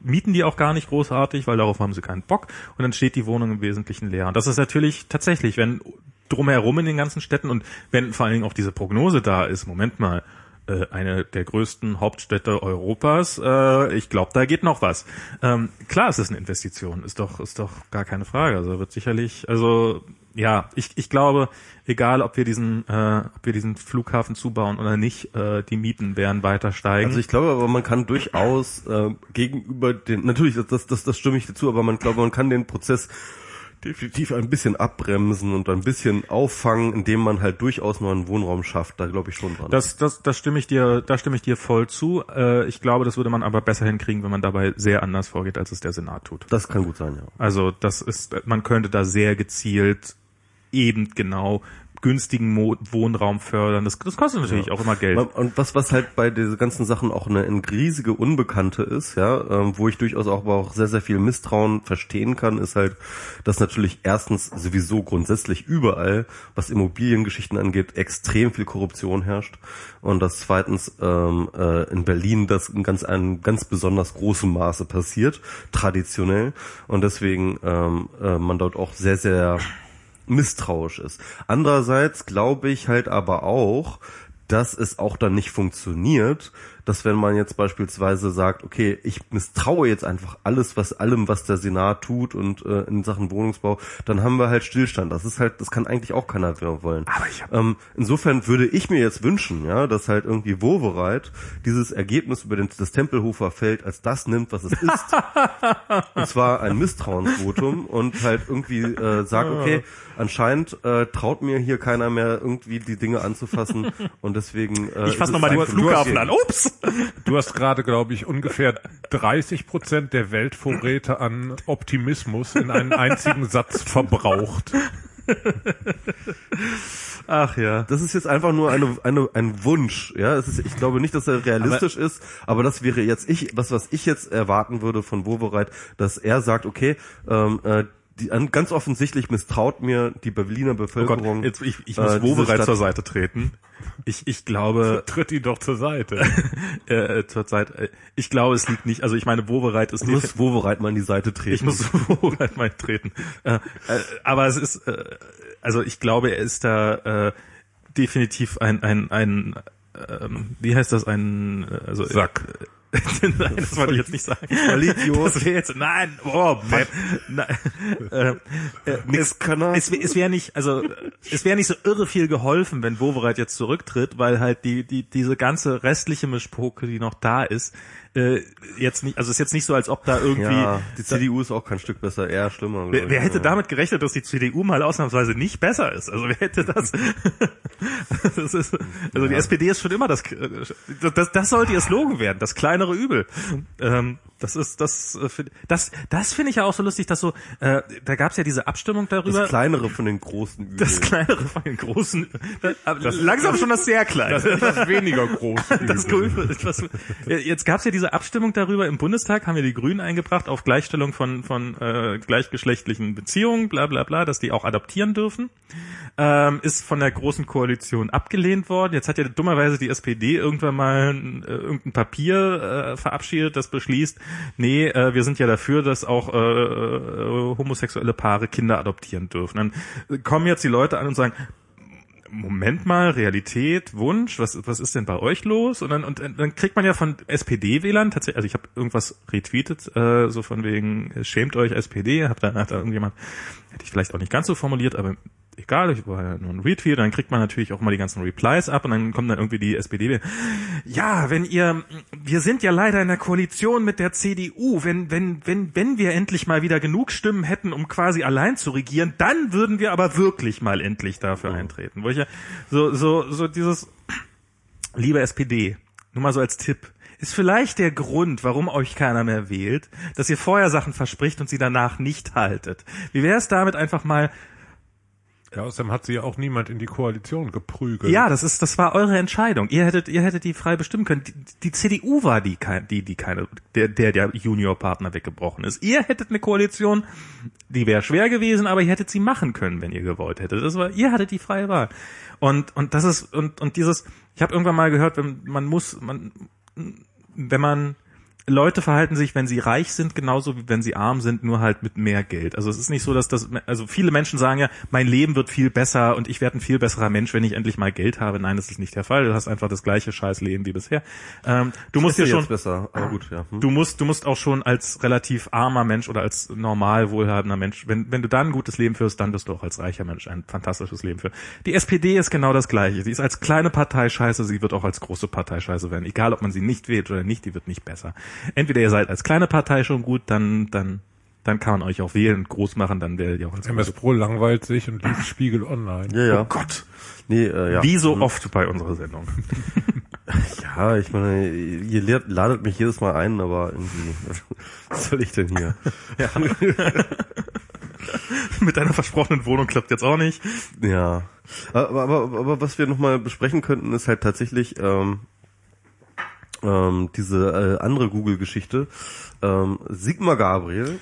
mieten die auch gar nicht großartig, weil darauf haben sie keinen Bock und dann steht die Wohnung im Wesentlichen leer. Und das ist natürlich tatsächlich, wenn drumherum in den ganzen Städten und wenn vor allen Dingen auch diese Prognose da ist, Moment mal, äh, eine der größten Hauptstädte Europas, äh, ich glaube, da geht noch was. Ähm, klar, es ist eine Investition, ist doch, ist doch gar keine Frage. Also wird sicherlich, also ja, ich, ich glaube, egal ob wir diesen, äh, ob wir diesen Flughafen zubauen oder nicht, äh, die Mieten werden weiter steigen.
Also ich glaube aber, man kann durchaus äh, gegenüber den, natürlich, das, das, das stimme ich dazu, aber man glaube, man kann den Prozess definitiv ein bisschen abbremsen und ein bisschen auffangen, indem man halt durchaus nur einen Wohnraum schafft. Da glaube ich schon dran.
Das, das, das stimme ich dir, da stimme ich dir voll zu. Äh, ich glaube, das würde man aber besser hinkriegen, wenn man dabei sehr anders vorgeht, als es der Senat tut.
Das kann gut sein, ja.
Also das ist, man könnte da sehr gezielt eben genau günstigen Mo Wohnraum fördern. Das, das kostet natürlich ja. auch immer Geld.
Und was, was halt bei diesen ganzen Sachen auch eine, eine riesige Unbekannte ist, ja, ähm, wo ich durchaus auch, aber auch sehr, sehr viel Misstrauen verstehen kann, ist halt, dass natürlich erstens sowieso grundsätzlich überall, was Immobiliengeschichten angeht, extrem viel Korruption herrscht und dass zweitens ähm, äh, in Berlin das in ganz einem ganz besonders großem Maße passiert, traditionell und deswegen ähm, äh, man dort auch sehr, sehr misstrauisch ist. Andererseits glaube ich halt aber auch, dass es auch dann nicht funktioniert, dass wenn man jetzt beispielsweise sagt, okay, ich misstraue jetzt einfach alles, was allem, was der Senat tut und äh, in Sachen Wohnungsbau, dann haben wir halt Stillstand. Das ist halt, das kann eigentlich auch keiner mehr wollen.
Aber ich hab
ähm, insofern würde ich mir jetzt wünschen, ja, dass halt irgendwie Wovereit dieses Ergebnis über den, das Tempelhofer Feld als das nimmt, was es ist. und zwar ein Misstrauensvotum und halt irgendwie äh, sagt, okay, anscheinend äh, traut mir hier keiner mehr irgendwie die Dinge anzufassen und deswegen
äh, ich fasse nochmal den Flughafen an. Ups.
Du hast gerade, glaube ich, ungefähr 30 Prozent der Weltvorräte an Optimismus in einen einzigen Satz verbraucht.
Ach ja. Das ist jetzt einfach nur eine, eine, ein Wunsch. Ja, es ist, ich glaube nicht, dass er realistisch aber, ist, aber das wäre jetzt ich, was, was ich jetzt erwarten würde von Wobereit, dass er sagt, okay, ähm, äh, die, ganz offensichtlich misstraut mir die Berliner Bevölkerung. Oh Gott,
jetzt, ich, ich muss äh, Wovereit zur Seite treten. Ich, ich glaube.
Tritt ihn doch zur Seite.
äh, zur Zeit. Äh, ich glaube, es liegt nicht. Also ich meine, Wovereit ist.
Du musst Wovereit mal in die Seite treten.
Ich muss Wovereit mal treten. Äh, äh, aber es ist. Äh, also ich glaube, er ist da äh, definitiv ein ein ein. Ähm, wie heißt das ein also
Sack.
Äh, nein, das wollte ich jetzt nicht sagen. Vollidiot. Das wäre jetzt, nein, oh, Mann. Nein, äh, äh, Nix Könner. Es, es wäre nicht, also es wäre nicht so irre viel geholfen, wenn Wovereit jetzt zurücktritt, weil halt die, die, diese ganze restliche Mischpoke, die noch da ist, äh, jetzt nicht, also es ist jetzt nicht so, als ob da irgendwie. Ja,
die CDU ist auch kein Stück besser, eher schlimmer.
Wer, wer hätte ja. damit gerechnet, dass die CDU mal ausnahmsweise nicht besser ist? Also wer hätte das? das ist, also ja. die SPD ist schon immer das, das, das sollte ihr Slogan werden, das kleinere Übel. Ähm, das ist das äh, das das finde ich ja auch so lustig, dass so äh, da gab es ja diese Abstimmung darüber.
Das kleinere von den großen Übeln.
Das kleinere von den großen. Das, das, langsam schon das sehr kleine.
Das etwas weniger groß.
das etwas, jetzt gab es ja diese Abstimmung darüber im Bundestag, haben ja die Grünen eingebracht auf Gleichstellung von von äh, gleichgeschlechtlichen Beziehungen, bla bla bla, dass die auch adoptieren dürfen. Ähm, ist von der großen Koalition abgelehnt worden. Jetzt hat ja dummerweise die SPD irgendwann mal äh, irgendein Papier äh, verabschiedet, das beschließt, nee, äh, wir sind ja dafür, dass auch äh, äh, homosexuelle Paare Kinder adoptieren dürfen. Dann kommen jetzt die Leute an und sagen, Moment mal, Realität, Wunsch, was, was ist denn bei euch los? Und dann, und dann kriegt man ja von SPD-Wählern tatsächlich, also ich habe irgendwas retweetet, äh, so von wegen, schämt euch SPD, hat da, hat da irgendjemand, hätte ich vielleicht auch nicht ganz so formuliert, aber egal, ich war ja nur ein Retweet, dann kriegt man natürlich auch mal die ganzen Replies ab und dann kommt dann irgendwie die SPD. Ja, wenn ihr, wir sind ja leider in der Koalition mit der CDU, wenn, wenn, wenn, wenn wir endlich mal wieder genug Stimmen hätten, um quasi allein zu regieren, dann würden wir aber wirklich mal endlich dafür eintreten. Wo ich ja, so, so, so dieses, liebe SPD, nur mal so als Tipp, ist vielleicht der Grund, warum euch keiner mehr wählt, dass ihr vorher Sachen verspricht und sie danach nicht haltet. Wie wäre es damit einfach mal
ja, außerdem hat sie ja auch niemand in die Koalition geprügelt.
Ja, das ist, das war eure Entscheidung. Ihr hättet, ihr hättet die frei bestimmen können. Die, die CDU war die, die, die keine, der, der, der Juniorpartner weggebrochen ist. Ihr hättet eine Koalition, die wäre schwer gewesen, aber ihr hättet sie machen können, wenn ihr gewollt hättet. Das war, ihr hattet die freie Wahl. Und, und das ist, und, und dieses, ich habe irgendwann mal gehört, wenn man muss, man, wenn man Leute verhalten sich, wenn sie reich sind, genauso wie wenn sie arm sind, nur halt mit mehr Geld. Also es ist nicht so, dass das, also viele Menschen sagen ja, mein Leben wird viel besser und ich werde ein viel besserer Mensch, wenn ich endlich mal Geld habe. Nein, das ist nicht der Fall. Du hast einfach das gleiche scheiß Leben wie bisher. Ähm, du musst dir schon,
besser, aber gut, ja. Hm.
du musst, du musst auch schon als relativ armer Mensch oder als normal wohlhabender Mensch, wenn, wenn du dann ein gutes Leben führst, dann wirst du auch als reicher Mensch ein fantastisches Leben führen. Die SPD ist genau das Gleiche. Sie ist als kleine Partei scheiße, sie wird auch als große Partei scheiße werden. Egal, ob man sie nicht wählt oder nicht, die wird nicht besser. Entweder ihr seid als kleine Partei schon gut, dann, dann, dann kann man euch auch wählen und groß machen, dann werdet ihr auch als
MS Pro langweilt sich und liest Spiegel Online.
Ja, ja.
Oh Gott.
Nee, äh, ja.
Wie so oft bei unserer Sendung.
Ja, ich meine, ihr lehrt- ladet mich jedes Mal ein, aber irgendwie, was soll ich denn hier?
Mit deiner versprochenen Wohnung klappt jetzt auch nicht.
Ja. Aber, aber, aber was wir nochmal besprechen könnten, ist halt tatsächlich ähm, ähm, diese äh, andere Google-Geschichte. Ähm, Sigmar Gabriel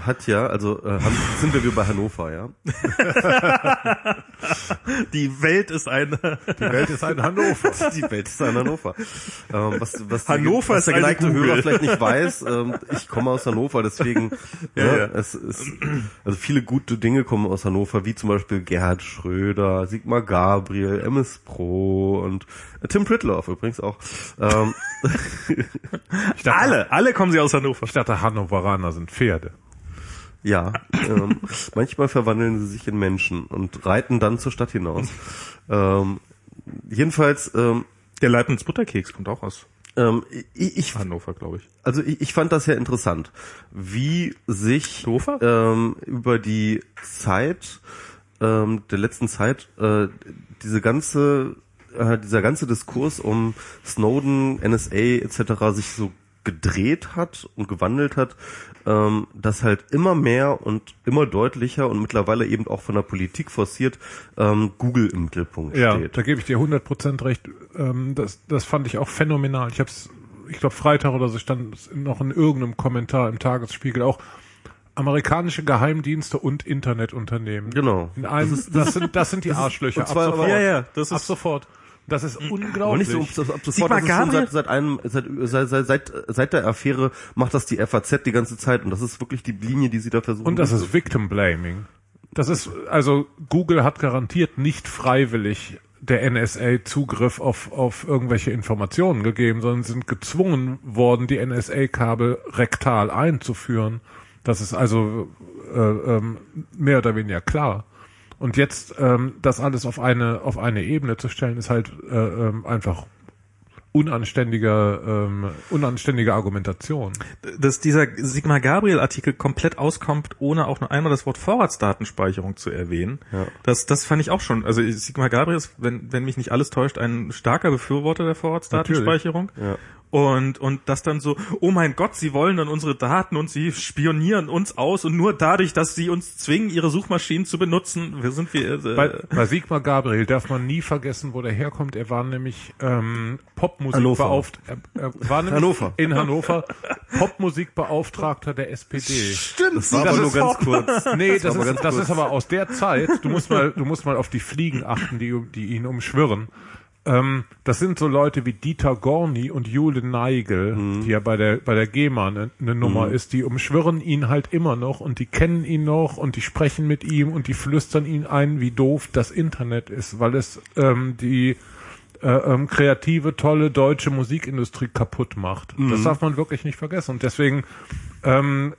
hat ja, also äh, haben, sind wir wieder bei Hannover, ja.
Die Welt ist eine.
Die Welt ist ein Hannover.
Die Welt ist ein Hannover. Ähm, was, was
Hannover
was
ist
der
eine
geneigte. Hörer vielleicht nicht weiß, ähm, ich komme aus Hannover, deswegen,
Ja,
ne,
ja.
es ist, also viele gute Dinge kommen aus Hannover, wie zum Beispiel Gerhard Schröder, Sigmar Gabriel, MS Pro und äh, Tim Pritloff übrigens auch. Ähm,
dachte,
Alle, alle kommen sie aus Hannover.
Ich dachte, Hannoveraner sind Pferde.
Ja, ähm, manchmal verwandeln sie sich in Menschen und reiten dann zur Stadt hinaus. Ähm, jedenfalls, ähm,
Der Leibniz Butterkeks kommt auch aus
ähm, ich, ich
Hannover, glaube ich.
Also ich, ich fand das sehr interessant, wie sich
Hannover?
ähm, über die Zeit ähm, der letzten Zeit äh, diese ganze äh, dieser ganze Diskurs um Snowden, NSA etc. sich so gedreht hat und gewandelt hat, ähm, dass halt immer mehr und immer deutlicher und mittlerweile eben auch von der Politik forciert ähm, Google im Mittelpunkt
Ja,
steht.
da gebe ich dir 100% recht. Ähm, das, das fand ich auch phänomenal. Ich habe es, ich glaube Freitag oder so stand es noch in irgendeinem Kommentar im Tagesspiegel auch amerikanische Geheimdienste und Internetunternehmen.
Genau.
In einem, das, sind das sind die Arschlöcher.
zwar
ab sofort.
Ja, ja, das
ab
ist-
sofort. Das ist
Aber nicht
unglaublich.
so, ab, ab sofort, das ist schon seit, seit einem, seit, seit, seit, seit, der Affäre macht das die FAZ die ganze Zeit und das ist wirklich die Linie, die sie da versuchen.
Und das ist. Victim Blaming. Das ist, also Google hat garantiert nicht freiwillig der NSA Zugriff auf, auf irgendwelche Informationen gegeben, sondern sind gezwungen worden, die NSA-Kabel rektal einzuführen. Das ist also äh, ähm, mehr oder weniger klar. Und jetzt ähm, das alles auf eine auf eine Ebene zu stellen, ist halt äh, ähm, einfach unanständiger ähm, unanständige Argumentation.
Dass dieser Sigmar Gabriel Artikel komplett auskommt, ohne auch nur einmal das Wort Vorratsdatenspeicherung zu erwähnen.
Ja.
Das, das fand ich auch schon. Also Sigmar Gabriel ist, wenn, wenn mich nicht alles täuscht, ein starker Befürworter der Vorratsdatenspeicherung.
Ja.
Und, und das dann so, oh mein Gott, sie wollen dann unsere Daten und sie spionieren uns aus und nur dadurch, dass sie uns zwingen, ihre Suchmaschinen zu benutzen, wir sind wir, äh,
Bei, bei Sigmar Gabriel darf man nie vergessen, wo der herkommt. Er war nämlich ähm, Popmusikbeauftragter. Er, er war nämlich
Hannover.
in Hannover Popmusikbeauftragter der SPD.
Stimmt,
Das war aber nur ganz kurz.
Nee, das,
aber
ist,
ganz
das
kurz.
ist aber aus der Zeit. Du musst mal, du musst mal auf die Fliegen achten, die, die ihn umschwirren. Ähm, das sind so Leute wie Dieter Gorni und Jule Neigel,
Mhm.
die ja bei der bei der GEMA eine ne Nummer ist. Die umschwirren ihn halt immer noch und die kennen ihn noch und die sprechen mit ihm und die flüstern ihn ein, wie doof das Internet ist, weil es ähm, die äh, ähm, kreative, tolle deutsche Musikindustrie kaputt macht.
Mhm.
Das darf man wirklich nicht vergessen. Und deswegen ähm,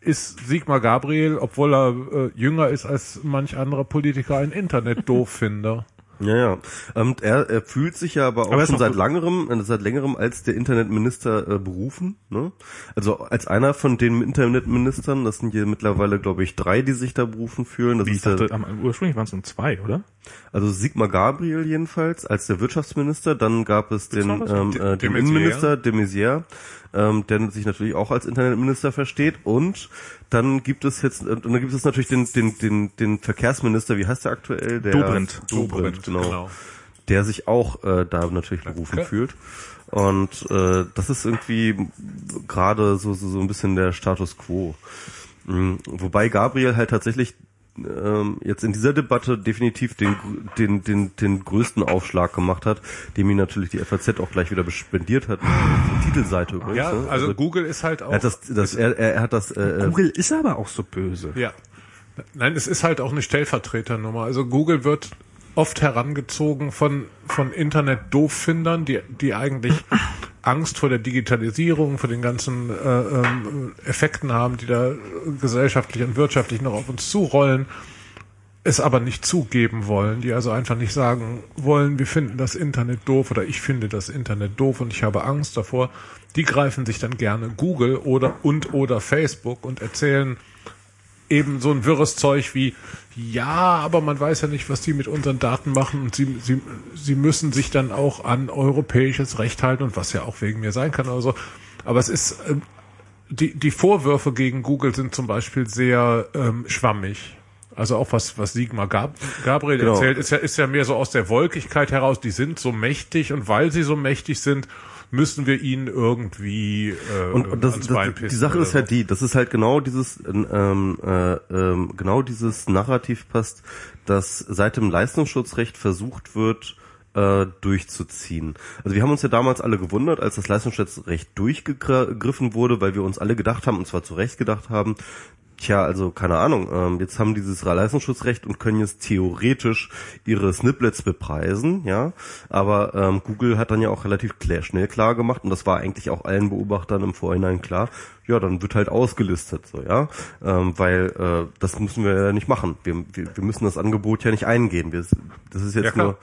ist Sigmar Gabriel, obwohl er äh, jünger ist als manch anderer Politiker, ein Internet-Dooffinder.
Ja, ja. Und er, er fühlt sich ja aber auch
Aber er
schon seit
gut.
längerem, äh, seit längerem als der Internetminister äh, berufen. Ne? Also als einer von den Internetministern, das sind hier mittlerweile, glaube ich, drei, die sich da berufen fühlen. Das
Wie ich
ist der,
dachte, am, ursprünglich waren es nur zwei, oder?
also Sigmar Gabriel jedenfalls als der Wirtschaftsminister. Dann gab es den, ähm, äh,
de
den. Innenminister de Maizière, ähm, der sich natürlich auch als Internetminister versteht. Und dann gibt es jetzt, und dann gibt es natürlich den, den, den, den Verkehrsminister, wie heißt der aktuell? Der
Dobrindt.
Dobrindt, genau.
genau.
Der sich auch äh, da natürlich berufen
Okay.
fühlt. Und äh, das ist irgendwie gerade so, so, so ein bisschen der Status quo. Mhm. Wobei Gabriel halt tatsächlich ähm, jetzt in dieser Debatte definitiv den, den, den, den größten Aufschlag gemacht hat, dem ihn natürlich die FAZ auch gleich wieder bespendiert hat. Die Titelseite übrigens.
Ja,
ne?
also, Google ist halt auch.
er hat das, das, er, er hat das, äh,
Google ist aber auch so böse.
Ja. Nein, es ist halt auch eine Stellvertreternummer. Also Google wird oft herangezogen von, von Internet-Dooffindern, die, die eigentlich Angst vor der Digitalisierung, vor den ganzen äh, ähm, Effekten haben, die da gesellschaftlich und wirtschaftlich noch auf uns zurollen, es aber nicht zugeben wollen, die also einfach nicht sagen wollen, wir finden das Internet doof oder ich finde das Internet doof und ich habe Angst davor. Die greifen sich dann gerne Google oder und oder Facebook und erzählen eben so ein wirres Zeug wie, ja, aber man weiß ja nicht, was die mit unseren Daten machen und sie, sie, sie müssen sich dann auch an europäisches Recht halten und was ja auch wegen mir sein kann oder so. Aber es ist, ähm, die, die Vorwürfe gegen Google sind zum Beispiel sehr ähm, schwammig. Also auch was, was Sigmar Gab Gabriel
Genau.
erzählt, ist ja, ist ja mehr so aus der Wolkigkeit heraus, die sind so mächtig und weil sie so mächtig sind, müssen wir ihnen irgendwie äh,
Und, und das, das,
Bein
die Sache ist halt die, das ist halt genau dieses, ähm, äh, ähm, genau dieses Narrativ passt, dass seit dem Leistungsschutzrecht versucht wird, äh, durchzuziehen. Also wir haben uns ja damals alle gewundert, als das Leistungsschutzrecht durchgegriffen wurde, weil wir uns alle gedacht haben, und zwar zu Recht gedacht haben, Tja, also keine Ahnung. Ähm, jetzt haben dieses Leistungsschutzrecht und können jetzt theoretisch ihre Snippets bepreisen, ja. Aber ähm, Google hat dann ja auch relativ klar, schnell klar gemacht und das war eigentlich auch allen Beobachtern im Vorhinein klar. Ja, dann wird halt ausgelistet, so ja, ähm, weil äh, das müssen wir ja nicht machen. Wir, wir, wir müssen das Angebot ja nicht eingehen. Wir, das ist jetzt
Ja,
nur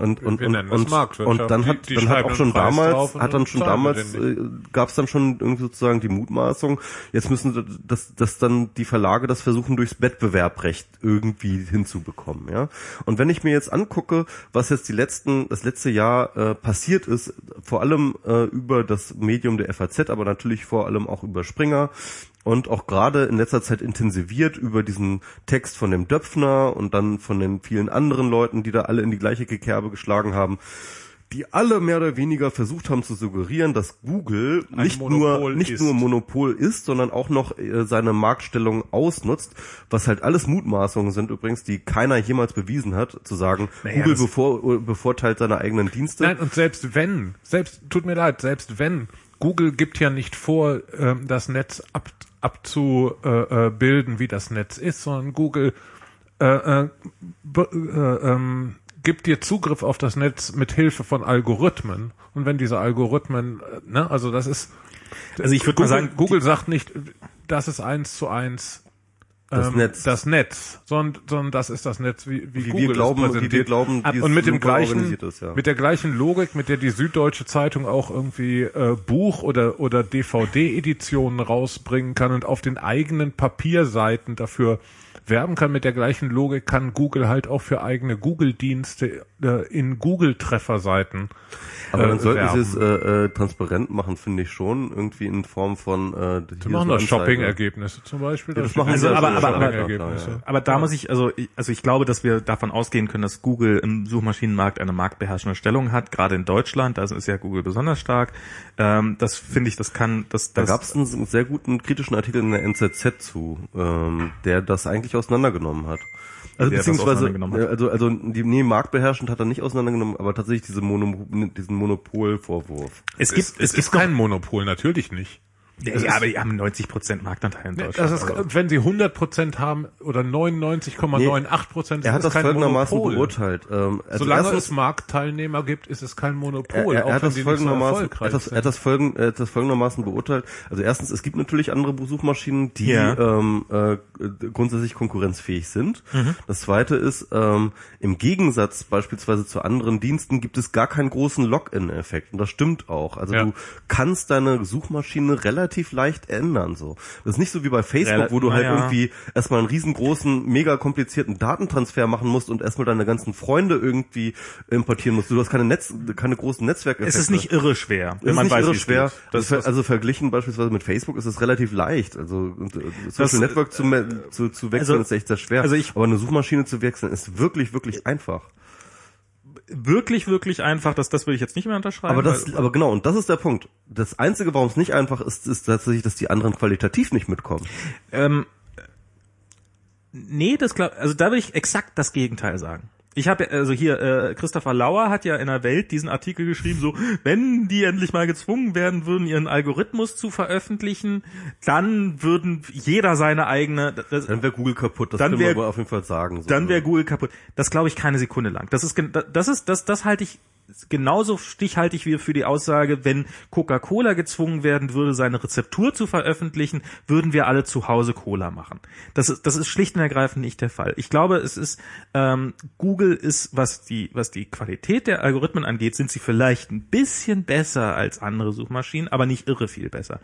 und und und, und, und dann
Die-
hat
die
dann hat auch schon damals hat dann schon damals äh, gab es dann schon irgendwie sozusagen die Mutmaßung, jetzt müssen das, das dann die Verlage das versuchen durchs Wettbewerbrecht irgendwie hinzubekommen, ja. Und wenn ich mir jetzt angucke, was jetzt die letzten das letzte Jahr äh, passiert ist, vor allem äh, über das Medium der FAZ, aber natürlich vor allem auch über Springer und auch gerade in letzter Zeit intensiviert über diesen Text von dem Döpfner und dann von den vielen anderen Leuten, die da alle in die gleiche Kerbe geschlagen haben, die alle mehr oder weniger versucht haben zu suggerieren, dass Google
Ein
nicht
Monopol
nur nicht
ist.
nur Monopol ist, sondern auch noch äh, seine Marktstellung ausnutzt, was halt alles Mutmaßungen sind übrigens, die keiner jemals bewiesen hat, zu sagen,
Naja,
Google bevor, bevorteilt seine eigenen Dienste.
Nein, und selbst wenn, selbst, tut mir leid, selbst wenn, Google gibt ja nicht vor, ähm, das Netz ab, abzubilden, äh, bilden, wie das Netz ist, sondern Google äh, äh, äh, ähm, gibt dir Zugriff auf das Netz mit Hilfe von Algorithmen. Und wenn diese Algorithmen, äh, ne, also das ist,
Also ich würde mal sagen,
Google sagt nicht, das ist eins zu eins
Das
ähm,
Netz.
das Netz, sondern, sondern das ist das Netz, wie, wie,
Wie
Google
wir glauben,
es
wie wir
präsentiert.
glauben, wie
und mit dem gleichen,
ist, ja.
mit der gleichen Logik, mit der die Süddeutsche Zeitung auch irgendwie äh, Buch oder oder DVD-Editionen rausbringen kann und auf den eigenen Papierseiten dafür werben kann, mit der gleichen Logik kann Google halt auch für eigene Google-Dienste äh, in Google-Trefferseiten
Aber dann
äh,
sollten
werben.
sie es äh, äh, transparent machen, finde ich schon, irgendwie in Form von äh,
Sie machen das Shopping-Ergebnisse zum Beispiel.
Ja, das machen
sie
immer
aber-
so
aber- aber-
Shopping-Ergebnisse.
ja.
Aber da muss ich, also ich, also ich glaube, dass wir davon ausgehen können, dass Google im Suchmaschinenmarkt eine marktbeherrschende Stellung hat, gerade in Deutschland, da ist ja Google besonders stark. Ähm, das finde ich, das kann, das,
Da
das
gab es einen sehr guten kritischen Artikel in der NZZ zu, ähm, der das eigentlich auseinandergenommen hat. Also beziehungsweise,
hat?
also, also die, nee, marktbeherrschend hat er nicht auseinandergenommen, aber tatsächlich diese Mono, diesen Monopolvorwurf.
es gibt,
Es, ist kein Monopol, natürlich nicht.
Ja, ja, aber die haben 90 Prozent Marktanteil in Deutschland.
Das ist,
also.
wenn sie 100 Prozent haben oder 99,98 Prozent,
Er hat das folgendermaßen
Monopol.
beurteilt. Ähm, also
Solange es Marktteilnehmer gibt, ist es kein Monopol,
er, er, hat das
nicht so
folgendermaßen, er, das, er, hat das folgen, er hat das folgendermaßen beurteilt. Also erstens, es gibt natürlich andere Suchmaschinen, die
Ja.
ähm, äh, grundsätzlich konkurrenzfähig sind.
Mhm.
Das zweite ist, ähm, im Gegensatz beispielsweise zu anderen Diensten gibt es gar keinen großen Login-Effekt. Und das stimmt auch. Also
Ja.
du kannst deine Suchmaschine relativ leicht ändern. So. Das ist nicht so wie bei Facebook,
Rel-
wo du halt
naja.
irgendwie erstmal einen riesengroßen, mega komplizierten Datentransfer machen musst und erstmal deine ganzen Freunde irgendwie importieren musst. Du hast keine Netz, keine großen Netzwerke.
es ist nicht irre schwer,
es ist nicht irre
wie es
schwer.
das,
also verglichen beispielsweise mit Facebook ist es relativ leicht. Also äh, Social
Das,
Network zu, me- zu, zu wechseln
also-
ist echt sehr schwer.
also ich-
Aber eine Suchmaschine zu wechseln ist wirklich, wirklich einfach.
Wirklich, wirklich einfach, das, das würde ich jetzt nicht mehr unterschreiben.
Aber das, aber genau, und das ist der Punkt. Das Einzige, warum es nicht einfach ist, ist tatsächlich, dass die anderen qualitativ nicht mitkommen.
Ähm, Nee, das glaub, also da würde ich exakt das Gegenteil sagen. Ich habe also hier äh, Christopher Lauer hat ja in der Welt diesen Artikel geschrieben, so wenn die endlich mal gezwungen werden würden, ihren Algorithmus zu veröffentlichen, dann würden jeder seine eigene. Das,
Dann wäre Google kaputt, das
Dann
können
wär-
wir aber auf jeden Fall sagen. So.
dann wäre Google kaputt. Das glaube ich keine Sekunde lang. Das ist das ist das das halte ich genauso stichhaltig wie für die Aussage, wenn Coca-Cola gezwungen werden würde, seine Rezeptur zu veröffentlichen, würden wir alle zu Hause Cola machen. Das ist das ist schlicht und ergreifend nicht der Fall. Ich glaube, es ist ähm, Google ist was die was die Qualität der Algorithmen angeht, sind sie vielleicht ein bisschen besser als andere Suchmaschinen, aber nicht irre viel besser.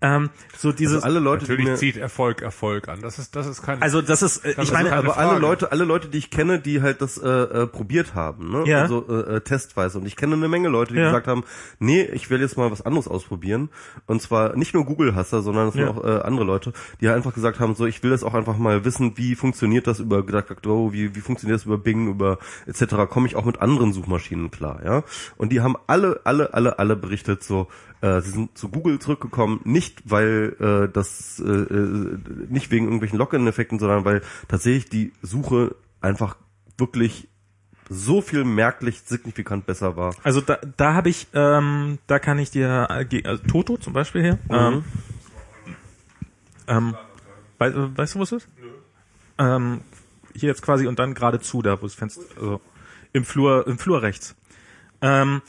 Ähm, so dieses
also alle Leute, die
Natürlich
mir,
zieht Erfolg Erfolg an. Das ist, das ist kein.
also das ist äh,
Das
ich
ist
meine
keine
aber alle
Frage.
Leute, alle Leute, die ich kenne, die halt das äh, äh, probiert haben, ne?
Ja.
Also äh, äh, testweise. Und ich kenne eine Menge Leute, die
Ja.
gesagt haben, nee, ich will jetzt mal was anderes ausprobieren. Und zwar nicht nur Google-Hasser, sondern es sind
Ja.
auch äh, andere Leute, die halt einfach gesagt haben, so ich will das auch einfach mal wissen, wie funktioniert das über DuckDuckGo, wie, wie funktioniert das über Bing, über etc. Komme ich auch mit anderen Suchmaschinen klar, ja? Und die haben alle, alle, alle, alle berichtet so, äh, sie sind zu Google zurückgekommen, nicht weil äh, das äh, äh, nicht wegen irgendwelchen Login-Effekten, sondern weil tatsächlich die Suche einfach wirklich so viel merklich signifikant besser war.
Also da, da habe ich, ähm, da kann ich dir, äh, also Toto zum Beispiel hier. Ähm, ähm, wei- weißt du, wo es ist? Ähm, hier jetzt quasi und dann geradezu, da wo das Fenster, also im Flur, im Flur rechts. Ähm,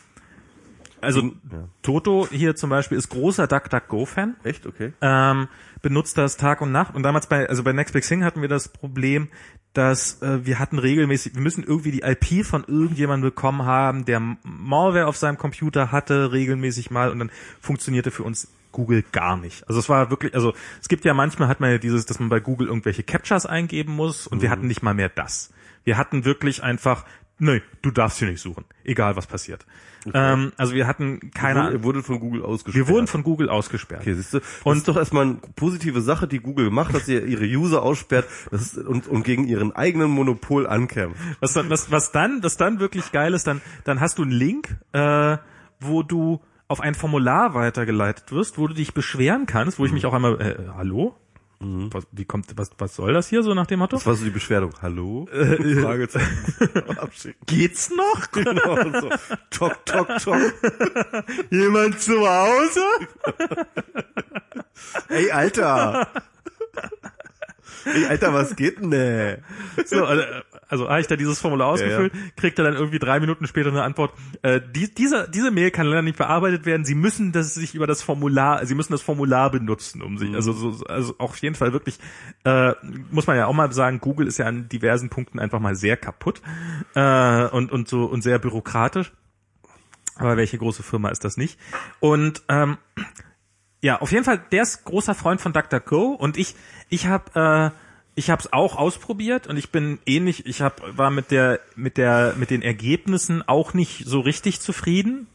also
Ja.
Toto hier zum Beispiel ist großer DuckDuckGo-Fan
Echt? Okay.
ähm, benutzt das Tag und Nacht. Und damals bei, also bei Next Big Thing hatten wir das Problem, dass äh, wir hatten regelmäßig, wir müssen irgendwie die IP von irgendjemandem bekommen haben, der Malware auf seinem Computer hatte, regelmäßig mal, und dann funktionierte für uns Google gar nicht. Also es war wirklich, also es gibt ja manchmal hat man ja dieses, dass man bei Google irgendwelche Captchas eingeben muss und wir hatten nicht mal mehr das. Wir hatten wirklich einfach, nee, du darfst hier nicht suchen, egal was passiert. Ähm, also wir hatten keine,
Wurde, wurde von Google ausgesperrt.
wir wurden von Google ausgesperrt.
Okay, siehst du, das
Und-
ist doch erstmal eine positive Sache, die Google macht, dass sie ihre User aussperrt ist, und, und gegen ihren eigenen Monopol ankämpft.
Was, dann- was, was dann, was dann wirklich geil ist, dann, dann hast du einen Link, äh, wo du auf ein Formular weitergeleitet wirst, wo du dich beschweren kannst, wo ich mich auch einmal, äh, hallo? Was, wie kommt, was, was soll das hier so nach dem Motto?
Das war so die Beschwerdung. Hallo? Fragezeichen. Abschicken.
Geht's noch?
Genau so. Tok, tok, tok.
Jemand zu Hause?
Ey, Alter. Ey, Alter, was geht denn, ne?
So, also, also habe ich da dieses Formular ausgefüllt, kriegt er dann irgendwie drei Minuten später eine Antwort. Äh, die, diese, diese Mail kann leider nicht bearbeitet werden. Sie müssen das sich über das Formular, Sie müssen das Formular benutzen, um sich, also, so, also auf jeden Fall wirklich, äh, muss man ja auch mal sagen, Google ist ja an diversen Punkten einfach mal sehr kaputt äh, und und so und sehr bürokratisch. Aber welche große Firma ist das nicht? Und ähm, ja, auf jeden Fall, der ist großer Freund von DuckDuckGo und ich, ich habe, äh, ich habe es auch ausprobiert und ich bin ähnlich. Ich hab, war mit der, mit der, mit den Ergebnissen auch nicht so richtig zufrieden.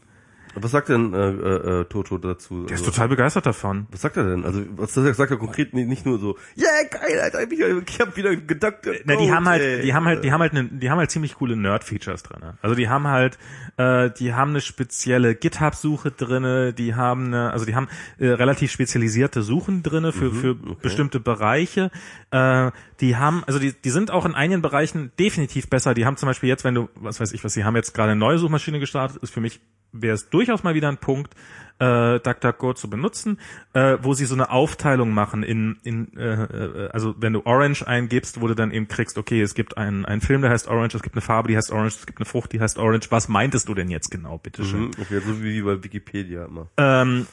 Was sagt denn äh, äh, Toto dazu?
Der ist
Also,
total begeistert davon.
was sagt er denn? Also, was sagt er konkret nicht, nur so, yeah, geil, Alter, ich, ich hab wieder gedacht.
Na, die haben halt,
ey.
die haben halt, die haben halt, ne, die haben halt ziemlich coole Nerd-Features drinne. Also die haben halt, äh, die haben eine spezielle GitHub-Suche drinne, die haben eine, also die haben äh, relativ spezialisierte Suchen drinne für für bestimmte Bereiche. Äh, die haben, also die, die sind auch in einigen Bereichen definitiv besser. Die haben zum Beispiel jetzt, wenn du, was weiß ich, was sie haben jetzt gerade eine neue Suchmaschine gestartet, ist für mich wäre es durchaus mal wieder ein Punkt, äh, DuckDuckGo zu benutzen, äh, wo sie so eine Aufteilung machen in, in äh, äh, also wenn du Orange eingibst, wo du dann eben kriegst, okay, es gibt einen, einen Film, der heißt Orange, es gibt eine Farbe, die heißt Orange, es gibt eine Frucht, die heißt Orange. Was meintest du denn jetzt genau, bitteschön?
Mhm, Okay, so wie bei Wikipedia immer.
Ähm,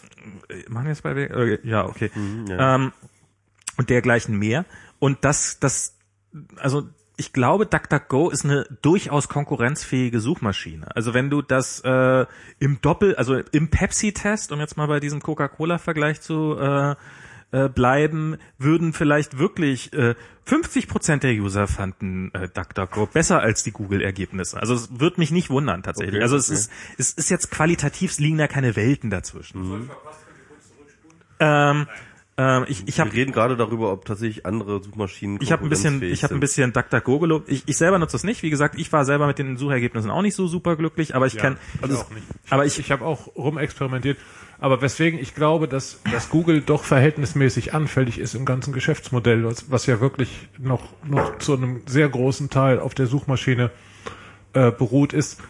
äh, machen wir jetzt bei, äh, ja, okay.
ja.
Ähm, und dergleichen mehr. Und das, das, also ich glaube, DuckDuckGo ist eine durchaus konkurrenzfähige Suchmaschine. Also wenn du das äh, im Doppel, also im Pepsi-Test, um jetzt mal bei diesem Coca-Cola-Vergleich zu äh, äh, bleiben, würden vielleicht wirklich äh, 50 Prozent der User fanden äh, DuckDuckGo besser als die Google-Ergebnisse. Also es wird mich nicht wundern tatsächlich.
Okay,
also es
okay.
ist es ist jetzt qualitativ es liegen da keine Welten dazwischen. Ähm, Ähm, ich ich habe
Wir reden gerade darüber, ob tatsächlich andere Suchmaschinen
ich habe ein bisschen ich habe ein bisschen DuckDuckGo gelobt. Ich, ich selber nutze das nicht. Wie gesagt, ich war selber mit den Suchergebnissen auch nicht so super glücklich, aber ich
Ja,
kann
ich auch nicht.
aber ich
Ich habe auch rumexperimentiert. Aber weswegen ich glaube, dass, dass Google doch verhältnismäßig anfällig ist im ganzen Geschäftsmodell, was, was ja wirklich noch, noch zu einem sehr großen Teil auf der Suchmaschine äh, beruht, ist,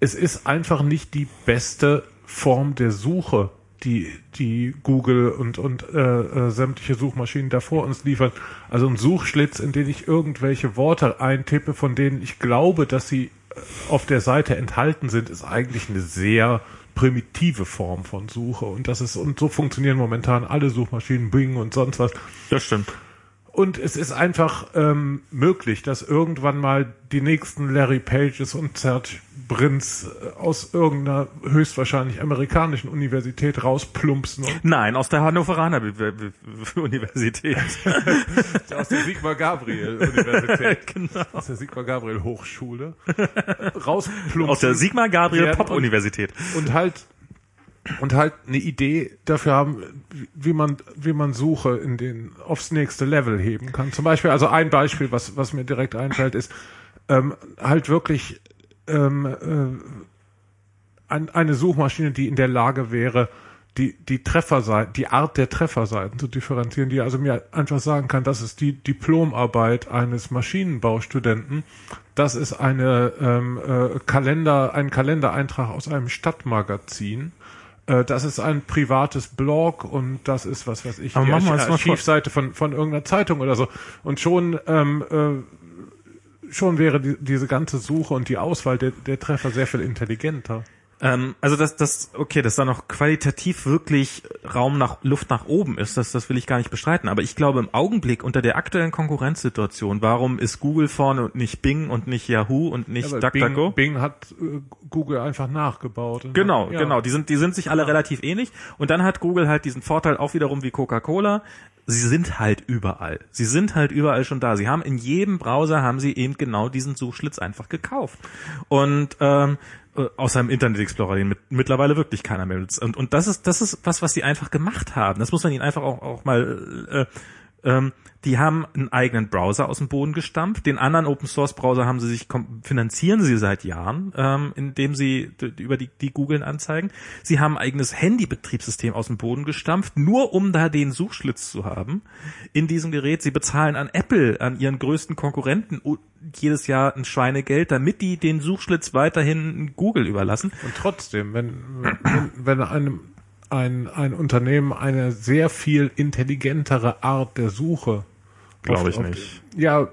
es ist einfach nicht die beste Form der Suche, die, die Google und, und äh, äh, sämtliche Suchmaschinen da vor uns liefern. Also ein Suchschlitz, in den ich irgendwelche Worte eintippe, von denen ich glaube, dass sie äh, auf der Seite enthalten sind, ist eigentlich eine sehr primitive Form von Suche. Und das ist, und so funktionieren momentan alle Suchmaschinen, Bing und sonst was.
das stimmt.
Und es ist einfach ähm, möglich, dass irgendwann mal die nächsten Larry Pages und Serge Brinz äh, aus irgendeiner höchstwahrscheinlich amerikanischen Universität rausplumpsen und
Nein, aus der Hannoveraner Universität.
aus der Sigmar Gabriel Universität,
genau.
aus der Sigmar Gabriel Hochschule rausplumpsen.
Aus der Sigmar Gabriel Pop
und-
Universität.
und halt und halt eine Idee dafür haben, wie- man wie man Suche in den aufs nächste Level heben kann. Zum Beispiel, also ein Beispiel, was was mir direkt einfällt, ist ähm, halt wirklich ähm, äh, ein, eine Suchmaschine, die in der Lage wäre, die die Trefferseiten, die Art der Trefferseiten zu differenzieren, die also mir einfach sagen kann, das ist die Diplomarbeit eines Maschinenbaustudenten, das ist eine ähm, äh, Kalender, ein Kalendereintrag aus einem Stadtmagazin. Äh, Das ist ein privates Blog und das ist, was weiß ich,
Aber
die Arch- Archivseite von, von irgendeiner Zeitung oder so. Und schon, ähm, äh, schon wäre die, diese ganze Suche und die Auswahl der, der Treffer sehr viel intelligenter.
Ähm, also dass das okay, dass da noch qualitativ wirklich Raum nach Luft nach oben ist, das das will ich gar nicht bestreiten. Aber ich glaube im Augenblick unter der aktuellen Konkurrenzsituation, warum ist Google vorne und nicht Bing und nicht Yahoo und nicht
Aber
DuckDuckGo?
Bing, Bing hat äh, Google einfach nachgebaut.
Genau,
ja.
genau. Die sind, die sind sich alle relativ ähnlich. Und dann hat Google halt diesen Vorteil auch wiederum wie Coca-Cola. Sie sind halt überall. Sie sind halt überall schon da. Sie haben in jedem Browser haben sie eben genau diesen Suchschlitz einfach gekauft. Und ähm, äh, außer im Internet Explorer, den mit, mittlerweile wirklich keiner mehr nutzt. Und, und das ist, das ist was, was sie einfach gemacht haben. Das muss man ihnen einfach auch, auch mal äh, ähm, die haben einen eigenen Browser aus dem Boden gestampft. Den anderen Open Source Browser haben sie sich finanzieren sie seit Jahren, ähm, indem sie über die, die Googlen anzeigen. Sie haben ein eigenes Handy-Betriebssystem aus dem Boden gestampft, nur um da den Suchschlitz zu haben in diesem Gerät. Sie bezahlen an Apple, an ihren größten Konkurrenten jedes Jahr ein Schweinegeld, damit die den Suchschlitz weiterhin Google überlassen.
Und trotzdem, wenn, wenn, wenn einem ein, ein Unternehmen eine sehr viel intelligentere Art der Suche
Glaube ich nicht.
Ja,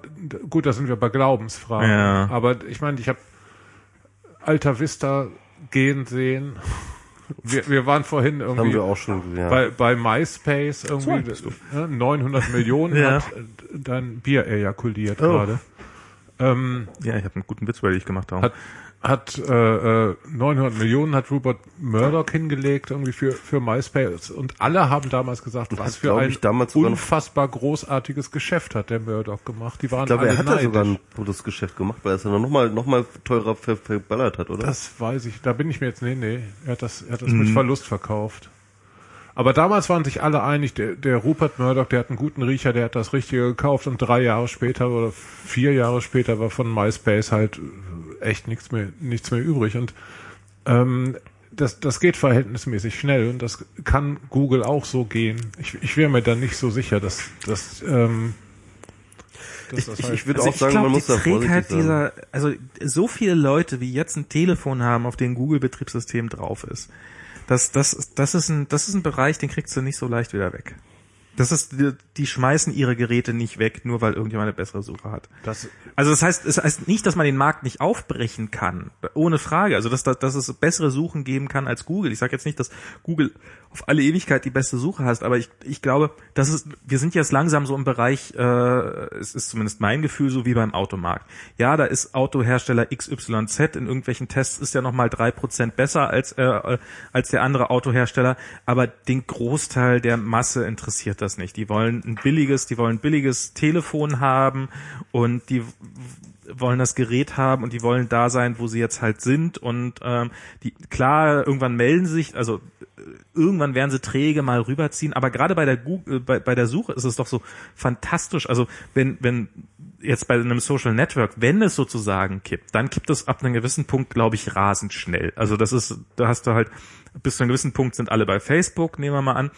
gut, da sind wir bei Glaubensfragen.
Ja.
Aber ich meine, ich habe Alta Vista gehen sehen. Wir, wir waren vorhin
haben
irgendwie
wir auch schon, ja.
bei, bei MySpace irgendwie
bist du.
äh, 900 Millionen
Ja.
hat äh, dein Bier ejakuliert
Oh.
gerade. Ähm,
Ja, ich habe einen guten Witz, weil ich gemacht habe.
hat hat äh, äh, 900 Millionen hat Rupert Murdoch hingelegt irgendwie für für MySpace und alle haben damals gesagt, was für ein unfassbar großartiges Geschäft hat der Murdoch gemacht. Die waren
ich glaube,
alle
er hat ja sogar ein gutes Geschäft gemacht, weil er es ja noch mal, noch mal teurer ver verballert hat, oder?
Das weiß ich. Da bin ich mir jetzt nee nee. Er hat das er hat das
Mhm.
mit Verlust verkauft. Aber damals waren sich alle einig, der, der Rupert Murdoch, der hat einen guten Riecher, der hat das Richtige gekauft und drei Jahre später oder vier Jahre später war von MySpace halt echt nichts mehr, nichts mehr übrig. Und ähm, das, das geht verhältnismäßig schnell und das kann Google auch so gehen. Ich, ich wäre mir da nicht so sicher, dass, dass, ähm, dass
ich
das
ich, ich würde
Also
auch sagen,
glaub,
man muss
die
da vorsichtig
Trägheit
sein.
dieser, also so viele Leute, wie jetzt ein Telefon haben, auf dem Google-Betriebssystem drauf ist, das, das, das ist ein, das ist ein Bereich, den kriegst du nicht so leicht wieder weg. Das ist, die, die schmeißen ihre Geräte nicht weg, nur weil irgendjemand eine bessere Suche hat.
das,
Also das heißt, es heißt nicht, dass man den Markt nicht aufbrechen kann, ohne Frage. Also dass, dass, dass es bessere Suchen geben kann als Google. Ich sage jetzt nicht, dass Google auf alle Ewigkeit die beste Suche hast, aber ich, ich glaube, das ist, wir sind jetzt langsam so im Bereich, äh, es ist zumindest mein Gefühl, so wie beim Automarkt. Ja, da ist Autohersteller XYZ in irgendwelchen Tests ist ja nochmal drei Prozent besser als, äh, als der andere Autohersteller, aber den Großteil der Masse interessiert das das nicht. Die wollen ein billiges, die wollen ein billiges Telefon haben und die wollen das Gerät haben und die wollen da sein, wo sie jetzt halt sind und ähm, die klar irgendwann melden sich, also äh, irgendwann werden sie träge mal rüberziehen, aber gerade bei der Google, bei, bei der Suche ist es doch so fantastisch. Also wenn wenn jetzt bei einem Social Network, wenn es sozusagen kippt, dann kippt es ab einem gewissen Punkt, glaube ich, rasend schnell. Also das ist, da hast du halt bis zu einem gewissen Punkt sind alle bei Facebook, nehmen wir mal an.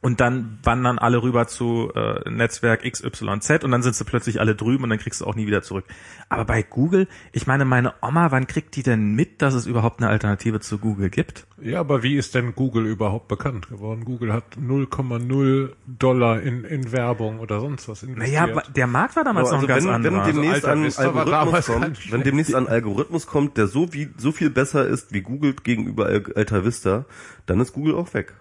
Und dann wandern alle rüber zu äh, Netzwerk XYZ und dann sind sie plötzlich alle drüben und dann kriegst du auch nie wieder zurück. Aber bei Google, ich meine, meine Oma, wann kriegt die denn mit, dass es überhaupt eine Alternative zu Google gibt?
Ja, aber wie ist denn Google überhaupt bekannt geworden? Google hat 0,0 Dollar in, in Werbung oder sonst was investiert.
Naja, aber der Markt war damals
Also
noch ein ganz
wenn, wenn
anderer.
demnächst
Alter
ein
Vista war damals
Algorithmus kommt, wenn demnächst ein Algorithmus kommt, der so wie so viel besser ist wie Google gegenüber Al- Alta Vista, dann ist Google auch weg.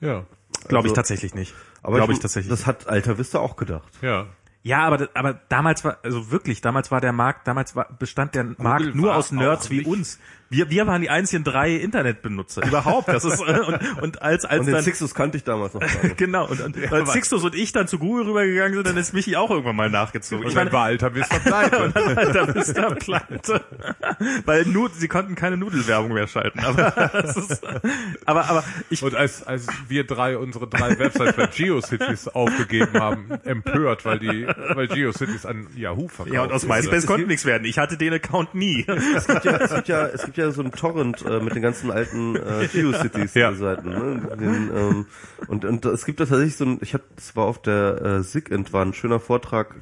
ja,
Glaube ich
also-
tatsächlich nicht.
Aber
Glaube
ich,
ich tatsächlich.
Das hat Alta Vista auch gedacht.
ja.
Ja, aber, aber damals war, also wirklich, damals war der Markt, damals war, bestand der Markt nur aus Nerds wie
nicht-
uns. Wir, wir waren die einzigen drei Internetbenutzer überhaupt. Das ist, äh, und, und als, als
Und den
dann,
Sixus kannte ich damals noch gar nicht.
genau, und, und als Sixtus und ich dann zu Google rübergegangen sind, dann ist Michi auch irgendwann mal nachgezogen.
Und
Ich meine,
war Alter Vista pleite.
bist du pleite. Weil Nud sie konnten keine Nudelwerbung mehr schalten. Aber, das ist, aber, aber ich,
Und als, als wir drei unsere drei Websites bei GeoCities aufgegeben haben, empört, weil die, weil GeoCities an Yahoo verkauft
ja, und aus. MySpace konnte nichts werden. Ich hatte den Account nie.
Es gibt ja, es gibt ja, es gibt ja so einen Torrent äh, mit den ganzen alten äh, GeoCities-Seiten. Ne? Den, ähm, und, und es gibt da tatsächlich so ein, ich hatte, das war auf der äh, SIGINT, war ein schöner Vortrag,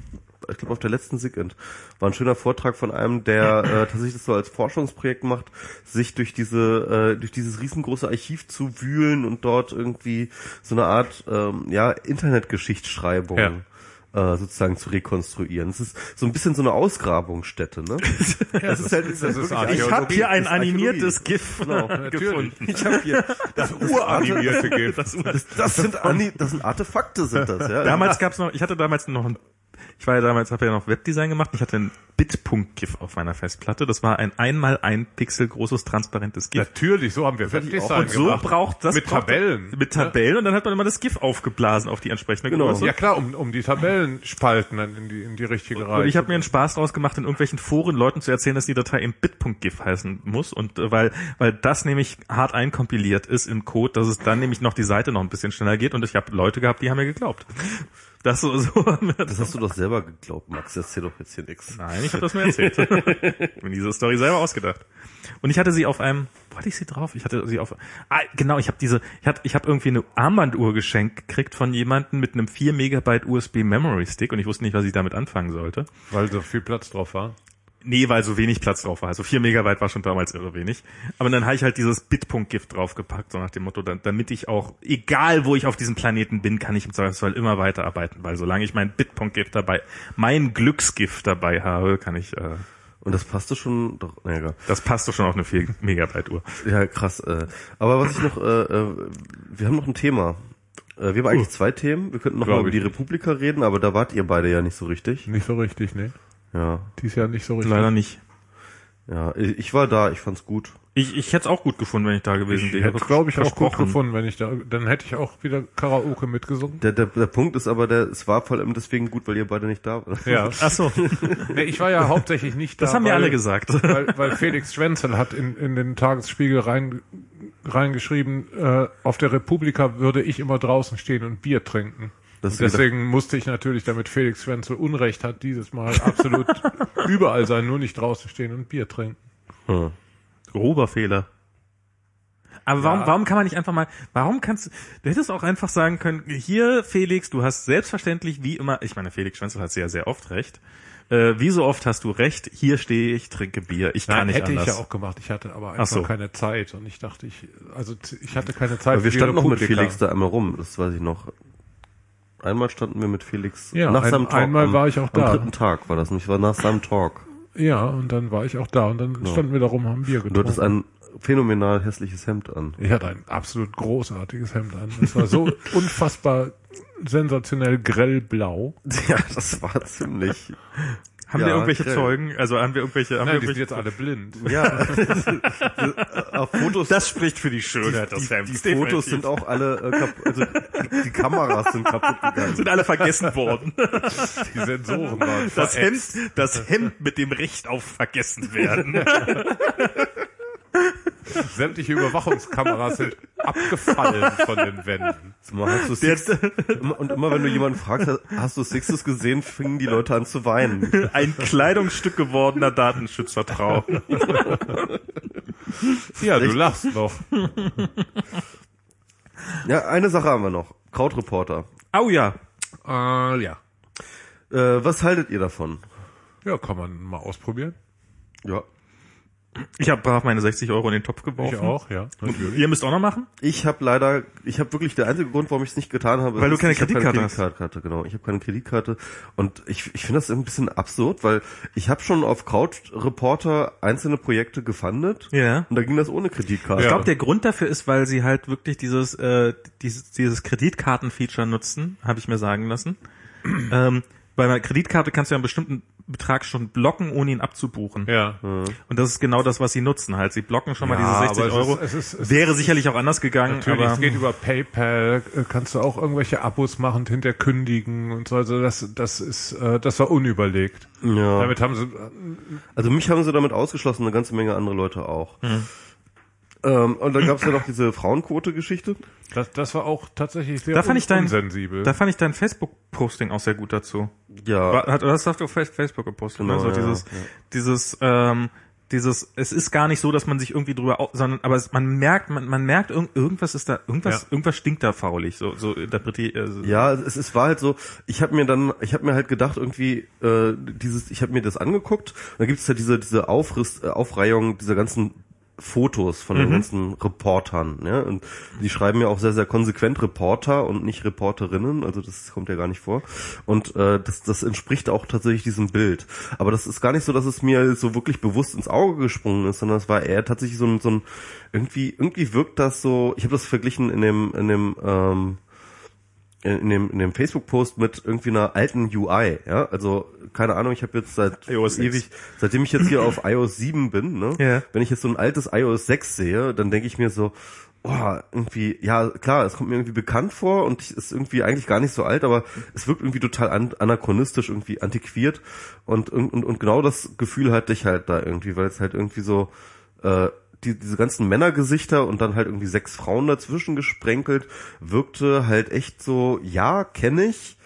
ich glaube auf der letzten SIGINT, war ein schöner Vortrag von einem, der äh, tatsächlich das so als Forschungsprojekt macht, sich durch diese, äh, durch dieses riesengroße Archiv zu wühlen und dort irgendwie so eine Art, ähm, ja, Internetgeschichtsschreibung
Ja.
Äh, sozusagen zu rekonstruieren. Es ist so ein bisschen so eine Ausgrabungsstätte, ne? das ist halt, das
ist.
Ich habe hier ein
Das
animiertes GIF
Genau.
gefunden.
Ich habe hier das
uranimierte GIF.
Das,
Das, das sind das sind Artefakte, sind das, ja.
damals gab's noch, ich hatte damals noch ein, ich war ja damals, habe ja noch Webdesign gemacht. Ich hatte ein Bitpunkt-GIF auf meiner Festplatte. Das war ein einmal ein Pixel großes transparentes GIF.
Natürlich, so haben wir Webdesign
Und so
gemacht.
braucht das
Mit
braucht-
Tabellen.
Mit Tabellen und dann hat man immer das GIF aufgeblasen auf die entsprechende
Genau.
Größe.
Ja klar, um, um die Tabellenspalten dann in die, in die richtige Reihe.
Und ich habe mir einen Spaß draus gemacht, in irgendwelchen Foren Leuten zu erzählen, dass die Datei im Bit.gif heißen muss. Und äh, weil, weil das nämlich hart einkompiliert ist im Code, dass es dann nämlich noch die Seite noch ein bisschen schneller geht. Und ich habe Leute gehabt, die haben mir geglaubt. Das so, so
Das hast du doch selber geglaubt, Max. Erzähl doch jetzt hier nichts.
Nein, ich habe das mir erzählt. ich mir diese Story selber ausgedacht. Und ich hatte sie auf einem, wo hatte ich sie drauf? Ich hatte sie auf, ah, genau, ich habe diese, ich hatte, ich habe irgendwie eine Armbanduhr geschenkt gekriegt von jemandem mit einem 4 Megabyte USB Memory Stick und ich wusste nicht, was ich damit anfangen sollte.
Weil so viel Platz drauf war.
Nee, weil so wenig Platz drauf war. Also 4 Megabyte war schon damals irre wenig. Aber dann habe ich halt dieses Bitpunkt-Gift draufgepackt, so nach dem Motto, dann, damit ich auch, egal wo ich auf diesem Planeten bin, kann ich im Zweifelsfall immer weiterarbeiten, weil solange ich mein Bitpunkt-Gift dabei, mein Glücksgift dabei habe, kann ich, äh,
Und das passte schon, doch, na egal.
das passt doch schon auf eine 4 Megabyte Uhr.
Ja, krass. Äh, aber was ich noch, äh, äh, wir haben noch ein Thema. Äh, wir haben eigentlich zwei Themen. Wir könnten noch mal über die. Republika reden, aber da wart ihr beide ja nicht so richtig.
Nicht so richtig, ne?
Ja,
Dies Jahr nicht so richtig.
Leider nicht.
ja. Ich war da, ich fand's gut.
Ich, ich hätte es auch gut gefunden, wenn ich da gewesen
Ich
wäre.
hätte, glaube ich, auch gut gefunden, wenn ich da, dann hätte ich auch wieder Karaoke mitgesungen.
Der, der, der Punkt ist aber, der, es war vor allem deswegen gut, weil ihr beide nicht da wart.
Ja.
Ach so,
Nee, ich war ja hauptsächlich nicht da.
das haben mir
weil,
alle gesagt.
Weil, weil Felix Schwenzel hat in, in den Tagesspiegel rein, reingeschrieben, äh, auf der Republika würde ich immer draußen stehen und Bier trinken.
Das
deswegen musste ich natürlich, damit Felix Schwenzel Unrecht hat, dieses Mal absolut überall sein, nur nicht draußen stehen und Bier trinken.
Hm.
Grober Fehler. Aber warum,
Ja.
warum kann man nicht einfach mal, warum kannst du, du hättest auch einfach sagen können, hier Felix, du hast selbstverständlich wie immer, ich meine Felix Schwenzel hat sehr, sehr oft recht, äh, wie so oft hast du recht, hier stehe ich, trinke Bier, ich kann
Nein,
nicht
hätte
anders.
ich ja auch gemacht. Ich hatte aber
Ach
einfach
so.
keine Zeit und ich dachte, ich, also ich hatte keine Zeit
Aber wir standen noch mit. Felix da einmal rum, das weiß ich noch. Einmal standen wir mit Felix
Ja,
nach
ein-
seinem Talk.
einmal
am,
war ich auch da.
Am dritten Tag war das, nämlich war nach seinem Talk.
Ja, und dann war ich auch da und dann standen wir da rum, haben Bier
Du
getrunken.
hattest ein phänomenal hässliches Hemd an.
Ich hatte ein absolut großartiges Hemd an. Es war so unfassbar sensationell grellblau.
Ja, das war ziemlich.
Haben
Ja,
wir irgendwelche
grell.
Zeugen? Also haben wir irgendwelche, haben
Nein, die
wir
sind jetzt alle blind.
Ja, auf Fotos.
das spricht für die Schönheit
die, die, die Fotos sind auch alle äh, kaputt, also die, die Kameras sind kaputt gegangen.
sind alle vergessen worden.
Die Sensoren waren
Das. Hemd, das Hemd mit dem Recht auf vergessen werden.
Sämtliche Überwachungskameras sind abgefallen von den Wänden.
Und immer wenn du jemanden fragst, hast du Sixes gesehen, fingen die Leute an zu weinen.
Ein Kleidungsstück gewordener Datenschützertraum.
Ja, du lachst noch.
Ja, eine Sache haben wir noch. Krautreporter.
Au ja.
Äh, ja.
Äh, was haltet ihr davon?
Ja, kann man mal ausprobieren.
Ja.
Ich habe brav meine 60 Euro in den Topf
Ich
geworfen.
auch, ja. Natürlich.
Ihr müsst auch noch machen?
Ich habe leider, ich habe wirklich der einzige Grund, warum ich es nicht getan habe,
Weil du
ist,
keine
ich hab
Kreditkarte hast.
Kreditkarte, genau. Ich habe keine Kreditkarte und ich, ich finde das ein bisschen absurd, weil ich habe schon auf Krautreporter einzelne Projekte gefundet
Ja.
und da ging das ohne Kreditkarte.
Ich glaube, der Grund dafür ist, weil sie halt wirklich dieses, äh, dieses, dieses Kreditkarten-Feature nutzen, habe ich mir sagen lassen. ähm, bei einer Kreditkarte kannst du ja einen bestimmten Betrag schon blocken, ohne ihn abzubuchen.
Ja.
Und das ist genau das, was sie nutzen halt. Sie blocken schon mal
Ja,
diese 60
aber es
Euro.
ist- es ist- es
Wäre sicherlich auch anders gegangen,
Natürlich,
aber
es geht über PayPal, äh, kannst du auch irgendwelche Abos machen, und hinterher kündigen und so. Also das, das ist, äh, das war unüberlegt.
Ja.
Damit haben sie,
Also mich haben sie damit ausgeschlossen, eine ganze Menge andere Leute auch.
Mhm.
Ähm, und dann gab es ja noch diese Frauenquote-Geschichte.
das, das war auch tatsächlich sehr
da fand ich dein,
unsensibel.
da fand ich dein Facebook-Posting auch sehr gut dazu.
Ja.
War- Hat, das hast du auf Face- Facebook gepostet,
Genau?
So
ja,
dieses,
ja.
dieses, ähm, dieses, es ist gar nicht so, dass man sich irgendwie drüber, sondern, aber es, man merkt, man, man merkt, irgend, irgendwas ist da, irgendwas,
Ja.
irgendwas stinkt da faulig, so, so interpretiert, also,
Ja, es, es war halt so, ich habe mir dann, ich habe mir halt gedacht, irgendwie, äh, dieses, ich habe mir das angeguckt, da gibt es ja diese, diese Aufriss, äh, Aufreihung dieser ganzen Fotos von den ganzen Reportern, ja, und die schreiben ja auch sehr, sehr konsequent Reporter und nicht Reporterinnen, also das kommt ja gar nicht vor. Und äh, das, das entspricht auch tatsächlich diesem Bild. Aber das ist gar nicht so, dass es mir so wirklich bewusst ins Auge gesprungen ist, sondern es war eher tatsächlich so ein, so ein irgendwie, irgendwie wirkt das so, ich habe das verglichen in dem, in dem, ähm, in dem, in dem Facebook-Post mit irgendwie einer alten UI, ja, also keine Ahnung, ich habe jetzt seit
iOS 6.
ewig, seitdem ich jetzt hier auf iOS 7 bin, ne,
Ja.
wenn ich jetzt so ein altes iOS 6 sehe, dann denke ich mir so, oh, irgendwie, ja klar, es kommt mir irgendwie bekannt vor und ist irgendwie eigentlich gar nicht so alt, aber es wirkt irgendwie total an, anachronistisch, irgendwie antiquiert und, und, und genau das Gefühl hatte ich halt da irgendwie, weil es halt irgendwie so, äh, die, diese ganzen Männergesichter und dann halt irgendwie sechs Frauen dazwischen gesprenkelt, wirkte halt echt so, ja, kenne ich,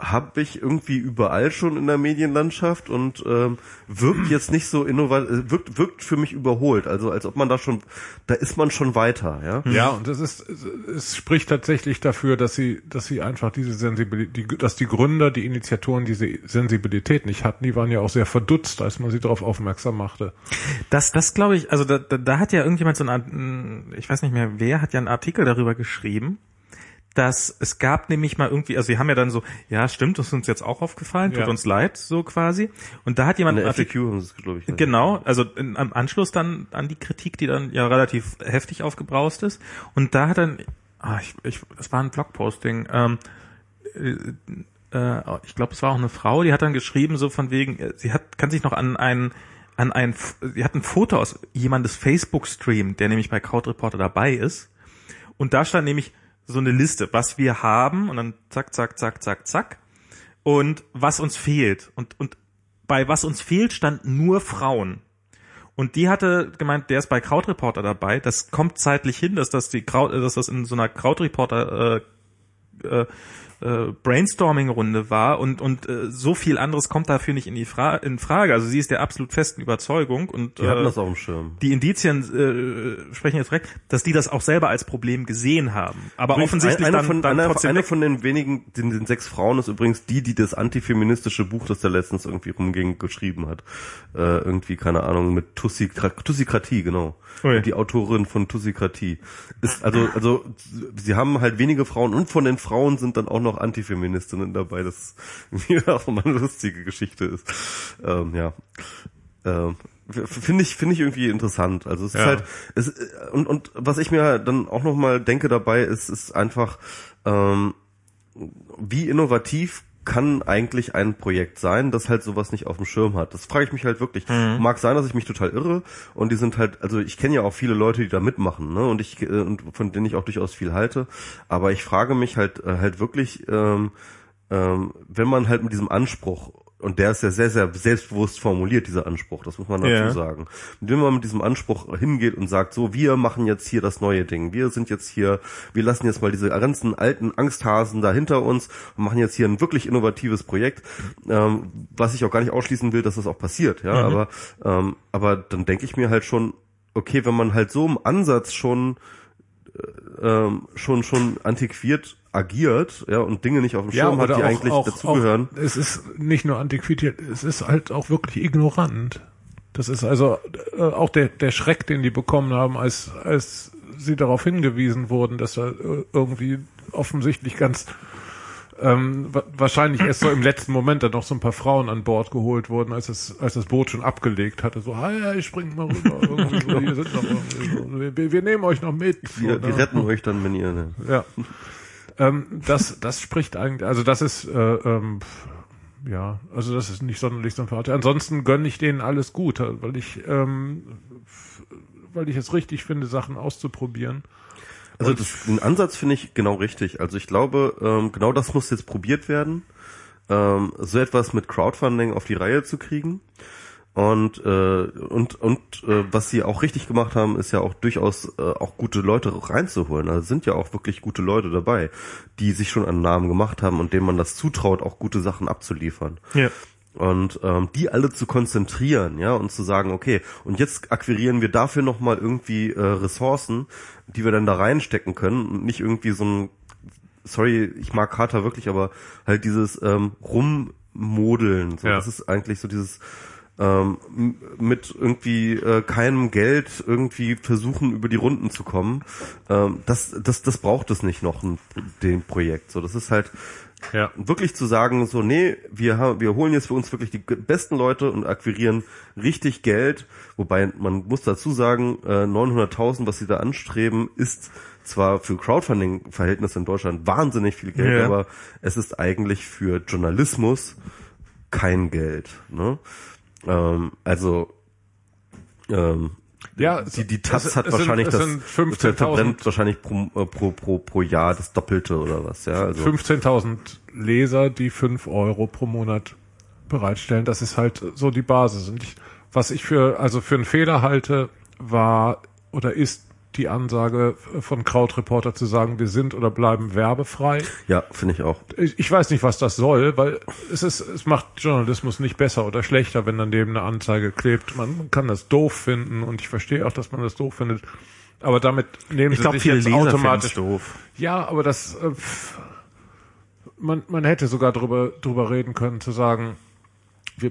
habe ich irgendwie überall schon in der Medienlandschaft und ähm, wirkt jetzt nicht so innovativ, wirkt, wirkt für mich überholt, also als ob man da schon, da ist man schon weiter, ja.
Ja, und es ist, es- spricht tatsächlich dafür, dass sie, dass sie einfach diese Sensibilität, die, dass die Gründer, die Initiatoren diese Sensibilität nicht hatten. Die waren ja auch sehr verdutzt, als man sie darauf aufmerksam machte.
Das, das glaube ich, also da, da, da hat ja irgendjemand so eine Art, mh, ich weiß nicht mehr wer, hat ja einen Artikel darüber geschrieben, dass es gab nämlich mal irgendwie, also sie haben ja dann so, ja stimmt, das ist uns jetzt auch aufgefallen, tut
Ja.
uns leid, so quasi. Und da hat jemand einen Artikel,
FAQ haben sie es, glaube ich. ne?
Genau, also in, am Anschluss dann an die Kritik, die dann ja relativ heftig aufgebraust ist. Und da hat dann, ah, ich, ich, das war ein Blogposting, ähm, äh, äh, ich glaube, es war auch eine Frau, die hat dann geschrieben, so von wegen, äh, sie hat, kann sich noch an ein, an ein, sie hat ein Foto aus jemandes Facebook-Stream, der nämlich bei Krautreporter dabei ist. Und da stand nämlich so eine Liste, was wir haben, und dann zack, zack, zack, zack, zack. Und was uns fehlt. Und, und bei was uns fehlt stand nur Frauen. Und die hatte gemeint, der ist bei Krautreporter dabei. Das kommt zeitlich hin, dass das die Kraut, dass das in so einer Krautreporter äh, äh, äh, Brainstorming-Runde war und und äh, so viel anderes kommt dafür nicht in die Fra in Frage. Also sie ist der absolut festen Überzeugung und
Die hatten
äh,
das auf dem Schirm.
die Indizien äh, sprechen jetzt direkt, dass die das auch selber als Problem gesehen haben. Aber
Übrigens,
offensichtlich
einer
dann,
von,
dann
einer,
trotzdem
einer
weg.
von den wenigen, den, den sechs Frauen ist übrigens die, die das antifeministische Buch, das da letztens irgendwie rumging, geschrieben hat. Äh, irgendwie, keine Ahnung, mit Tussikra Tussikratie, genau.
Ui.
Die Autorin von Tussikratie. Ist, also, also, sie haben halt wenige Frauen und von den Frauen sind dann auch noch Antifeministinnen dabei, das irgendwie auch mal eine lustige Geschichte ist. Ähm, ja. Ähm, Finde ich, finde ich irgendwie interessant. Also es ist
Ja.
halt, es, und, und was ich mir dann auch nochmal denke dabei, ist, ist einfach, ähm, wie innovativ kann eigentlich ein Projekt sein, das halt sowas nicht auf dem Schirm hat. Das frage ich mich halt wirklich.
Mhm.
Mag sein, dass ich mich total irre und die sind halt, also ich kenne ja auch viele Leute, die da mitmachen, ne? Und ich äh, und von denen ich auch durchaus viel halte. Aber ich frage mich halt äh, halt wirklich, ähm, ähm, wenn man halt mit diesem Anspruch und der ist ja sehr, sehr selbstbewusst formuliert, dieser Anspruch, das muss man dazu
Ja.
sagen. Wenn man mit diesem Anspruch hingeht und sagt, so, wir machen jetzt hier das neue Ding, wir sind jetzt hier, wir lassen jetzt mal diese ganzen alten Angsthasen da hinter uns und machen jetzt hier ein wirklich innovatives Projekt, ähm, was ich auch gar nicht ausschließen will, dass das auch passiert, ja, aber, ähm, aber dann denke ich mir halt schon, okay, wenn man halt so im Ansatz schon ähm, schon schon antiquiert agiert, ja, und Dinge nicht auf dem Schirm hat, die eigentlich dazugehören.
Auch, es ist nicht nur antiquiert, es ist halt auch wirklich ignorant. Das ist also äh, auch der, der Schreck, den die bekommen haben, als, als sie darauf hingewiesen wurden, dass da äh, irgendwie offensichtlich ganz ähm, wa- wahrscheinlich erst so im letzten Moment dann noch so ein paar Frauen an Bord geholt wurden, als das, als das Boot schon abgelegt hatte. So, hey, hey springt mal rüber. Irgendwie so, hier sind noch irgendwie so, wir, wir nehmen euch noch mit. So,
Wir, wir
ne?
retten euch dann, wenn ihr, ne?
Ja. Ähm, das, das spricht eigentlich, also das ist, äh, ähm, ja, also das ist nicht sonderlich sympathisch. Ansonsten gönne ich denen alles gut, weil ich, ähm, weil ich es richtig finde, Sachen auszuprobieren.
Also das, den Ansatz finde ich genau richtig. Also ich glaube, ähm, genau das muss jetzt probiert werden, ähm, so etwas mit Crowdfunding auf die Reihe zu kriegen. Und äh, und und äh, was sie auch richtig gemacht haben, ist ja auch durchaus äh, auch gute Leute reinzuholen. Also es sind ja auch wirklich gute Leute dabei, die sich schon einen Namen gemacht haben und denen man das zutraut, auch gute Sachen abzuliefern.
Ja.
und ähm, die alle zu konzentrieren, ja, und zu sagen, okay, und jetzt akquirieren wir dafür nochmal irgendwie äh, Ressourcen, die wir dann da reinstecken können und nicht irgendwie so ein, sorry, ich mag Carter wirklich, aber halt dieses ähm, Rummodeln, so,
Ja.
das ist eigentlich so dieses ähm, mit irgendwie äh, keinem Geld irgendwie versuchen über die Runden zu kommen, ähm, das, das, das braucht es nicht noch, ein, dem Projekt. So, das ist halt
Ja.
wirklich zu sagen, so, nee, wir haben, wir holen jetzt für uns wirklich die besten Leute und akquirieren richtig Geld, wobei man muss dazu sagen, äh, 900.000, was sie da anstreben, ist zwar für Crowdfunding-Verhältnisse in Deutschland wahnsinnig viel Geld,
Ja.
aber es ist eigentlich für Journalismus kein Geld. Ne? Ähm, also ähm,
Ja,
die, die Taz hat
sind-
wahrscheinlich das
sind 15.000
verbrennt wahrscheinlich pro, äh, pro, pro, pro Jahr das Doppelte oder was, ja. Also
15.000 Leser, die 5 Euro pro Monat bereitstellen. Das ist halt so die Basis. Und ich, was ich für, also für einen Fehler halte, war oder ist die Ansage von Krautreporter zu sagen, wir sind oder bleiben werbefrei.
ja, finde ich auch.
Ich, ich weiß nicht, was das soll, weil es ist, es macht Journalismus nicht besser oder schlechter, wenn daneben eine Anzeige klebt. Man kann das doof finden und ich verstehe auch, dass man das doof findet. Aber damit nehmen
Ich
sie
glaube,
sich
viele
jetzt
Leser
automatisch
doof.
ja, aber das, äh, man, man hätte sogar drüber, drüber reden können, zu sagen, wir,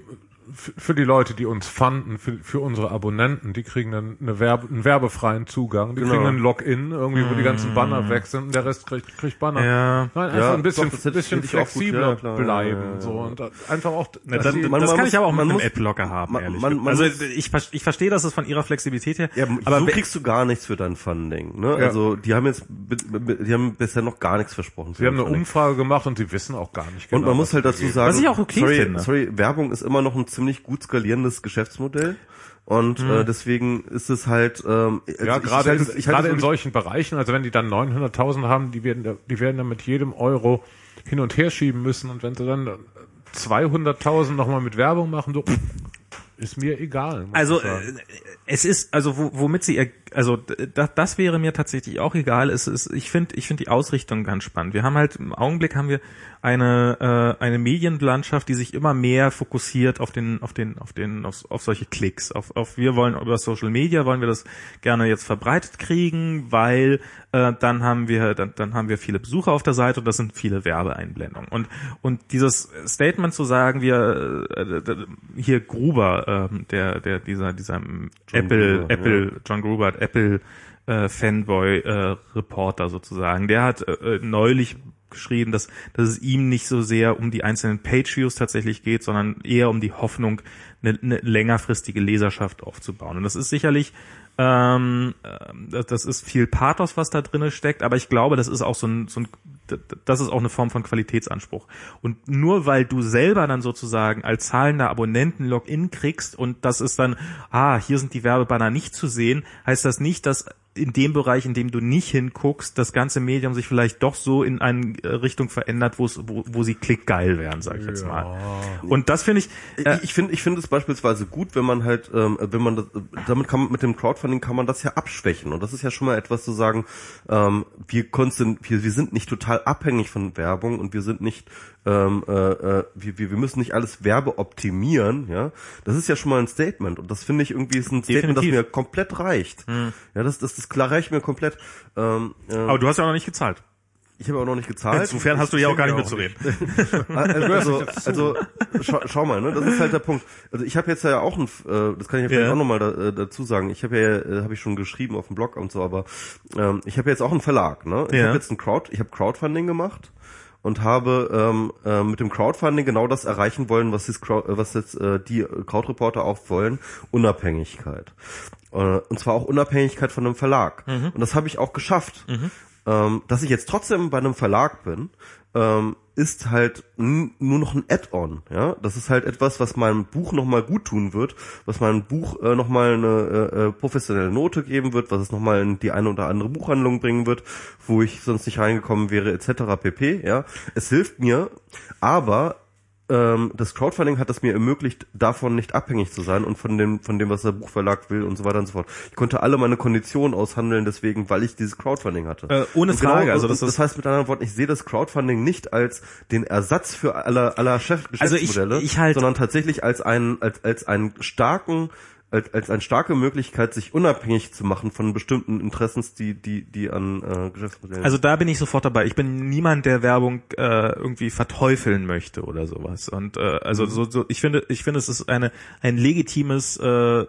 für die Leute, die uns fanden, für, für unsere Abonnenten, die kriegen dann eine Werbe, einen werbefreien Zugang, die
Genau.
kriegen einen Login, irgendwie, wo die ganzen Banner weg sind und der Rest kriegt, kriegt Banner.
Ja.
Nein, einfach
Ja,
ein bisschen,
doch,
bisschen
auch gut,
flexibler
ja,
bleiben,
ja,
so, und einfach auch,
Na, dann,
sie-
man-
das
man
kann
muss-
ich aber auch mit einem Adblocker haben,
man-
ehrlich.
man- man
also ich, ich verstehe, dass es von ihrer Flexibilität her,
Ja,
aber
so kriegst du gar nichts für dein Funding. Ne? Also die haben jetzt, die haben bisher noch gar nichts versprochen.
sie haben eine. Umfrage gemacht und sie wissen auch gar nicht genau.
Und man muss halt dazu sagen,
Was ich auch okay
sorry,
finde.
sorry, Werbung ist immer noch ein ziemlich gut skalierendes Geschäftsmodell. Und äh, deswegen ist es halt, ähm, also
Ja, gerade
halte- ich
gerade in
es
solchen Bereichen, also wenn die dann 900.000 haben, die werden, die werden dann mit jedem Euro hin und her schieben müssen und wenn sie dann 200.000 nochmal mit Werbung machen, so, ist mir egal.
Also äh, es ist also wo, womit sie ihr- also das, das wäre mir tatsächlich auch egal. Es ist ich finde ich finde die Ausrichtung ganz spannend. Wir haben halt im Augenblick haben wir eine äh, eine Medienlandschaft, die sich immer mehr fokussiert auf den auf den auf den auf, auf solche Klicks. Auf, auf wir wollen über Social Media wollen wir das gerne jetzt verbreitet kriegen, weil äh, dann haben wir dann, dann haben wir viele Besucher auf der Seite und das sind viele Werbeeinblendungen. Und und dieses Statement zu sagen, wir äh, hier Gruber, ähm, der der dieser dieser Apple
Gruber,
Apple John Gruber, Apple äh, Fanboy äh, Reporter sozusagen, der hat äh, neulich geschrieben, dass, dass es ihm nicht so sehr um die einzelnen Page-Views tatsächlich geht, sondern eher um die Hoffnung, eine, eine längerfristige Leserschaft aufzubauen. Und das ist sicherlich, ähm, äh, das, das ist viel Pathos, was da drinne steckt, aber ich glaube, das ist auch so ein, so ein das ist auch eine Form von Qualitätsanspruch. Und nur weil du selber dann sozusagen als zahlender Abonnenten Login kriegst und das ist dann, ah, hier sind die Werbebanner nicht zu sehen, heißt das nicht, dass in dem Bereich, in dem du nicht hinguckst, das ganze Medium sich vielleicht doch so in eine äh, Richtung verändert, wo es, wo, wo sie klickgeil werden, sag ich jetzt mal. Und das finde ich, äh,
ich finde ich finde es beispielsweise gut, wenn man halt, ähm, wenn man das, damit kann man mit dem Crowdfunding kann man das ja abschwächen und das ist ja schon mal etwas zu sagen. Ähm, wir konnten, wir, wir sind nicht total abhängig von Werbung und wir sind nicht, ähm, äh, äh, wir, wir müssen nicht alles Werbe optimieren, ja. Das ist ja schon mal ein Statement und das finde ich irgendwie ist ein Statement, das
Definitiv.
mir komplett reicht. Ja, das, das, das klar reicht mir komplett. Ähm, äh,
aber du hast ja auch noch nicht gezahlt.
ich habe auch noch nicht gezahlt.
Insofern hast du ja auch gar nicht mitzureden.
Also, also schau, schau mal, ne, das ist halt der Punkt. Also ich habe jetzt ja auch ein, äh, das kann ich ja vielleicht
Ja.
auch nochmal da, äh, dazu sagen. Ich habe ja, äh, habe ich schon geschrieben auf dem Blog und so, aber ähm, ich habe jetzt auch einen Verlag. Ne, ich
Ja.
habe jetzt ein Crowd, ich habe Crowdfunding gemacht und habe ähm, äh, mit dem Crowdfunding genau das erreichen wollen, was, das Crowd, äh, was jetzt äh, die Crowdreporter auch wollen, Unabhängigkeit. Äh, und zwar auch Unabhängigkeit von einem Verlag. Und das habe ich auch geschafft. Ähm, dass ich jetzt trotzdem bei einem Verlag bin, ähm, ist halt nur noch ein Add-on. Ja, das ist halt etwas, was meinem Buch noch mal gut tun wird, was meinem Buch äh, noch mal eine äh, äh, professionelle Note geben wird, was es noch mal in die eine oder andere Buchhandlung bringen wird, wo ich sonst nicht reingekommen wäre, etc. pp. Ja, es hilft mir, aber ähm, das Crowdfunding hat es mir ermöglicht, davon nicht abhängig zu sein und von dem, von dem, was der Buchverlag will und so weiter und so fort. Ich konnte alle meine Konditionen aushandeln, deswegen, weil ich dieses Crowdfunding hatte.
Äh, ohne
Und
Frage, also
das,
das
heißt mit anderen Worten, ich sehe das Crowdfunding nicht als den Ersatz für aller, aller Chef
Also ich-
Geschäftsmodelle,
ich halt-
sondern tatsächlich als einen, als, als einen starken als, als eine starke Möglichkeit, sich unabhängig zu machen von bestimmten Interessens, die, die, die an äh, Geschäftsmodellen
Also da bin ich sofort dabei. Ich bin niemand, der Werbung äh, irgendwie verteufeln möchte oder sowas. Und äh, also
Mhm.
so, so ich finde, ich finde, es ist eine ein legitimes, äh,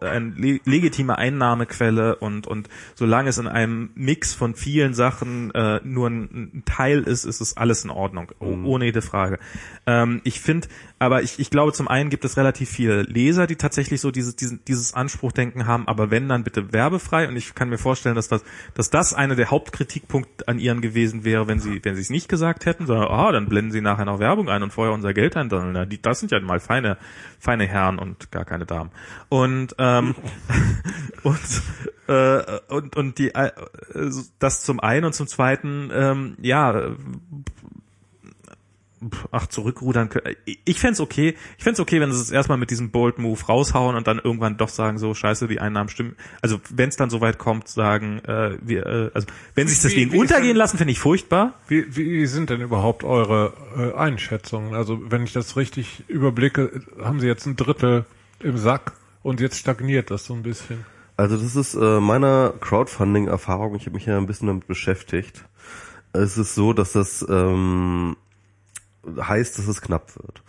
ein le legitime Einnahmequelle und und solange es in einem Mix von vielen Sachen äh, nur ein, ein Teil ist, ist es alles in Ordnung,
Mhm.
ohne jede Frage. Ähm, ich finde, aber ich, ich glaube, zum einen gibt es relativ viele Leser, die tatsächlich so dieses, diesen, dieses Anspruchdenken haben, aber wenn, dann bitte werbefrei. Und ich kann mir vorstellen, dass das, dass das eine der Hauptkritikpunkte an ihren gewesen wäre, wenn sie, wenn sie es nicht gesagt hätten, sondern, ah, dann blenden sie nachher noch Werbung ein und vorher unser Geld einsammeln. Na, die, das sind ja mal feine, feine Herren und gar keine Damen. Und, ähm, und, äh, und, und die, äh, das zum einen und zum zweiten, ähm, ja, ach, zurückrudern können. Ich fänd's okay. Ich fänd's okay, wenn sie es erstmal mit diesem Bold Move raushauen und dann irgendwann doch sagen, so, scheiße, die Einnahmen stimmen. Also, wenn es dann soweit kommt, sagen, äh, wir, äh, also, wenn sich
Wie-
deswegen
wie ist
untergehen
denn-
lassen, finde ich furchtbar.
Wie, wie sind denn überhaupt eure äh, Einschätzungen? Also wenn ich das richtig überblicke, haben Sie jetzt ein Drittel im Sack und jetzt stagniert das so ein bisschen.
Also das ist äh, meiner Crowdfunding-Erfahrung, ich habe mich ja ein bisschen damit beschäftigt. Es ist so, dass das ähm, heißt, dass es knapp wird.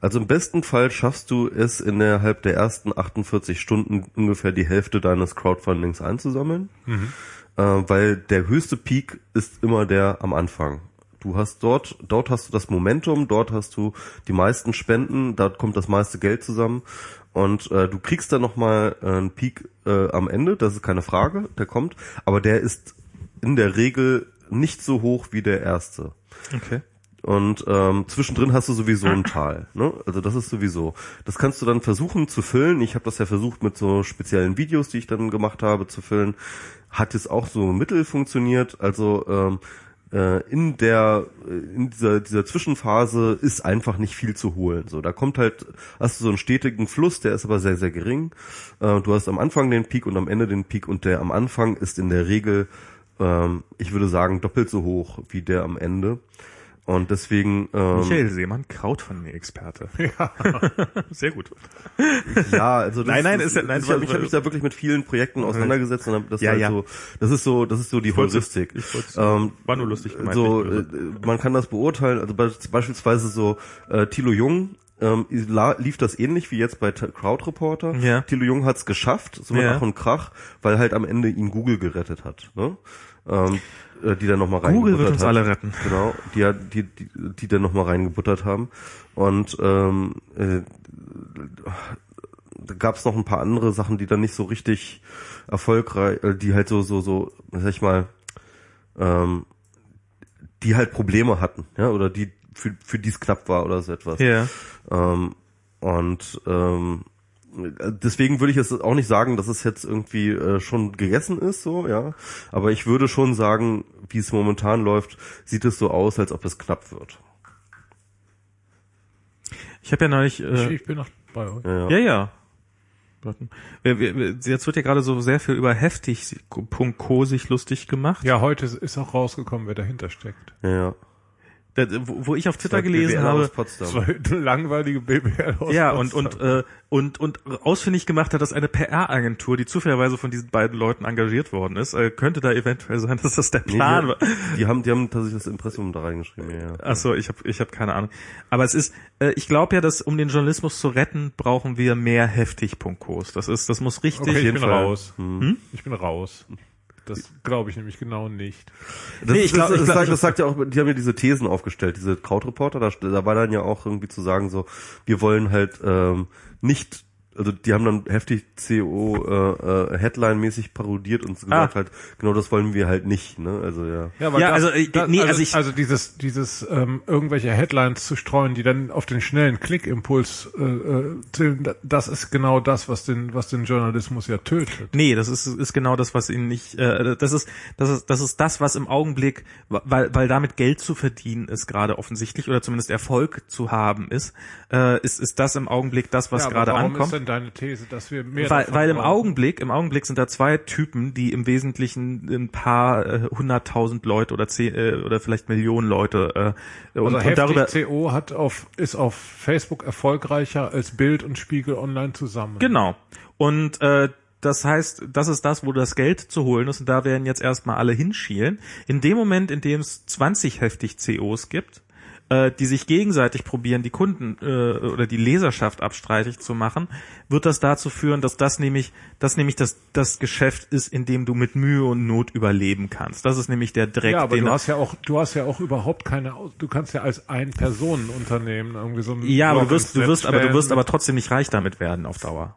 Also im besten Fall schaffst du es innerhalb der ersten 48 Stunden ungefähr die Hälfte deines Crowdfundings einzusammeln, äh, weil der höchste Peak ist immer der am Anfang. Du hast dort, dort hast du das Momentum, dort hast du die meisten Spenden, dort kommt das meiste Geld zusammen und äh, du kriegst dann nochmal äh, einen Peak äh, am Ende, das ist keine Frage, der kommt, aber der ist in der Regel nicht so hoch wie der erste.
Okay.
Und ähm, zwischendrin hast du sowieso ein Tal. Ne? Also das ist sowieso. Das kannst du dann versuchen zu füllen. Ich habe das ja versucht mit so speziellen Videos, die ich dann gemacht habe, zu füllen. Hat jetzt auch so mittel funktioniert. Also ähm, äh, in der in dieser dieser Zwischenphase ist einfach nicht viel zu holen. So, da kommt halt hast du so einen stetigen Fluss, der ist aber sehr sehr gering. Äh, du hast am Anfang den Peak und am Ende den Peak und der am Anfang ist in der Regel ähm, ich würde sagen doppelt so hoch wie der am Ende. Und deswegen ähm,
Michael Seemann, Crowdfunding-Experte. Ja. Sehr gut.
Ja, also das,
Nein, nein,
das,
ist ja- nein,
ich habe
was-
hab mich da wirklich mit vielen Projekten auseinandergesetzt und das
Ja,
halt
ja.
so, das ist so, das ist so die
wollt's-
Heuristik.
ich
Ähm,
war nur lustig gemeint,
so, äh, man kann das beurteilen, also be- beispielsweise so äh, Thilo Jung ähm, lief das ähnlich wie jetzt bei T- Crowdreporter.
Ja.
Thilo Jung hat's geschafft, so mit
Ja.
Ach und Krach, weil halt am Ende ihn Google gerettet hat. Ne? Ähm, äh, die dann nochmal
Google wird
reingebuttert
uns
hat.
alle retten.
Genau, die, die, die, die dann nochmal reingebuttert haben. Und ähm, äh, da gab es noch ein paar andere Sachen, die dann nicht so richtig erfolgreich, äh, die halt so, so, so, sag ich mal, ähm, die halt Probleme hatten, ja, oder die für, für die es knapp war oder so etwas.
Ja.
Ähm, und ähm, deswegen würde ich jetzt auch nicht sagen, dass es jetzt irgendwie äh, schon gegessen ist, so, ja. Aber ich würde schon sagen, wie es momentan läuft, sieht es so aus, als ob es knapp wird.
Ich habe ja neulich. Äh,
ich bin noch bei euch.
Ja,
ja, ja. Jetzt wird ja gerade so sehr viel über heftig.co sich lustig gemacht.
Ja, heute ist auch rausgekommen, wer dahinter steckt.
ja.
Da, wo, wo ich auf Twitter gelesen
BWL
habe,
eine langweilige BBL aus
Ja, und, und, äh, und, und ausfindig gemacht hat, dass eine PR-Agentur, die zufälligerweise von diesen beiden Leuten engagiert worden ist, äh, könnte da eventuell sein, dass das der
Nee,
Plan war.
die, die haben, die haben tatsächlich das Impressum da reingeschrieben, ja. ja.
Ach so, ich habe ich hab keine Ahnung. Aber es ist, äh, ich glaube ja, dass um den Journalismus zu retten, brauchen wir mehr heftig.co's. Das ist, das muss richtig.
okay, ich bin
Fall.
raus.
Hm?
Ich bin raus. Das glaube ich nämlich genau nicht.
Das,
Nee, ich glaub-
das,
ich
das,
glaub-
sagt, das sagt ja auch, die haben ja diese Thesen aufgestellt, diese Krautreporter, da, da war dann ja auch irgendwie zu sagen so, wir wollen halt ähm, nicht, also die haben dann heftig CO äh, äh, Headline-mäßig parodiert und gesagt
Ah.
halt, genau das wollen wir halt nicht, ne? Also ja.
Ja, weil
Ja,
das,
also, äh,
das,
nee,
also,
also ich-
also dieses dieses ähm, irgendwelche Headlines zu streuen, die dann auf den schnellen Klickimpuls äh, äh, zählen, da- das ist genau das, was den was den Journalismus ja tötet.
Nee, das ist, ist genau das, was ihn nicht, äh, das ist, das ist, das ist das, was im Augenblick, weil, weil damit Geld zu verdienen ist gerade offensichtlich oder zumindest Erfolg zu haben ist, äh, ist, ist das im Augenblick das, was
Ja, aber
gerade ankommt.
Deine These, dass wir mehr
Weil, weil im
brauchen?
Augenblick, im Augenblick sind da zwei Typen, die im Wesentlichen ein paar äh, hunderttausend Leute oder zehn äh, oder vielleicht Millionen Leute äh, und,
also
und darüber
heftig CO hat auf ist auf Facebook erfolgreicher als Bild und Spiegel Online zusammen.
Genau. Und äh, das heißt, das ist das, wo das Geld zu holen ist und da werden jetzt erstmal alle hinschielen. In dem Moment, in dem es 20 heftig COs gibt, äh, die sich gegenseitig probieren, die Kunden äh, oder die Leserschaft abstreitig zu machen, wird das dazu führen, dass das nämlich, das nämlich das, das Geschäft ist, in dem du mit Mühe und Not überleben kannst. Das ist nämlich der Dreck,
Ja, aber du hast ja auch, du hast ja auch überhaupt keine, du kannst ja als ein Personenunternehmen irgendwie so ein
ja, aber du wirst, du wirst, aber du wirst aber trotzdem nicht reich damit werden auf Dauer.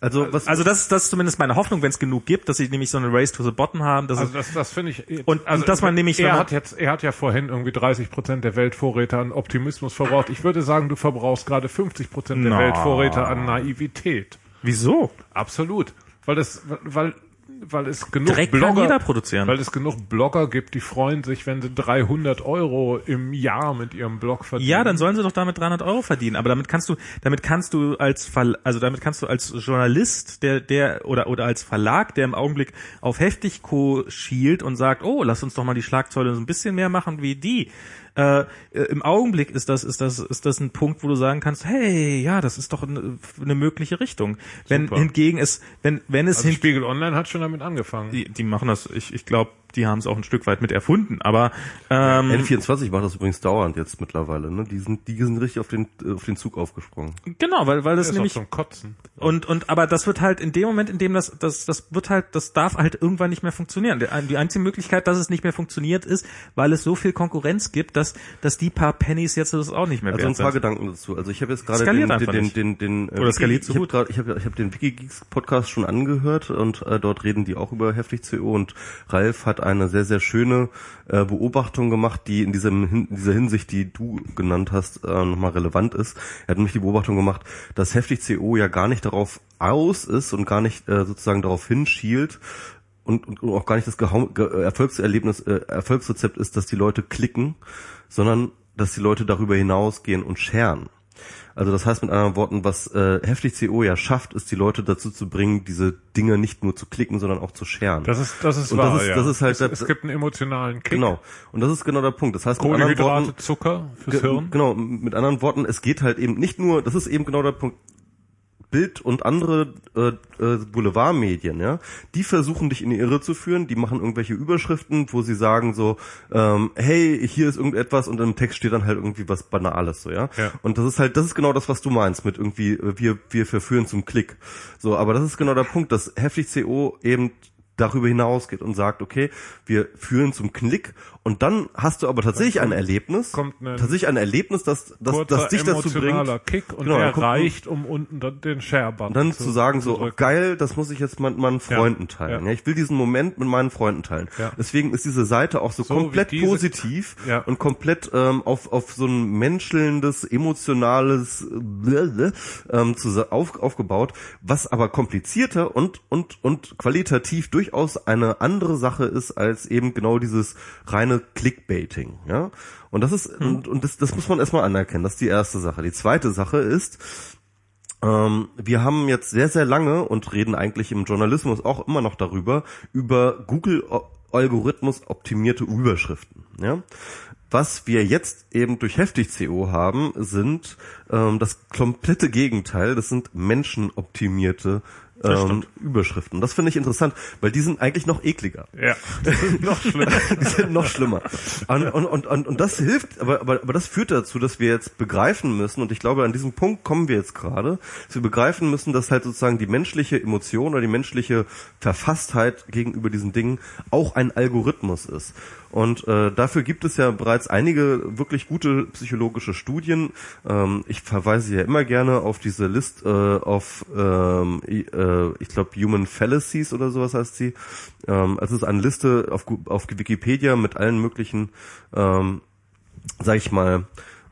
Also was
Also das ist, das ist zumindest meine Hoffnung, wenn es genug gibt, dass sie nämlich so eine Race to the Bottom haben. Dass
Also das, das finde ich.
Und- und dass man nämlich,
er hat jetzt, er hat ja vorhin irgendwie 30 Prozent der Weltvorräte an Optimismus verbraucht. Ich würde sagen, du verbrauchst gerade 50 Prozent der
Na.
Weltvorräte an Naivität.
wieso?
Absolut, weil das, weil, weil es genug
kann
Blogger,
produzieren.
weil es genug Blogger gibt, die freuen sich, wenn sie 300 Euro im Jahr mit ihrem Blog verdienen.
Ja, dann sollen sie doch damit 300 Euro verdienen. Aber damit kannst du, damit kannst du als Verl also damit kannst du als Journalist, der, der oder oder als Verlag, der im Augenblick auf Heftigco schielt und sagt, oh, lass uns doch mal die Schlagzeile so ein bisschen mehr machen wie die. Äh, äh, Im Augenblick ist das ist das ist das ein Punkt, wo du sagen kannst, hey, ja, das ist doch eine, eine mögliche Richtung. Wenn
Super.
hingegen es, wenn wenn es
also
hin,
Spiegel Online hat schon damit angefangen.
die, die machen das, ich, ich glaube, die haben es auch ein Stück weit mit erfunden, aber ähm,
N24 macht das übrigens dauernd jetzt mittlerweile, ne? Die sind, die sind richtig auf den, auf den Zug aufgesprungen.
genau, weil weil das
ist
nämlich
auch zum Kotzen.
Und, und, aber das wird halt in dem Moment, in dem das, das, das wird halt, das darf halt irgendwann nicht mehr funktionieren. Die einzige Möglichkeit, dass es nicht mehr funktioniert, ist, weil es so viel Konkurrenz gibt, dass, dass die paar Pennies jetzt das auch nicht mehr
Also ein paar
sind.
Gedanken dazu. Also ich habe jetzt gerade den, den,
nicht.
den, den, den,
Oder skaliert
ich
zu
habe
gut.
gerade, ich habe, ich habe den Wikigeeks Podcast schon angehört und äh, dort reden die auch über heftig CO und Ralf hat eine sehr sehr schöne äh, Beobachtung gemacht, die in diesem in dieser Hinsicht, die du genannt hast, äh, nochmal relevant ist. Er hat nämlich die Beobachtung gemacht, dass heftig CO ja gar nicht darauf aus ist und gar nicht äh, sozusagen darauf hinschielt, und, und auch gar nicht das Gehau Ge Erfolgserlebnis, äh, Erfolgsrezept ist, dass die Leute klicken, sondern dass die Leute darüber hinausgehen und scheren. Also das heißt mit anderen Worten, was äh, heftig CO ja schafft, ist die Leute dazu zu bringen, diese Dinge nicht nur zu klicken, sondern auch zu scheren.
Das ist, das ist
Und
wahr,
das ist-
ja.
das ist halt
es,
der-
es gibt einen emotionalen Kick.
genau. Und das ist genau der Punkt. Das heißt mit anderen Worten,
Zucker fürs Hirn.
Genau, mit anderen Worten, es geht halt eben nicht nur, das ist eben genau der Punkt, Bild und andere äh, äh, Boulevardmedien, ja, die versuchen dich in die Irre zu führen, die machen irgendwelche Überschriften, wo sie sagen so, ähm, hey, hier ist irgendetwas und im Text steht dann halt irgendwie was Banales, so, ja.
Ja.
Und das ist halt, das ist genau das, was du meinst mit irgendwie, äh, wir, wir verführen zum Klick. So, aber das ist genau der Punkt, dass heftig CO eben darüber hinausgeht und sagt, okay, wir führen zum Klick Und dann hast du aber tatsächlich ein Erlebnis,
kommt ein
tatsächlich ein Erlebnis, das, das, das dich dazu bringt,
Kick und
Genau, kommt-
reicht, um unten dann den Share-Button
und dann zu sagen so, oh, geil, das muss ich jetzt mit meinen Freunden teilen.
ja.
Ja. ich will diesen Moment mit meinen Freunden teilen.
Ja.
Deswegen ist diese Seite auch so,
So
komplett
diese-
positiv
Ja.
und komplett ähm, auf, auf so ein menschelndes, emotionales äh, ähm, zu, auf, aufgebaut, was aber komplizierter und, und, und qualitativ durchaus eine andere Sache ist als eben genau dieses reine Clickbaiting. Ja? Und das ist,
Hm.
und, und das, das muss man erstmal anerkennen. Das ist die erste Sache. Die zweite Sache ist, ähm, wir haben jetzt sehr, sehr lange und reden eigentlich im Journalismus auch immer noch darüber, über Google-Algorithmus optimierte Überschriften. Ja? Was wir jetzt eben durch heftig CO haben, sind ähm, das komplette Gegenteil. Das sind menschenoptimierte ähm, Überschriften. Das finde ich interessant, weil die sind eigentlich noch ekliger.
Ja, das ist noch schlimmer.
Die sind noch schlimmer. Und, und, und, und, und das hilft, aber, aber, aber das führt dazu, dass wir jetzt begreifen müssen, und ich glaube, an diesem Punkt kommen wir jetzt gerade, dass wir begreifen müssen, dass halt sozusagen die menschliche Emotion oder die menschliche Verfasstheit gegenüber diesen Dingen auch ein Algorithmus ist. Und äh, dafür gibt es ja bereits einige wirklich gute psychologische Studien. Ähm, ich verweise ja immer gerne auf diese List äh, auf, ähm, äh, ich glaube, Human Fallacies oder sowas heißt sie. Ähm, es ist eine Liste auf, auf Wikipedia mit allen möglichen, ähm, sag ich mal,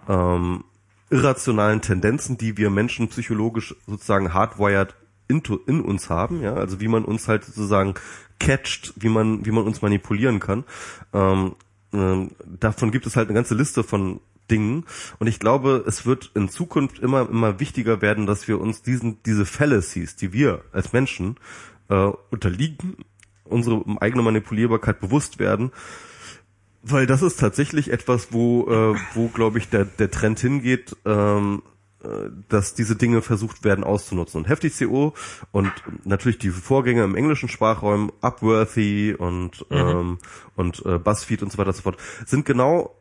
ähm, irrationalen Tendenzen, die wir Menschen psychologisch sozusagen hardwired into, in uns haben, ja, also wie man uns halt sozusagen catcht, wie man, wie man uns manipulieren kann. Ähm, ähm, davon gibt es halt eine ganze Liste von Dingen. Und ich glaube, es wird in Zukunft immer, immer wichtiger werden, dass wir uns diesen, diese Fallacies, die wir als Menschen äh, unterliegen, unsere eigene Manipulierbarkeit bewusst werden. Weil das ist tatsächlich etwas, wo, äh, wo glaube ich, der, der Trend hingeht, ähm, äh, dass diese Dinge versucht werden auszunutzen. Und heftig CO und natürlich die Vorgänger im englischen Sprachraum, Upworthy und, ähm, und äh, Buzzfeed und so weiter und so fort, sind genau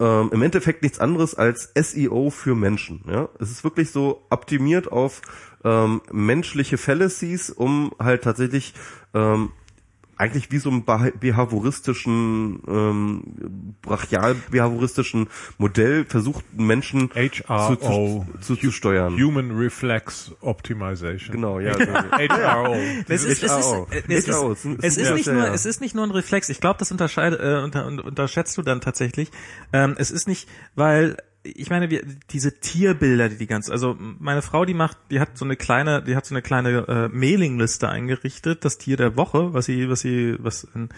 ähm, im Endeffekt nichts anderes als SEO für Menschen. Ja? Es ist wirklich so optimiert auf ähm, menschliche Fallacies, um halt tatsächlich ähm, eigentlich wie so ein beha- behavioristischen, ähm, brachial-behavioristischen Modell versucht, Menschen
HRO.
zu, zu, zu, zu steuern.
Human Reflex Optimization.
Genau, ja.
HRO.
Es ist, äh, es ist, nicht nur, es ist nicht nur ein Reflex. Ich glaube, das unterscheidet, äh, unter, unter, unterschätzt du dann tatsächlich. Ähm, es ist nicht, weil ich meine, wir, diese Tierbilder, die die ganz, also meine Frau, die macht, die hat so eine kleine, die hat so eine kleine äh, Mailingliste eingerichtet, das Tier der Woche, was sie, was sie, was äh,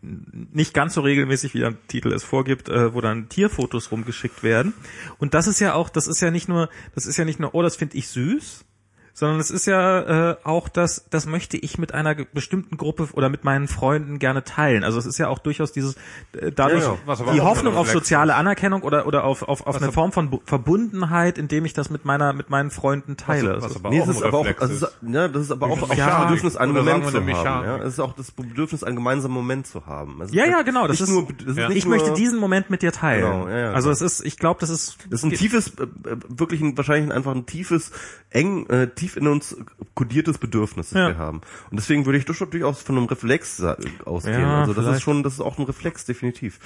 nicht ganz so regelmäßig wie der Titel es vorgibt, äh, wo dann Tierfotos rumgeschickt werden. Und das ist ja auch, das ist ja nicht nur, das ist ja nicht nur, oh, das finde ich süß, sondern es ist ja äh, auch das, das möchte ich mit einer bestimmten Gruppe oder mit meinen Freunden gerne teilen. Also es ist ja auch durchaus dieses äh, dadurch
Ja, ja.
Was
die Hoffnung auf soziale Anerkennung oder oder auf auf, auf
Was
eine Form von Bu- Verbundenheit, indem ich das mit meiner mit meinen Freunden teile.
was
Also-
aber
Nee,
auch
es ist
ein
aber auch, also,
ist.
ist, ja, das ist aber auch, auch das. Bedürfnis, einen Moment zu haben. Ja, es ist auch das Bedürfnis, einen gemeinsamen Moment zu haben. Es ist
ja, ja, genau. Das ist,
nur, das ist
ich
nur,
möchte diesen Moment mit dir teilen.
Genau, ja, ja,
also es ist, ich glaube, das ist
Das ist ein tiefes, äh, äh, wirklich ein, wahrscheinlich einfach ein tiefes, eng, äh, tief in uns kodiertes Bedürfnis, das
Ja.
wir haben. Und deswegen würde ich doch durchaus von einem Reflex ausgehen.
Ja,
also das
vielleicht.
ist schon, das ist auch ein Reflex, definitiv.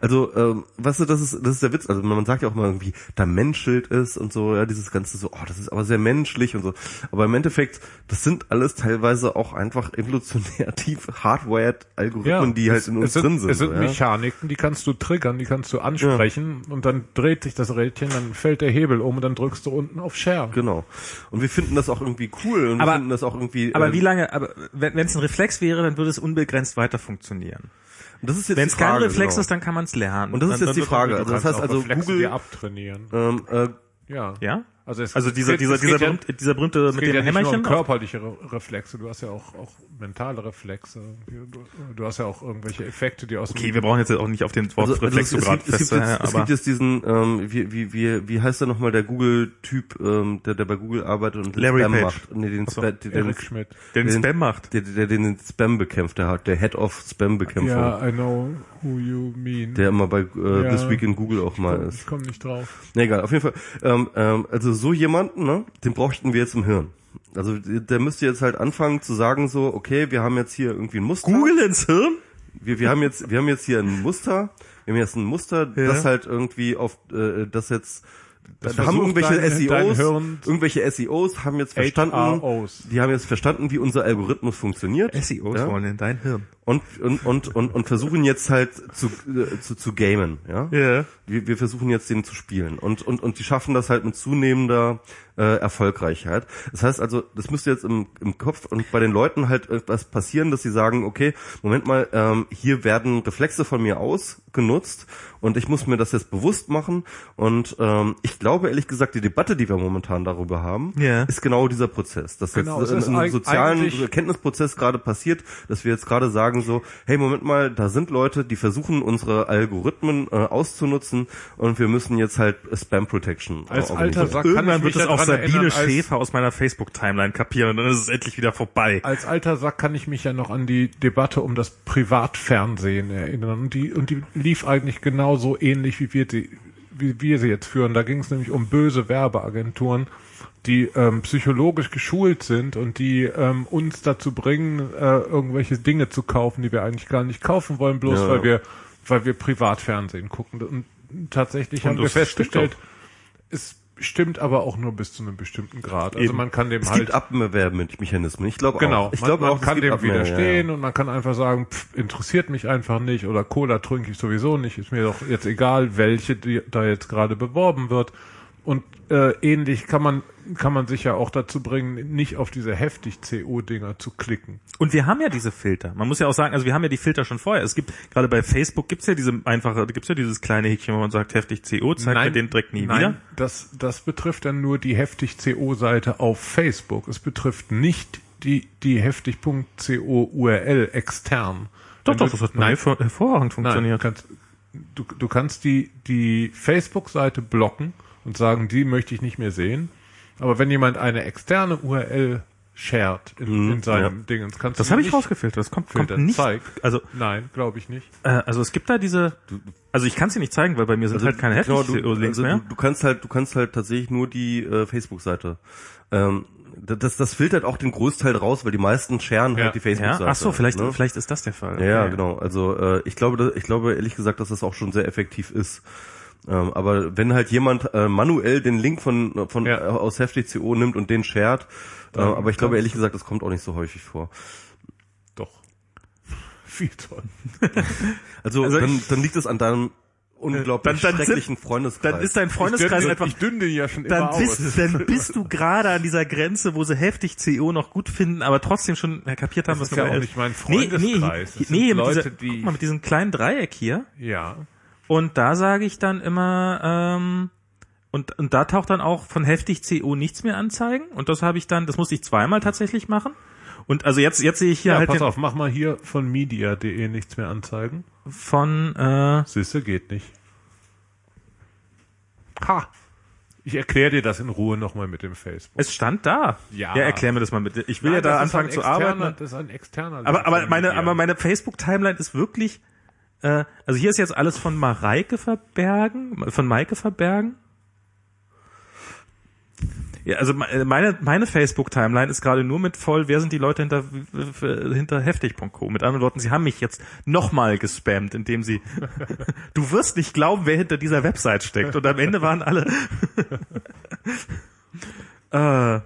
Also, ähm, weißt du, das ist, das ist der Witz. Also man sagt ja auch mal irgendwie, da menschelt es und so, ja, dieses ganze so, oh, das ist aber sehr menschlich und so. Aber im Endeffekt, das sind alles teilweise auch einfach evolutionär tief hardwired Algorithmen, die halt
es-
in uns
sind,
drin sind.
Es sind
so, ja?
Mechaniken, die kannst du triggern, die kannst du ansprechen und dann dreht sich das Rädchen, dann fällt der Hebel um und dann drückst du unten auf Share.
Genau. Und wir finden das auch irgendwie cool und
Aber-
finden das auch irgendwie.
aber
äh,
wie lange, aber wenn es ein Reflex wäre, dann würde es unbegrenzt weiter funktionieren.
das ist jetzt
Wenn es kein Reflex
genau.
ist, dann kann man es lernen.
Und das ist
dann,
jetzt die
dann
Frage. Also das heißt also
Reflexe
Google-
abtrainieren.
Ähm, äh,
Ja.
Ja?
Also es
Also dieser,
geht-
dieser,
es geht
dieser,
ja-
berühmte, dieser berühmte
Es
mit
geht
dem
ja nicht nur um
Hämmerchen.
körperliche Re Reflexe, du hast ja auch, auch mentale Reflexe. Du, du hast ja auch irgendwelche Effekte, die aus
Okay, wir brauchen jetzt auch nicht auf den Wort
also, also
Reflex
es,
so
es,
gerade
gibt, es, gibt jetzt, es
aber
gibt jetzt diesen, ähm, wie, wie, wie, wie heißt der nochmal, der Google-Typ, ähm, der, der bei Google arbeitet und den
Larry
Spam
Page.
macht. Nee, den,
so,
Spa- den,
Schmidt.
den
den-
Spam macht.
der, der, der den Spam bekämpft, der hat, der Head of Spam-Bekämpfung,
Ja, I know who you mean.
der immer bei äh,
Ja.
This Week in Google auch mal
ich
ist.
komme nicht drauf.
Na egal, auf jeden Fall. Ähm, ähm, also so jemanden, ne, den bräuchten wir jetzt im Hirn. Also der müsste jetzt halt anfangen zu sagen so, okay, wir haben jetzt hier irgendwie ein Muster.
Google ins Hirn?
wir, wir haben jetzt, wir haben jetzt hier ein Muster, wir haben jetzt ein Muster,
Ja.
das halt irgendwie auf, äh, das jetzt,
Das
da haben irgendwelche
dein- dein
SEOs,
Hirn-
irgendwelche SEOs haben jetzt verstanden,
HROs.
die haben jetzt verstanden, wie unser Algorithmus funktioniert.
SEOs
ja?
wollen in dein Hirn.
und, und, und, und, und versuchen jetzt halt zu, äh, zu, zu gamen, ja.
Ja.
Wir, wir versuchen jetzt den zu spielen und, und, und die schaffen das halt mit zunehmender äh, Erfolgreichheit. Das heißt also, das müsste jetzt im, im Kopf und bei den Leuten halt etwas passieren, dass sie sagen, okay, Moment mal, ähm, hier werden Reflexe von mir ausgenutzt und ich muss mir das jetzt bewusst machen und ähm, ich glaube ehrlich gesagt, die Debatte, die wir momentan darüber haben,
Ja.
ist genau dieser Prozess, dass
Genau,
jetzt in einem sozialen Erkenntnisprozess gerade passiert, dass wir jetzt gerade sagen so, hey, Moment mal, da sind Leute, die versuchen unsere Algorithmen äh, auszunutzen und wir müssen jetzt halt Spam Protection
Als alter. Sack
Irgendwann wird es auch Sabine Schäfer aus meiner Facebook-Timeline kapieren und dann ist es endlich wieder vorbei.
Als alter Sack kann ich mich ja noch an die Debatte um das Privatfernsehen erinnern. Und die, und die lief eigentlich genauso ähnlich, wie wir, die, wie wir sie jetzt führen. Da ging es nämlich um böse Werbeagenturen, die ähm, psychologisch geschult sind und die ähm, uns dazu bringen, äh, irgendwelche Dinge zu kaufen, die wir eigentlich gar nicht kaufen wollen, bloß
Ja.
weil wir, weil wir Privatfernsehen gucken. Und tatsächlich
Und
haben wir festgestellt, es stimmt aber auch nur bis zu einem bestimmten Grad. Also
Eben.
man kann dem
Es
halt
gibt Abwehrmechanismen. Ich glaube
Genau,
auch. Ich
man,
glaube
man
auch, es
kann dem widerstehen
ja,
und man kann einfach sagen, pff, interessiert mich einfach nicht oder Cola trinke ich sowieso nicht, ist mir doch jetzt egal, welche die da jetzt gerade beworben wird. Und äh, ähnlich kann man kann man sich ja auch dazu bringen, nicht auf diese heftig CO-Dinger zu klicken.
Und wir haben ja diese Filter. Man muss ja auch sagen, also wir haben ja die Filter schon vorher. Es gibt, gerade bei Facebook gibt's ja diese einfache, gibt's ja dieses kleine Häkchen, wo man sagt, heftig CO, zeigt mir den Dreck nie
nein,
wieder.
Das, das betrifft dann nur die heftig CO-Seite auf Facebook. Es betrifft nicht die, die heftig.co URL extern.
Doch,
Wenn
doch, das hat
nein,
hervor- hervorragend
Nein, du
funktioniert.
kannst, du, du kannst die, die Facebook-Seite blocken und sagen, die möchte ich nicht mehr sehen. Aber wenn jemand eine externe URL shared in, in seinem Dingens, kannst
das
du
habe ich rausgefiltert. Das kommt, kommt nicht.
Zeig.
Also,
Nein, glaube ich nicht.
äh, also es gibt da diese, also ich kann sie nicht zeigen, weil bei mir sind halt keine
Genau,
heftig
du,
CO-Links
also
mehr.
Du, du kannst halt, du kannst halt tatsächlich nur die äh, Facebook-Seite. Ähm, das, das filtert auch den Großteil raus, weil die meisten scheren
Ja.
halt die
Ja,
Facebook-Seite.
ach so, vielleicht,
ne?
vielleicht ist das der Fall.
Ja, ja,
Okay.
genau. Also äh, ich glaube, da- ich glaube ehrlich gesagt, dass das auch schon sehr effektiv ist. Ähm, aber wenn halt jemand äh, manuell den Link von von
Ja.
äh, aus heftig.co nimmt und den shared, äh, aber ich glaube ehrlich gesagt, das kommt auch nicht so häufig vor.
Doch. Viel toll.
Also,
Also
dann, dann liegt es an deinem unglaublich
Dann- dann
schrecklichen Freundeskreis.
Dann ist dein Freundeskreis einfach
ich dünne ja schon
dann
immer
bist,
aus.
dann bist du gerade an dieser Grenze, wo sie heftig CO noch gut finden, aber trotzdem schon ja, kapiert haben,
Das
was
ist ja auch nicht mein Freundeskreis.
Nee, nee,
sind
nee mit,
Leute,
dieser,
die-
guck mal, mit diesem kleinen Dreieck hier.
Ja.
Und da sage ich dann immer, ähm, und, und da taucht dann auch von heftig CO nichts mehr anzeigen. Und das habe ich dann, das musste ich zweimal tatsächlich machen. Und also jetzt, jetzt sehe ich hier
Ja,
halt
pass auf, mach mal hier von media.de nichts mehr anzeigen.
von, äh,
Sisse geht nicht. Ha! Ich erkläre dir das in Ruhe nochmal mit dem Facebook.
es stand da.
Ja.
Ja, erklär mir das mal bitte. Ich will ja
Nein,
da
das ist
anfangen zu
externer-
arbeiten.
Das ist ein externer.
Aber, aber meine, aber meine Facebook-Timeline ist wirklich, äh, also hier ist jetzt alles von Mareike Verbergen, von Maike Verbergen. Ja, also me- meine, meine Facebook-Timeline ist gerade nur mit voll, wer sind die Leute hinter, hinter heftig.co. Mit anderen Worten, sie haben mich jetzt nochmal gespammt, indem sie, du wirst nicht glauben, wer hinter dieser Website steckt. Und am Ende waren alle, äh,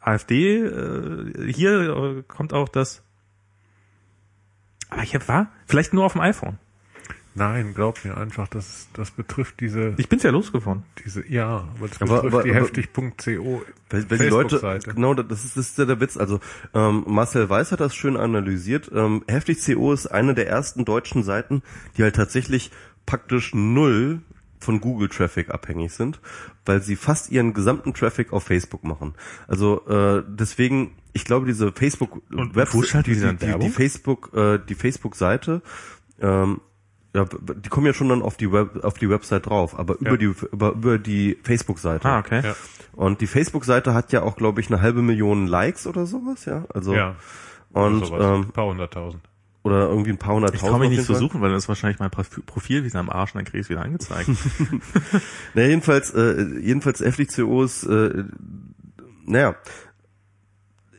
AfD, äh, hier äh, kommt auch das, aber ich hab, war vielleicht nur auf dem iPhone.
Nein, glaub mir einfach, das, das betrifft diese,
Ich bin's ja losgefahren.
diese, ja, aber das
Aber-
betrifft
aber-
die heftig.co
weil die Leute,
Facebook-Seite.
genau, das ist, das ist ja der Witz. Also ähm, Marcel Weiß hat das schön analysiert. Ähm, Heftig CO ist eine der ersten deutschen Seiten, die halt tatsächlich praktisch null von Google Traffic abhängig sind, weil sie fast ihren gesamten Traffic auf Facebook machen. Also äh, deswegen, ich glaube, diese Facebook
Und wo schalten die
die,
dann
die, die Facebook, äh, die Facebook Seite, ähm, ja, die kommen ja schon dann auf die Web, auf die Website drauf, aber über
Ja.
die über, über die Facebook-Seite.
Ah, okay.
Ja.
Und die Facebook-Seite hat ja auch, glaube ich, eine halbe Million Likes oder sowas, ja. Also
Ja.
und
sowas.
ähm,
ein paar hunderttausend.
Oder irgendwie ein paar
Ich
hunderttausend.
kann mich nicht versuchen, weil dann ist wahrscheinlich mein Profi- Profil wieder am Arsch und dann krieg ich es wieder angezeigt.
Na, jedenfalls, äh, jedenfalls FDCO ist, äh, naja,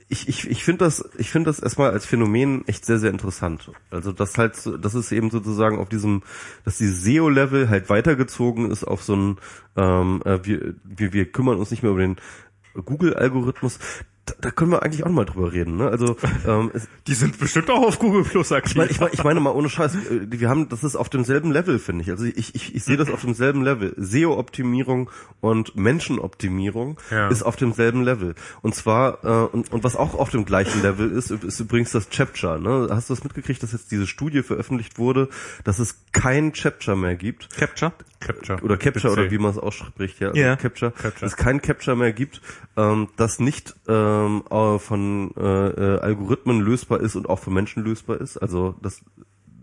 ich, ich, ich finde das, ich finde das erstmal als Phänomen echt sehr, sehr interessant. Also das halt, das ist eben sozusagen auf diesem, dass dieses SEO-Level halt weitergezogen ist auf so ein, ähm, äh, wir, wir, wir kümmern uns nicht mehr über den Google-Algorithmus. Da, da können wir eigentlich auch mal drüber reden. Ne? Also ähm, es,
Die sind bestimmt auch auf Google Plus aktiv.
ich meine, ich, meine, ich meine mal ohne Scheiß, äh, wir haben, das ist auf demselben Level, finde ich. Also ich, ich, ich sehe das auf demselben Level. SEO-Optimierung und Menschenoptimierung
Ja.
ist auf demselben Level. Und zwar, äh, und, und was auch auf dem gleichen Level ist, ist übrigens das Capture. Ne? Hast du das mitgekriegt, dass jetzt diese Studie veröffentlicht wurde, dass es kein Capture mehr gibt?
Capture.
Capture.
Oder Capture oder wie man es ausspricht, ja.
Ja.
Capture.
Capture.
Dass es kein Capture mehr gibt, ähm, das nicht ähm, äh, von äh, äh, Algorithmen lösbar ist und auch für Menschen lösbar ist. Also das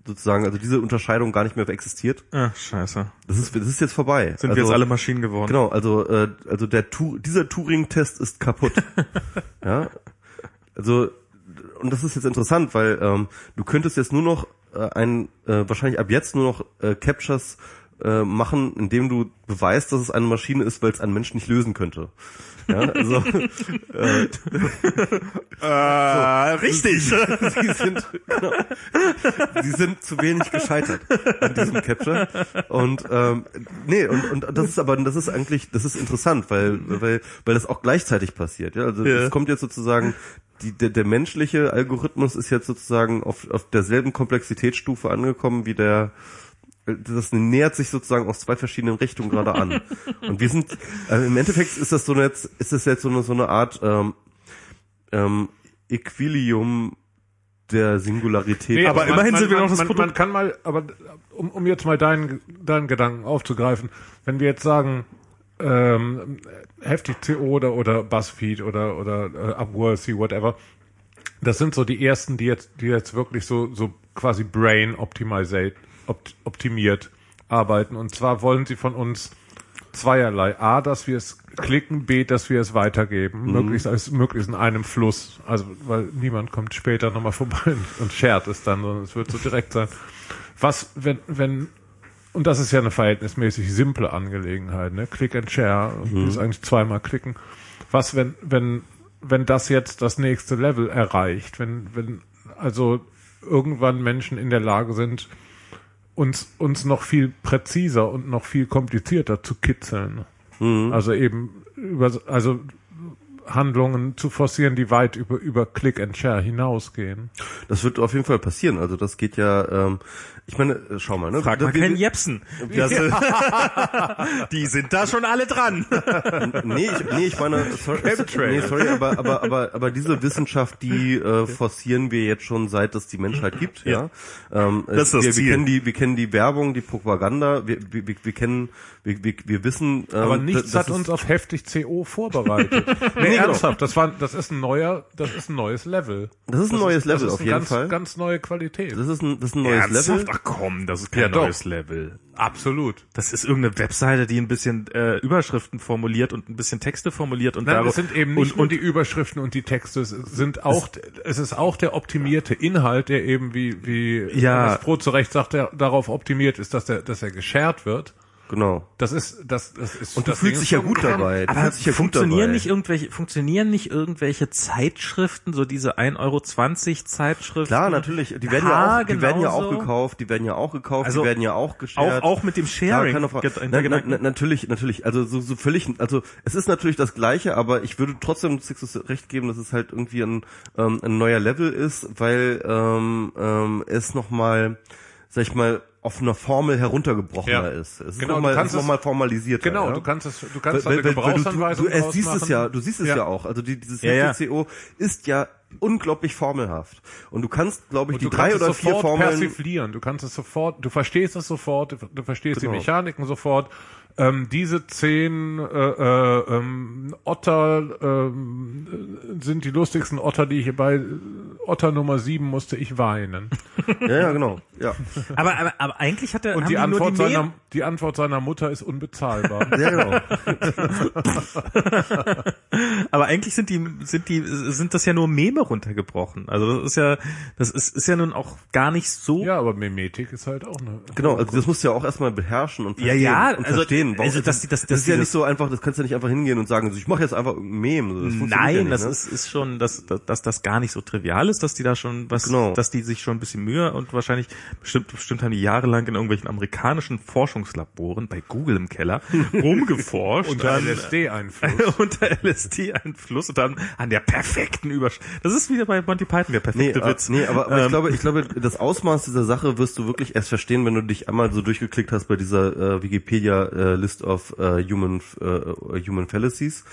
sozusagen, also diese Unterscheidung gar nicht mehr existiert.
Ah, scheiße.
Das ist, das ist jetzt vorbei.
Sind
also,
wir jetzt alle Maschinen geworden?
Genau, also äh, also der tu dieser Turing-Test ist kaputt. ja, also und das ist jetzt interessant, weil ähm, du könntest jetzt nur noch äh, ein äh, wahrscheinlich ab jetzt nur noch äh, Captures äh, machen, indem du beweist, dass es eine Maschine ist, weil es ein Mensch nicht lösen könnte. Ja, also
Äh, richtig.
sie sind genau, sie sind zu wenig gescheitert an diesem Capture und ähm, nee und und das ist aber das ist eigentlich das ist interessant weil weil weil das auch gleichzeitig passiert ja also
Ja.
es kommt jetzt sozusagen die, der, der menschliche Algorithmus ist jetzt sozusagen auf, auf derselben Komplexitätsstufe angekommen wie der das nähert sich sozusagen aus zwei verschiedenen Richtungen gerade an. Und wir sind, äh, im Endeffekt ist das so eine, jetzt, ist das jetzt so eine, so eine Art ähm, ähm, Equilium der Singularität.
Nee,
Aber
man-
immerhin
man,
sind wir noch das
man,
Produkt-
man kann mal, aber um, um jetzt mal deinen, deinen Gedanken aufzugreifen, wenn wir jetzt sagen, ähm, heftig CO oder, oder Buzzfeed oder, oder äh, Upworthy, whatever, das sind so die ersten, die jetzt, die jetzt wirklich so, so quasi Brain optimisiert, opt, optimiert arbeiten. Und zwar wollen sie von uns zweierlei. A, dass wir es klicken, B, dass wir es weitergeben. Möglichst, als, möglichst in einem Fluss. Also, weil niemand kommt später nochmal vorbei und, shared es dann, sondern es wird so direkt sein. Was, wenn, wenn, und das ist ja eine verhältnismäßig simple Angelegenheit, ne? Click and share, mhm. ist eigentlich zweimal klicken. Was, wenn, wenn, wenn das jetzt das nächste Level erreicht, wenn, wenn, also irgendwann Menschen in der Lage sind, uns, uns noch viel präziser und noch viel komplizierter zu kitzeln. Also eben über, also Handlungen zu forcieren, die weit über, über Click and Share hinausgehen.
Das wird auf jeden Fall passieren. Also das geht ja, ähm, ich meine, äh, schau mal, ne?
Frag mal keinen Jepsen. Das, die sind da schon alle dran.
nee, ich, nee, ich meine, sorry, nee, sorry aber, aber, aber, aber diese Wissenschaft, die äh, forcieren wir jetzt schon seit es die Menschheit gibt, ja. Ähm,
Das ist das
wir,
Ziel.
wir kennen die, wir kennen die Werbung, die Propaganda, wir, wir, wir, wir kennen, wir, wir, wir wissen. Ähm,
Aber nichts hat uns auf heftig CO vorbereitet. nee,
genau.
ernsthaft, das war, das ist ein neuer, das ist ein neues Level.
Das ist ein neues Level
das ist
auf
eine
jeden
ganz,
Fall.
Ganz neue Qualität.
Das ist ein, das ist ein neues Level.
Ach komm, das ist kein
Ja, doch.
neues Level.
Absolut.
Das ist irgendeine Webseite, die ein bisschen äh, Überschriften formuliert und ein bisschen Texte formuliert und
Nein,
darauf-
es sind eben nicht
und, und
die Überschriften und die Texte, es sind auch, es ist auch der optimierte Inhalt, der eben wie, wie
Ja.
das Pro zu Recht sagt, der darauf optimiert ist, dass der, dass er geshared wird.
Genau.
Das ist, das, das ist,
Und du
das
fühlst dich
ist
ja gut
dran.
dabei. Du
aber
ja
funktionieren
dabei.
nicht irgendwelche funktionieren nicht irgendwelche Zeitschriften, so diese 1,20 Euro Zeitschriften?
Klar, natürlich. Die werden
Ja,
ja auch, die werden ja auch gekauft, die werden ja auch gekauft,
Also
die werden ja auch
Auch,
geshared.
auch mit dem Sharing.
keine Frage.
Ge-
Na, na, na, natürlich, natürlich. Also so, so völlig, also es ist natürlich das Gleiche, aber ich würde trotzdem Sixus recht geben, dass es halt irgendwie ein, ähm, ein neuer Level ist, weil ähm, ähm, es nochmal, sag ich mal, auf einer Formel heruntergebrochener
Ja.
ist. Es ist
Genau,
nochmal
du kannst
noch
es-
mal formalisiert.
Genau,
ja?
du kannst es, du kannst
weil, weil, weil du, du, du es
draus
siehst es ja, du siehst es ja,
Ja.
auch. Also die, dieses
Ja, ja.
heftige CO ist ja unglaublich formelhaft. Und du kannst, glaube ich,
Und
die
du
drei oder vier Formeln.
persiflieren. Du kannst es sofort, du verstehst es sofort, du, du verstehst
Genau.
die Mechaniken sofort. Ähm, diese zehn äh, äh, ähm, Otter äh, sind die lustigsten Otter, die ich hier bei Otter Nummer sieben musste ich weinen.
Ja, ja, genau. Ja.
aber, aber, aber eigentlich hat er
Und die Antwort,
die
seiner, die Antwort seiner Mutter ist unbezahlbar.
Ja, genau.
Aber eigentlich sind die, sind die, sind das ja nur Meme runtergebrochen. Also das ist ja, das ist, ist ja nun auch gar nicht so.
ja, aber Mimetik ist halt auch eine.
Genau, also das musst du ja auch erstmal beherrschen und
Ja,
verstehen.
ja,
und
also
verstehen. Warum,
Also, dass die- dass-
das
dass
ist ja
dieses-
nicht so einfach, das kannst du ja nicht einfach hingehen und sagen, so, ich mache jetzt einfach irgendein Meme. Das funktioniert ja
Nein,
nicht,
das
ne?
ist, ist schon, dass, dass, dass das gar nicht so trivial ist, dass die da schon was,
Genau.
dass die sich schon ein bisschen Mühe und wahrscheinlich bestimmt, bestimmt haben die jahrelang in irgendwelchen amerikanischen Forschungslaboren bei Google im Keller rumgeforscht.
Unter LSD-Einfluss.
unter LSD-Einfluss und dann an der perfekten Übersch... Das ist wieder bei Monty Python, der
Nee,
perfekte
äh,
Witz.
nee, aber, aber ich
Ähm,
glaube, ich glaube, das Ausmaß dieser Sache wirst du wirklich erst verstehen, wenn du dich einmal so durchgeklickt hast bei dieser äh, Wikipedia äh, List of äh, Human äh, Human Fallacies,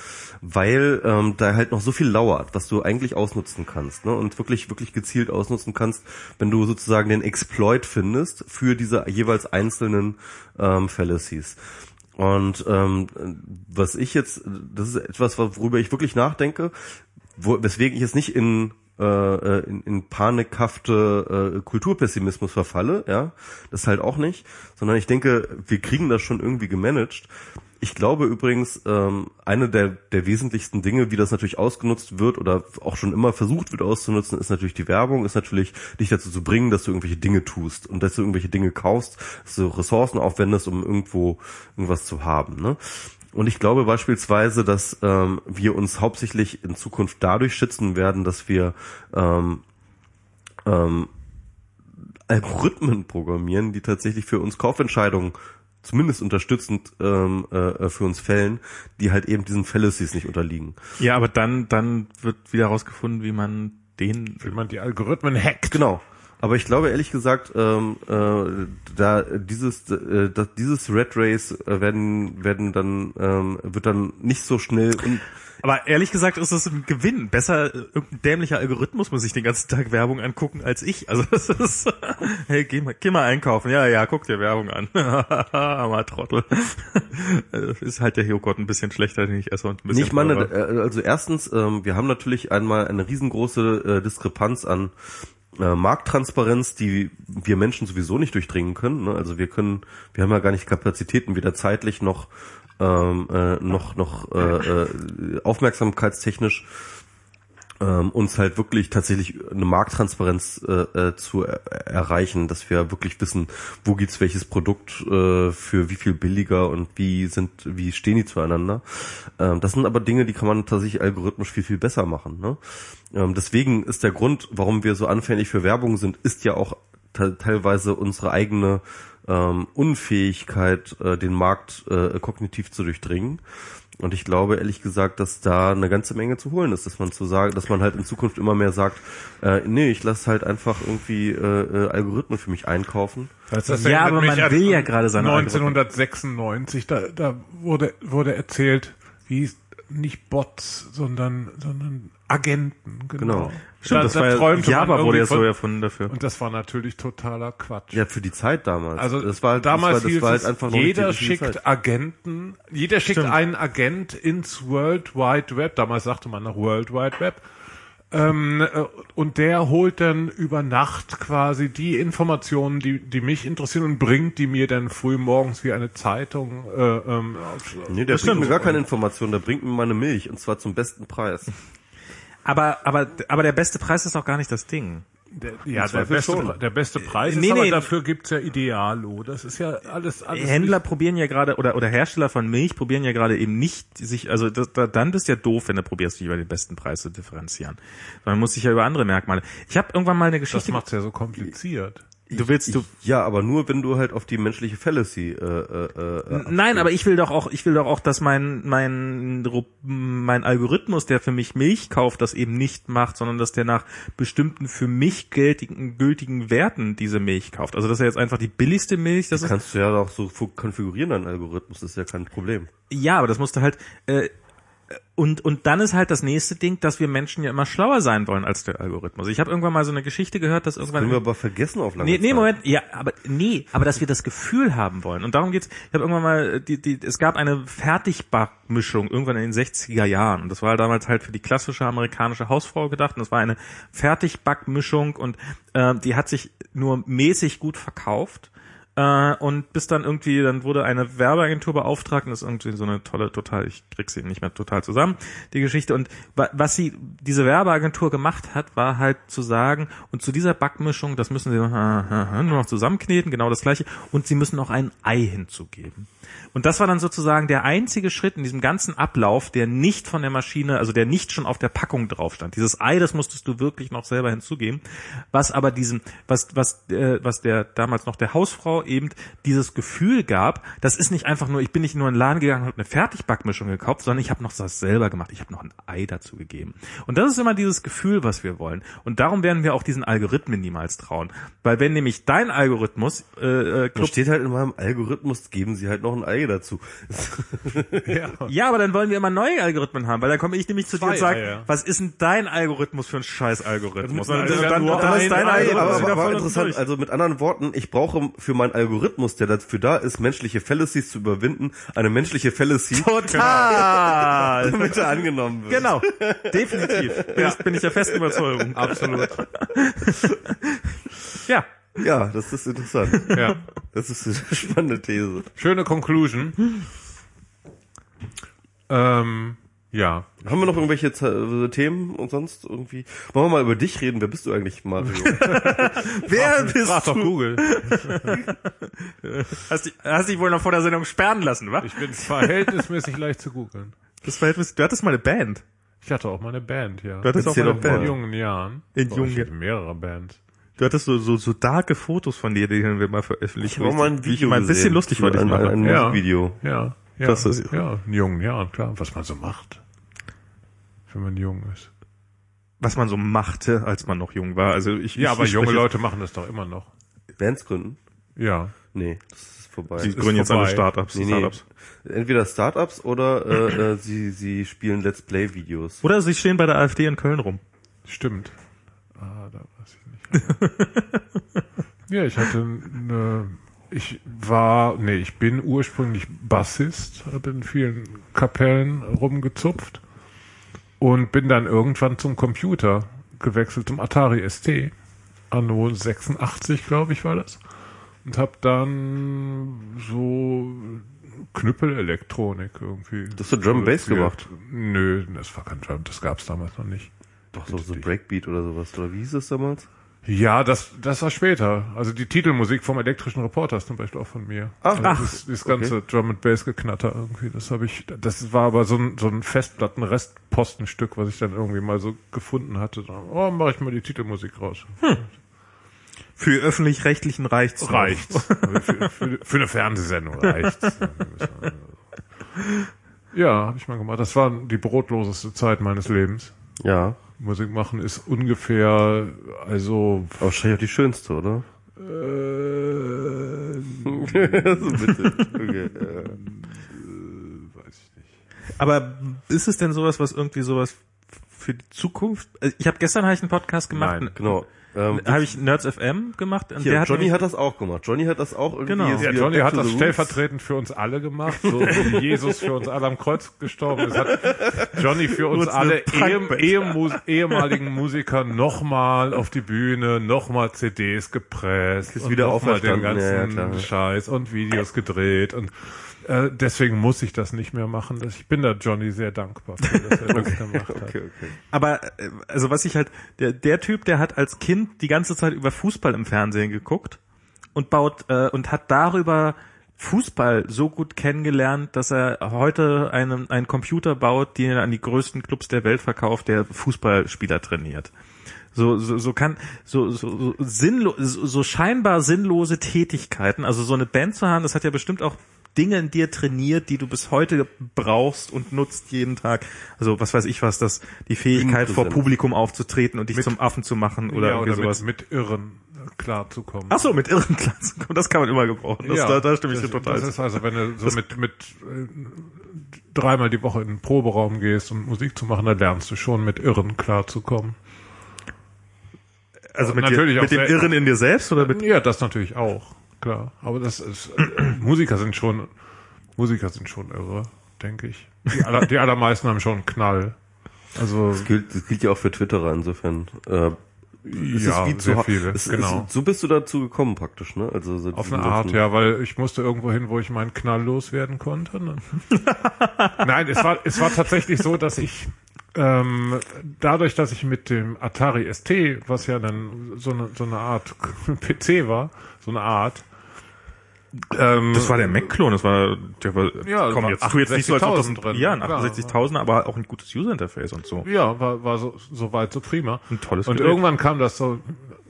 weil ähm, da halt noch so viel lauert, was du eigentlich ausnutzen kannst, ne? Und wirklich wirklich gezielt ausnutzen kannst, wenn du sozusagen den Exploit findest für diese jeweils einzelnen ähm, Fallacies. Und ähm, was ich jetzt, das ist etwas, worüber ich wirklich nachdenke, wo, weswegen ich jetzt nicht in äh, in, in panikhafte äh, Kulturpessimismus verfalle, ja, das halt auch nicht, sondern ich denke, wir kriegen das schon irgendwie gemanagt. Ich glaube übrigens, ähm, eine der, der wesentlichsten Dinge, wie das natürlich ausgenutzt wird oder auch schon immer versucht wird auszunutzen, ist natürlich die Werbung, ist natürlich dich dazu zu bringen, dass du irgendwelche Dinge tust und dass du irgendwelche Dinge kaufst, dass du Ressourcen aufwendest, um irgendwo irgendwas zu haben. Ne? Und ich glaube beispielsweise, dass ähm, wir uns hauptsächlich in Zukunft dadurch schützen werden, dass wir ähm, ähm, Algorithmen programmieren, die tatsächlich für uns Kaufentscheidungen zumindest unterstützend ähm, äh, für uns fällen, die halt eben diesen Fallacies nicht unterliegen.
ja, aber dann, dann wird wieder rausgefunden, wie man den,
Wenn man die Algorithmen hackt.
Genau. Aber ich glaube ehrlich gesagt, ähm, äh, da dieses äh, da, dieses Red Race äh, werden werden dann ähm, wird dann nicht so schnell und
Aber ehrlich gesagt ist es ein Gewinn. Besser äh, irgendein dämlicher Algorithmus muss sich den ganzen Tag Werbung angucken als ich. Also das ist, hey, geh mal, geh mal einkaufen. Ja, ja, guck dir Werbung an. mal Trottel. Ist halt der Joghurt ein bisschen schlechter, den ich esse und ein bisschen
Nee, ich meine, äh, also erstens, ähm, wir haben natürlich einmal eine riesengroße äh, Diskrepanz an Markttransparenz, die wir Menschen sowieso nicht durchdringen können. Ne? Also wir können, wir haben ja gar nicht Kapazitäten, weder zeitlich noch ähm, äh, noch noch äh, äh, aufmerksamkeitstechnisch ähm, uns halt wirklich tatsächlich eine Markttransparenz äh, äh, zu er erreichen, dass wir wirklich wissen, wo gibt's welches Produkt äh, für wie viel billiger und wie sind, wie stehen die zueinander. Ähm, das sind aber Dinge, die kann man tatsächlich algorithmisch viel viel besser machen. Ne? Ähm, deswegen ist der Grund, warum wir so anfällig für Werbung sind, ist ja auch te teilweise unsere eigene ähm, Unfähigkeit, äh, den Markt äh, kognitiv zu durchdringen. Und ich glaube ehrlich gesagt, dass da eine ganze Menge zu holen ist, dass man zu sagen, dass man halt in Zukunft immer mehr sagt, äh, nee, ich lasse halt einfach irgendwie äh, äh, Algorithmen für mich einkaufen.
Das
Ja,
erinnert
aber man
an
will ja gerade seine
1996, da, da wurde, wurde erzählt, wie hieß- nicht Bots, sondern, sondern Agenten. Genau.
Genau.
Stimmt, das war ja,
träumte man
Java wurde ja so erfunden dafür.
Und das war natürlich totaler Quatsch.
Ja, für die Zeit damals.
Also
das war halt-
damals
das war, das war halt einfach
jeder schickt. Agenten, jeder schickt
Stimmt.
einen Agent ins World Wide Web, damals sagte man noch World Wide Web, ähm, äh, und der holt dann über Nacht quasi die Informationen, die, die mich interessieren und bringt die mir dann früh morgens wie eine Zeitung. Äh, ähm, auf-
Nee, der bringt mir gar keine Information, der bringt mir meine Milch und zwar zum besten Preis.
Aber, aber, aber der beste Preis ist auch gar nicht das Ding.
Der, ja, der beste,
schon.
Pre- der beste Preis
Nee,
ist, aber
nee.
dafür gibt's ja Idealo. Das ist ja alles, alles
Händler probieren ja gerade oder oder Hersteller von Milch probieren ja gerade eben nicht sich also das, da, dann bist du ja doof, wenn du probierst, dich über den besten Preis zu differenzieren. Man muss sich ja über andere Merkmale. Ich habe irgendwann mal eine
Das
Geschichte.
macht's ja so kompliziert.
Du willst du
Ja, aber nur wenn du halt auf die menschliche Fallacy äh, äh, äh,
Nein, aber ich will doch auch, ich will doch auch, dass mein, mein, mein Algorithmus, der für mich Milch kauft, das eben nicht macht, sondern dass der nach bestimmten für mich gültigen, gültigen Werten diese Milch kauft. Also dass er jetzt einfach die billigste Milch, das ist,
kannst du ja auch so konfigurieren, deinen Algorithmus, das ist ja kein Problem.
ja, aber das musste halt, äh, und, und dann ist halt das nächste Ding, dass wir Menschen ja immer schlauer sein wollen als der Algorithmus. Ich habe irgendwann mal so eine Geschichte gehört, dass irgendwann
Können wir aber vergessen auf lange
Nee, nee,
Zeit.
Moment, ja, aber nee, aber dass wir das Gefühl haben wollen. Und darum geht's. Ich habe irgendwann mal äh, die, die es gab eine Fertigbackmischung irgendwann in den 60er Jahren und das war damals halt für die klassische amerikanische Hausfrau gedacht und das war eine Fertigbackmischung und äh, die hat sich nur mäßig gut verkauft. Äh, und bis dann irgendwie, dann wurde eine Werbeagentur beauftragt und das ist irgendwie so eine tolle, total, ich krieg sie nicht mehr total zusammen, die Geschichte. Und wa was sie, diese Werbeagentur gemacht hat, war halt zu sagen, und zu dieser Backmischung, das müssen sie noch, nur noch zusammenkneten, genau das gleiche, und sie müssen noch ein Ei hinzugeben. Und das war dann sozusagen der einzige Schritt in diesem ganzen Ablauf, der nicht von der Maschine, also der nicht schon auf der Packung drauf stand. Dieses Ei, das musstest du wirklich noch selber hinzugeben, was aber diesem, was was äh, was der damals noch der Hausfrau eben dieses Gefühl gab, das ist nicht einfach nur, ich bin nicht nur in den Laden gegangen und habe eine Fertigbackmischung gekauft, sondern ich habe noch das selber gemacht. Ich habe noch ein Ei dazu gegeben. Und das ist immer dieses Gefühl, was wir wollen. Und darum werden wir auch diesen Algorithmen niemals trauen, weil wenn nämlich dein Algorithmus äh, äh,
Da steht halt in meinem Algorithmus, geben sie halt noch ein Ei dazu.
Ja.
Ja, aber dann wollen wir immer neue Algorithmen haben, weil dann komme ich nämlich zu dir
Zwei
und sage, was ist denn dein Algorithmus für ein scheiß Algorithmus? Dann, dann ist
ein
dein
Ei,
Algorithmus
aber, aber, aber interessant, also mit anderen Worten, ich brauche für meinen Algorithmus, der dafür da ist, menschliche Fallacies zu überwinden, eine menschliche Fallacy,
Total!
damit er angenommen wird.
Genau, definitiv. Bin, ich, bin ich der festen Überzeugung.
Absolut.
Ja.
Ja, das ist interessant.
Ja.
Das ist eine spannende These.
Schöne Conclusion. ähm, ja.
Haben wir noch irgendwelche Z- Themen und sonst irgendwie? Wollen wir mal über dich reden? Wer bist du eigentlich, Mario?
Wer bist
Frag doch
du?
Google.
Hast dich, hast dich wohl noch vor der Sendung sperren lassen, wa?
Ich bin verhältnismäßig leicht zu googeln.
Das Verhältnis, du hattest mal eine Band.
Ich hatte auch mal eine Band, ja.
Du hattest auch mal eine
mal.
in
Band.
jungen Jahren.
In
Oh,
jungen
ich
Jahren.
hatte mehrere Bands.
Du hattest so, so, so darke Fotos von dir, die wir mal veröffentlichen.
Ich habe mal ein
ich
Video
mal ein bisschen lustig für dich
ein,
mache.
ein, ein
Ja.
Musikvideo.
Ja. Ja,
Das ist-
ja, in jungen Jahren, klar, was man so macht. Wenn man jung ist.
was man so machte, als man noch jung war. Also ich,
Ja,
ich,
aber
ich
junge Leute machen das doch immer noch.
Bands gründen?
Ja.
Nee, das ist vorbei.
Ist
gründen jetzt alle. Startups.
Nee, nee.
Startups.
Entweder Startups oder äh, äh, sie, sie spielen Let's Play-Videos.
Oder sie stehen bei der AfD in Köln rum.
Stimmt. Ah, da weiß ich nicht. ja, ich hatte eine, ich war, nee, ich bin ursprünglich Bassist, habe in vielen Kapellen rumgezupft und bin dann irgendwann zum Computer gewechselt, zum Atari ST. Anno 86, glaube ich, war das. Und habe dann so Knüppelelektronik irgendwie.
hast du Drum Bass gemacht?
Nö, das war kein Drum, das gab's damals noch nicht.
Doch, so, so Breakbeat oder sowas. Oder wie hieß es damals?
Ja, das, das war später. Also die Titelmusik vom elektrischen Reporter ist zum Beispiel auch von mir.
Ach,
also
ach,
das, das ganze Drum and Bass geknatter irgendwie, das habe ich, das war aber so ein, so ein Festplatten-Restpostenstück, was ich dann irgendwie mal so gefunden hatte. Oh, mache ich mal die Titelmusik raus.
Für öffentlich-rechtlichen reicht's.
Reicht's. Also für, für, für eine Fernsehsendung reicht's. Ja, habe ich mal gemacht. Das war die brotloseste Zeit meines Lebens.
Ja.
Musik machen ist ungefähr, also
Aber wahrscheinlich auch die schönste, oder?
äh,
so bitte. Okay, ja.
weiß ich nicht.
Aber ist es denn sowas, was irgendwie sowas für die Zukunft? Also Ich habe gestern habe ich einen Podcast gemacht.
Nein,
Genau. Ähm,
Habe ich Nerds FM gemacht und
hier,
der hat
Johnny
nämlich-
hat das auch gemacht. Johnny hat das auch irgendwie.
Genau.
Ja, Johnny hat das stellvertretend für uns alle gemacht, so wie Jesus für uns alle am Kreuz gestorben ist, hat Johnny für uns alle ehem, ehemus, ehemaligen Musiker nochmal auf die Bühne, nochmal CDs gepresst,
Ist
und
wieder
noch mal den ganzen
ja.
Scheiß und Videos gedreht und äh, deswegen muss ich das nicht mehr machen. Ich bin da Johnny sehr dankbar für, dass er das gemacht hat.
Okay, okay.
Aber äh, also was ich halt der der Typ, der hat als Kind die ganze Zeit über Fußball im Fernsehen geguckt und baut äh, und hat darüber Fußball so gut kennengelernt, dass er heute einen einen Computer baut, den er an die größten Clubs der Welt verkauft, der Fußballspieler trainiert. So, so, so kann, so, so, so, sinnlo so, so scheinbar sinnlose Tätigkeiten, also so eine Band zu haben, das hat ja bestimmt auch Dinge in dir trainiert, die du bis heute brauchst und nutzt jeden Tag. Also was weiß ich was, das die Fähigkeit vor. Publikum aufzutreten und dich zum Affen zu machen oder
ja,
irgendwie
oder
sowas.
mit, mit Irren äh, klarzukommen.
Ach so, mit Irren klarzukommen, das kann man immer gebrauchen. Das, da, da stimme ich dir total
Das
zu.
ist also, wenn du so mit, mit äh, dreimal die Woche in den Proberaum gehst und Musik zu machen, dann lernst du schon mit Irren klarzukommen.
Also mit,
natürlich
dir, mit dem. Irren in dir selbst oder mit
Ja, das natürlich auch, klar. Aber das ist, äh, Musiker sind schon, Musiker sind schon irre, denke ich. Die, aller, die allermeisten haben schon einen Knall. Also,
Das gilt, das gilt ja auch für Twitterer insofern. Äh, es
Ja,
ist
sehr viele,
es,
genau.
Es, so bist du dazu gekommen praktisch, ne? Also so
Auf eine Art, ja, weil ich musste irgendwo hin, wo ich meinen Knall loswerden konnte. Ne? Nein, es war, es war tatsächlich so, dass ich ähm, dadurch, dass ich mit dem Atari ST, was ja dann so eine, so eine Art PC war, so eine Art, ähm,
Das war der Mac-Klon, das war, der war,
Ja,
komm, jetzt tu jetzt nicht so, als ob das
68.000 drin.
ja, ein
Klar.
68.000, aber auch ein gutes User-Interface und so.
Ja, war, war so, so weit, so prima.
Ein tolles
Und
Gerät.
irgendwann kam das so,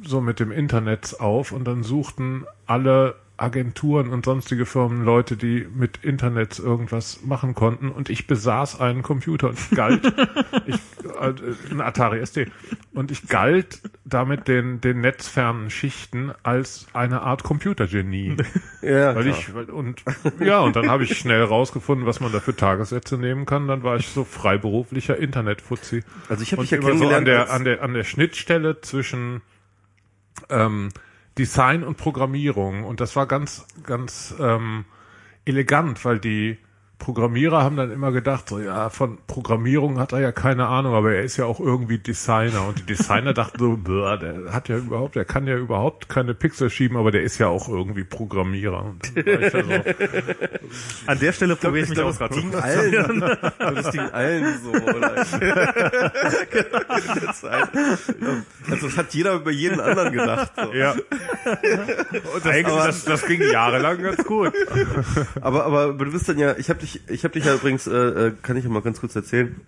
so mit dem Internet auf und dann suchten alle Agenturen und sonstige Firmen Leute, die mit Internets irgendwas machen konnten und ich besaß einen Computer und ich galt, ich, äh, ein Atari ST und ich galt damit den, den netzfernen Schichten als eine Art Computergenie.
Ja,
Weil ich, weil- und, ja, und dann habe ich schnell rausgefunden, was man da für Tagessätze nehmen kann. Dann war ich so freiberuflicher Internetfuzzi.
Also ich habe dich ja
immer so an
kennengelernt
der, an der, an der Schnittstelle zwischen, ähm, Design und Programmierung. Und das war ganz, ganz, ähm, elegant, weil die Programmierer haben dann immer gedacht, so, ja, von Programmierung hat er ja keine Ahnung, aber er ist ja auch irgendwie Designer. Und die Designer dachten so, boah, der hat ja überhaupt, der kann ja überhaupt keine Pixel schieben, aber der ist ja auch irgendwie Programmierer. Und dann war ich ja so,
An der Stelle probiere ich mich
glaub,
auch gerade
das ging allen, das ging allen so, oder? also das hat jeder über jeden anderen gedacht. So.
ja. Und das, das, das ging jahrelang ganz gut.
Aber, aber du bist dann ja, ich habe dich, ich habe dich ja übrigens, äh, äh, kann ich ja mal ganz kurz erzählen.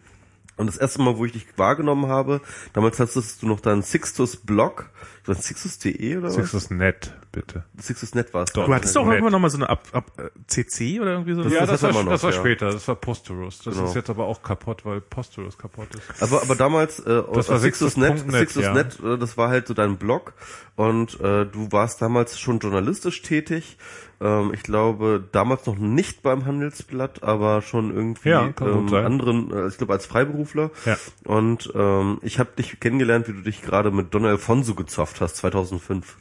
Und das erste Mal, wo ich dich wahrgenommen habe, damals hattest du noch deinen Sixtus Blog, ich weiß Sixtus.de oder was?
Sixtus nett, bitte.
Sixtus.net war es.
Du hattest doch irgendwann noch mal so eine Ab, Ab, äh, CC oder irgendwie so.
Das-
Ja,
das
das, war,
noch,
das war
ja.
später, das war Posterus. Das
Genau.
ist jetzt aber auch kaputt, weil Posterus kaputt ist.
Aber, aber damals, äh,
Das war
Sixtus.net,
Sixtus.net,
Sixtus.net, äh, das war halt so dein Blog und äh, du warst damals schon journalistisch tätig. Ähm, ich glaube, damals noch nicht beim Handelsblatt, aber schon irgendwie
Ja,
ähm, anderen, äh, ich glaube als Freiberufler.
Ja.
Und ähm, ich habe dich kennengelernt, wie du dich gerade mit Don Alfonso gezofft hast, 2005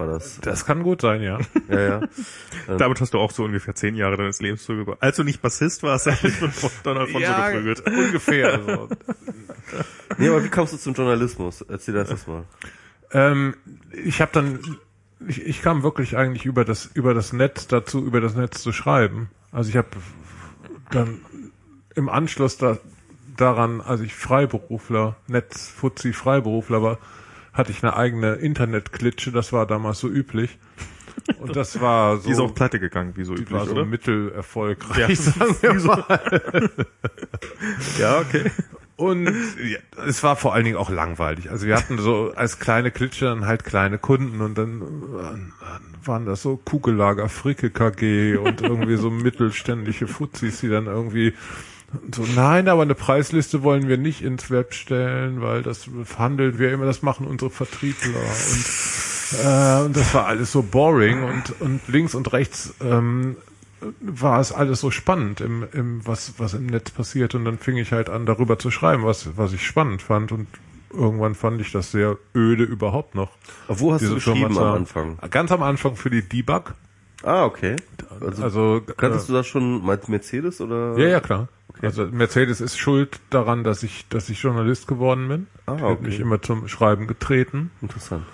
war das.
Das kann gut sein, ja.
Ja, ja.
Damit hast du auch so ungefähr zehn Jahre deines Lebens zugebracht. Als du nicht Bassist warst, hast du von Don Alfonso
ja,
geprügelt.
ungefähr. Also.
Nee, aber wie kamst du zum Journalismus? Erzähl das erst mal.
Ähm, ich habe dann, ich, ich kam wirklich eigentlich über das über das Netz dazu, über das Netz zu schreiben. Also ich habe dann im Anschluss da, daran, als ich Freiberufler, Netzfuzzi Freiberufler war, hatte ich eine eigene Internetklitsche. Das war damals so üblich. Und das war so,
Die ist auch pleite gegangen, wie so
die
üblich,
war so
oder?
mittelerfolgreich,
Ja.
sagen wir mal.
Ja, okay.
Und ja, es war vor allen Dingen auch langweilig. Also wir hatten so als kleine Klitsche dann halt kleine Kunden und dann äh, waren das so Kugellager Fricke KG und irgendwie so mittelständische Fuzis, die dann irgendwie so, nein, aber eine Preisliste wollen wir nicht ins Web stellen, weil das handeln wir immer, das machen unsere Vertriebler und, äh, und das war alles so boring und, und links und rechts ähm, war es alles so spannend im, im was was im Netz passiert und dann fing ich halt an darüber zu schreiben, was was ich spannend fand und irgendwann fand ich das sehr öde überhaupt noch.
Aber wo hast du
diese
geschrieben am. Anfang?
Ganz am Anfang für die Debug.
Ah, okay. Also,
Also
kanntest
äh,
du das schon als Mercedes oder?
ja ja klar. Also Mercedes ist schuld daran, dass ich dass ich Journalist geworden bin.
Ah,
Die hat
okay.
mich immer zum Schreiben getreten
Interessant.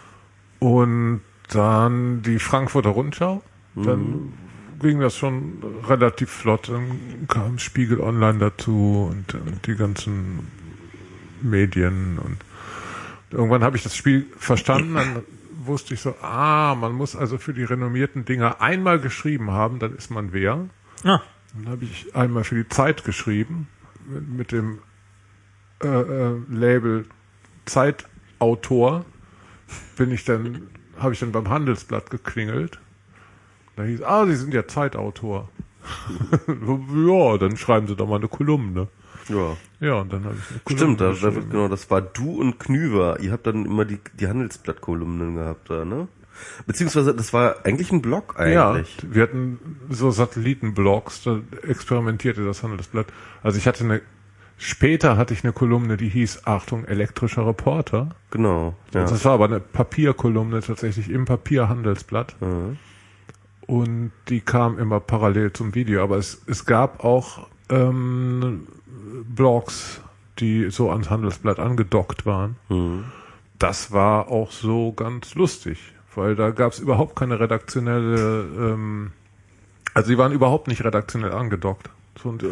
und dann die Frankfurter Rundschau. Dann ging das schon relativ flott. Dann kam Spiegel Online dazu und, und die ganzen Medien und irgendwann habe ich das Spiel verstanden. Dann wusste ich so, ah, man muss also für die renommierten Dinger einmal geschrieben haben, dann ist man wer.
Ah,
Dann habe ich einmal für die Zeit geschrieben mit, mit dem äh, äh, Label Zeitautor. Bin ich dann, habe ich dann beim Handelsblatt geklingelt. Da hieß, ah, Sie sind ja Zeitautor. ja, dann schreiben Sie doch mal eine Kolumne.
Ja.
Ja, und dann habe ich eine Kolumne
Stimmt, da, da, genau, das war du und Knüver. Ihr habt dann immer die, die Handelsblattkolumnen gehabt da, ne? Beziehungsweise, das war eigentlich ein Blog
Ja,
eigentlich.
wir hatten so Satellitenblogs, da experimentierte das Handelsblatt. Also ich hatte eine, später hatte ich eine Kolumne, die hieß Achtung, elektrischer Reporter.
Genau. Ja.
Das war aber eine Papierkolumne tatsächlich im Papierhandelsblatt.
Mhm.
Und die kam immer parallel zum Video. Aber es, es gab auch ähm, Blogs, die so ans Handelsblatt angedockt waren.
Mhm.
das war auch so ganz lustig, weil da gab es überhaupt keine redaktionelle, ähm, also die waren überhaupt nicht redaktionell angedockt. So, Und, äh,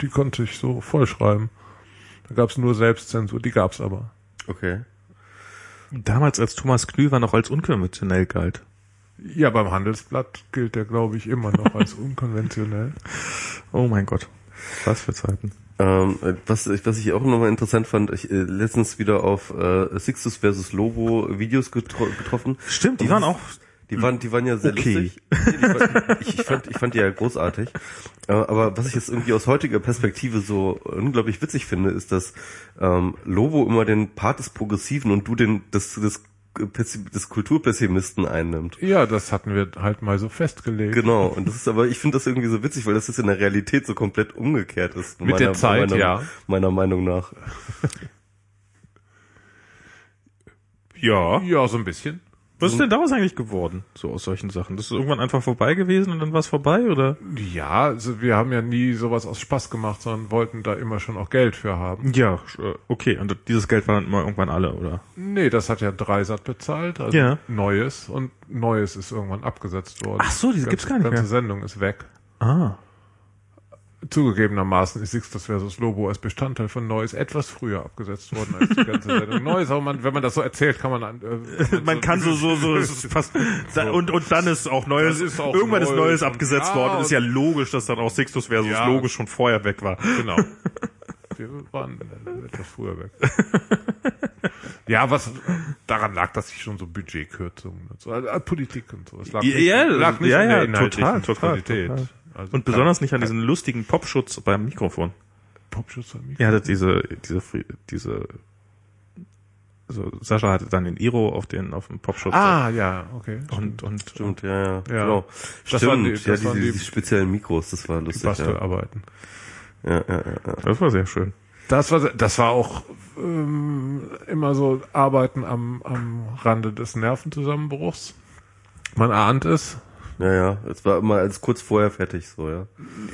die konnte ich so vollschreiben. Da gab es nur Selbstzensur, die gab es aber.
Okay.
Damals, als Thomas Knüver noch als unkonventionell galt.
Ja, beim Handelsblatt gilt der, glaube ich, immer noch als unkonventionell.
Oh mein Gott. Was für Zeiten.
Ähm, was, ich- was ich auch nochmal interessant fand, ich äh, letztens wieder auf äh, Sixtus versus Lobo Videos getro getroffen.
Stimmt, die waren auch
Die waren, die waren ja sehr
Okay.
lustig. Nee, die war- ich, ich, fand, ich fand die ja großartig. Äh, Aber was ich jetzt irgendwie aus heutiger Perspektive so unglaublich witzig finde, ist, dass ähm, Lobo immer den Part des Progressiven und du den des, des, des Kulturpessimisten einnimmt.
Ja, das hatten wir halt mal so festgelegt.
Genau, und das ist aber, ich finde das irgendwie so witzig, weil das ist in der Realität so komplett umgekehrt ist.
Mit der Zeit,
meiner,
ja.
Meiner Meinung nach.
Ja.
Ja, so ein bisschen.
Was ist denn daraus eigentlich geworden? So aus solchen Sachen. Das ist irgendwann einfach vorbei gewesen und dann war es vorbei, oder?
Ja, also wir haben ja nie sowas aus Spaß gemacht, sondern wollten da immer schon auch Geld für haben.
Ja, äh, okay. Und dieses Geld war dann immer irgendwann alle, oder?
Nee, das hat ja Dreisat bezahlt, also
Ja.
Neues und Neues ist irgendwann abgesetzt worden.
Ach so, diese
Die
gibt's
ganze-
gar nicht
ganze
mehr.
Sendung ist weg.
Ah.
Zugegebenermaßen ist Sixtus versus Lobo als Bestandteil von Neues etwas früher abgesetzt worden als die ganze Sendung. Neues, aber man, wenn man das so erzählt, kann man an, äh,
Man kann so, so, so, es ist fast, da, und, und dann ist auch Neues,
ist auch
irgendwann ist
Neues
Neues
und-
abgesetzt
ja,
worden.
und-
Ist ja logisch, dass dann auch Sixtus versus
Ja.
Logisch schon vorher weg war.
Genau. Wir waren äh, etwas früher weg. Ja, was daran lag, dass ich schon so Budgetkürzungen und so, also, Politik und so. Es lag nicht,
Ja,
lag nicht
ja, ja, total, total,
Qualität.
total.
Also
Und besonders nicht an diesen lustigen Popschutz beim Mikrofon.
Popschutz an mich.
Ja, das diese, diese, diese, also Sascha hatte dann den Iro auf den, auf dem Popschutz.
Ah, ja, okay.
Und, und,
Stimmt, ja, ja.
Ja.
Genau.
Das
Stimmt,
waren die-
ja,
das
diese,
waren die-
diese speziellen Mikros, das war
Die
lustig. Ja.
Bastelarbeiten.
Ja, ja, ja, ja.
das war sehr schön.
Das war, das war auch ähm, immer so Arbeiten am, am Rande des Nervenzusammenbruchs. Man ahnt es.
Ja, ja. Es war immer als kurz vorher fertig, so, ja.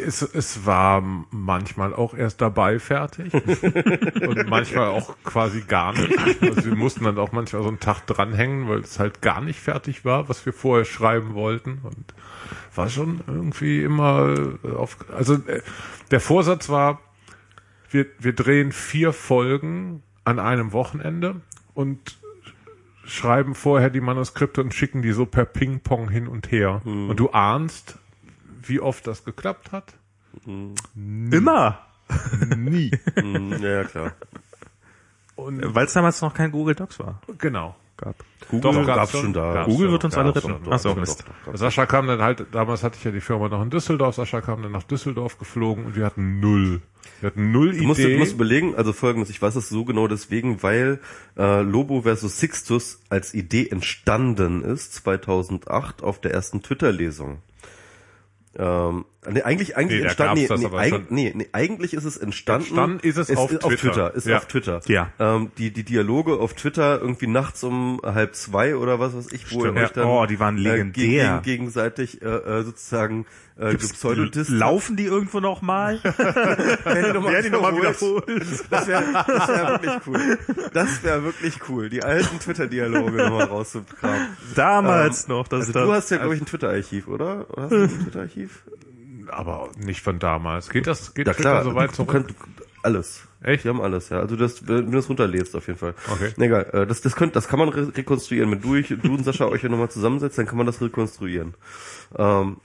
Es, es war manchmal auch erst dabei fertig und manchmal auch quasi gar nicht. Also wir mussten dann auch manchmal so einen Tag dranhängen, weil es halt gar nicht fertig war, was wir vorher schreiben wollten und war schon irgendwie immer äh, auf, also äh, der Vorsatz war, wir, wir drehen vier Folgen an einem Wochenende und schreiben vorher die Manuskripte und schicken die so per Ping-Pong hin und her. Und du ahnst, wie oft das geklappt hat?
Immer!
Nie.
Hm, ja, ja, klar.
Und
Weil es damals noch kein Google Docs war.
genau.
Gab.
Google
Doch,
gab's, schon
schon.
da.
Google wird uns alle retten. Ach so, Mist.
doch, doch.
Sascha kam dann halt, damals hatte ich ja die Firma noch in Düsseldorf, Sascha kam dann nach Düsseldorf geflogen und wir hatten null. Wir hatten null
Du musst, du
Idee.
musst überlegen, also folgendes, ich weiß es so genau deswegen, weil äh, Lobo versus Sixtus als Idee entstanden ist, 2008 auf der ersten Twitter-Lesung. Ähm, nee, eigentlich, eigentlich
Nee,
entstanden, nee, nee, eig, nee, nee, eigentlich ist es entstanden.
Entstanden ist es auf Twitter.
ist
Ja.
auf Twitter.
Ja.
Ähm, die, die Dialoge auf Twitter irgendwie nachts um halb zwei oder was weiß ich, wo
Stimmt.
euch dann
Oh, die waren
äh,
legendär.
gegen, gegenseitig äh, äh, sozusagen äh, gepseudodist
Laufen die irgendwo noch mal?
Werden die nochmal
noch mal
wiederholt? Das wäre das wär wirklich cool. Das wäre wirklich cool, die alten Twitter-Dialoge nochmal rauszukramen.
Damals noch. Das
Also
das,
du hast ja, glaube ich, ein Twitter-Archiv, oder? Oder hast du ein Twitter-Archiv?
aber nicht von damals. Geht das, geht
Ja
Twitter
klar,
so weit
du,
zurück?
könnt, alles.
Echt?
Die haben alles, ja. Also das, wenn du das runterlädst, auf jeden Fall.
Okay.
Na Egal, äh, das, das, könnt, das kann man re rekonstruieren. Wenn du, ich, du und Sascha euch ja nochmal zusammensetzt, dann kann man das rekonstruieren. Ähm,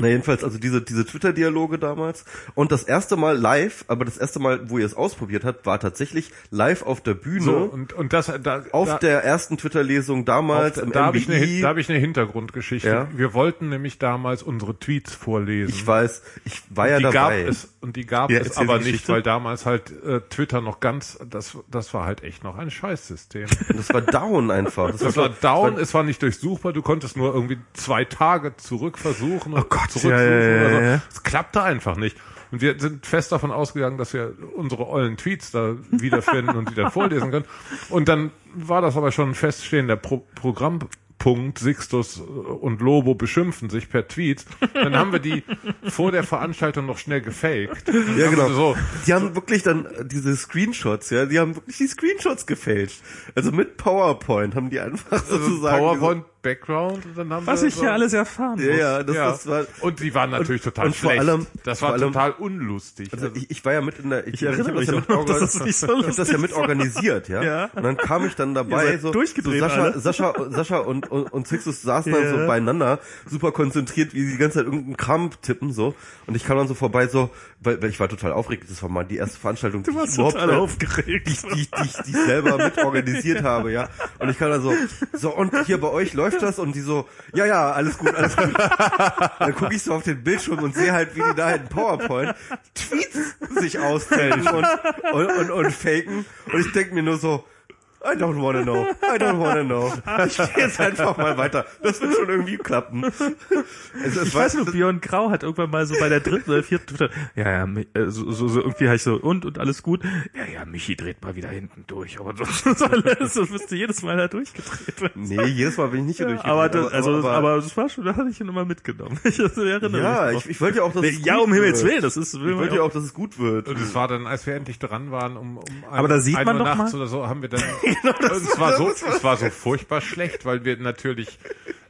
na jedenfalls, also diese, diese Twitter-Dialoge damals. Und das erste Mal live, aber das erste Mal, wo ihr es ausprobiert habt, war tatsächlich live auf der Bühne.
so, und, und das, da,
auf
da,
der ersten Twitter-Lesung damals
auf,
im
da habe ich, eine. Hin- da hab ich eine Hintergrundgeschichte.
Ja.
Wir wollten nämlich damals unsere Tweets vorlesen.
ich weiß, ich war ja
die
dabei.
gab es und die gab
Ja,
es aber nicht, weil damals halt äh, Twitter noch ganz, das, das war halt echt noch ein Scheißsystem.
Und das war down einfach.
Das war down, es war nicht durchsuchbar, du konntest nur irgendwie zwei Tage zurück versuchen und
Oh Gott,
zurücksuchen
ja, ja, ja, ja.
Es klappte einfach nicht. Und wir sind fest davon ausgegangen, dass wir unsere ollen Tweets da wiederfinden und die dann vorlesen können. Und dann war das aber schon ein feststehender Pro Punkt, Sixtus und Lobo beschimpfen sich per Tweet, dann haben wir die vor der Veranstaltung noch schnell gefaked.
Ja, genau.
So,
Die haben wirklich dann äh, diese Screenshots, ja, die haben wirklich die Screenshots gefälscht. Also mit PowerPoint haben die einfach sozusagen.
PowerPoint Background und dann haben
Was ich
so,
hier alles erfahren
Ja,
muss.
ja, das,
ja.
das war.
und die waren natürlich total
und vor
schlecht.
allem-
das
vor
war
allem-
total unlustig.
Also ich, ich war ja mit in der, ich, ich,
erinnere
hab das
mich
ja mit,
dass das nicht so
ich hab das ja mit organisiert, ja.
Ja.
Und dann kam ich dann dabei, so, so Sascha. Sascha, Sascha und, und, und Sixus saßen dann
Ja.
so beieinander, super konzentriert, wie sie die ganze Zeit irgendeinen Kram tippen, so. Und ich kam dann so vorbei, so, weil, weil ich war total aufgeregt, das war mal die erste Veranstaltung, die
Du
ich überhaupt,
total aufgeregt.
die, ich- die, ich- die, ich- die ich selber mit organisiert habe, ja. Und ich kam dann so, so, und hier bei euch läuft das? Und die so, ja, ja, alles gut, alles gut. Dann gucke ich so auf den Bildschirm und sehe halt, wie die da in PowerPoint Tweets sich austauschen und, und, und, und faken. Und ich denke mir nur so, I don't wanna know. I don't wanna know. Ich gehe jetzt einfach mal weiter. Das wird schon irgendwie klappen. Es, es
Ich weiß nur, Björn Grau hat irgendwann mal so bei der dritten oder vierten Twitter, ja, ja, äh, so, so, so irgendwie habe ich so, und, und alles gut. Ja, ja, Michi dreht mal wieder hinten durch, aber sonst ist alles, das müsste jedes Mal da durchgedreht werden.
Nee, jedes Mal bin ich nicht hier durch.
aber, das, also, aber, das war schon, da hatte ich ihn immer mitgenommen. Ich erinnere
ja,
mich.
ich,
drauf.
ich wollte ja auch, dass
Nee,
es
ja,
gut
um Himmels. Willen, das ist,
Ich wollte ja auch, dass es gut wird.
Und es war dann, als wir endlich dran waren, um, um ein,
Aber da sieht man doch
nachts
mal-
oder so, haben wir dann, und es war so, es war so furchtbar schlecht, weil wir natürlich,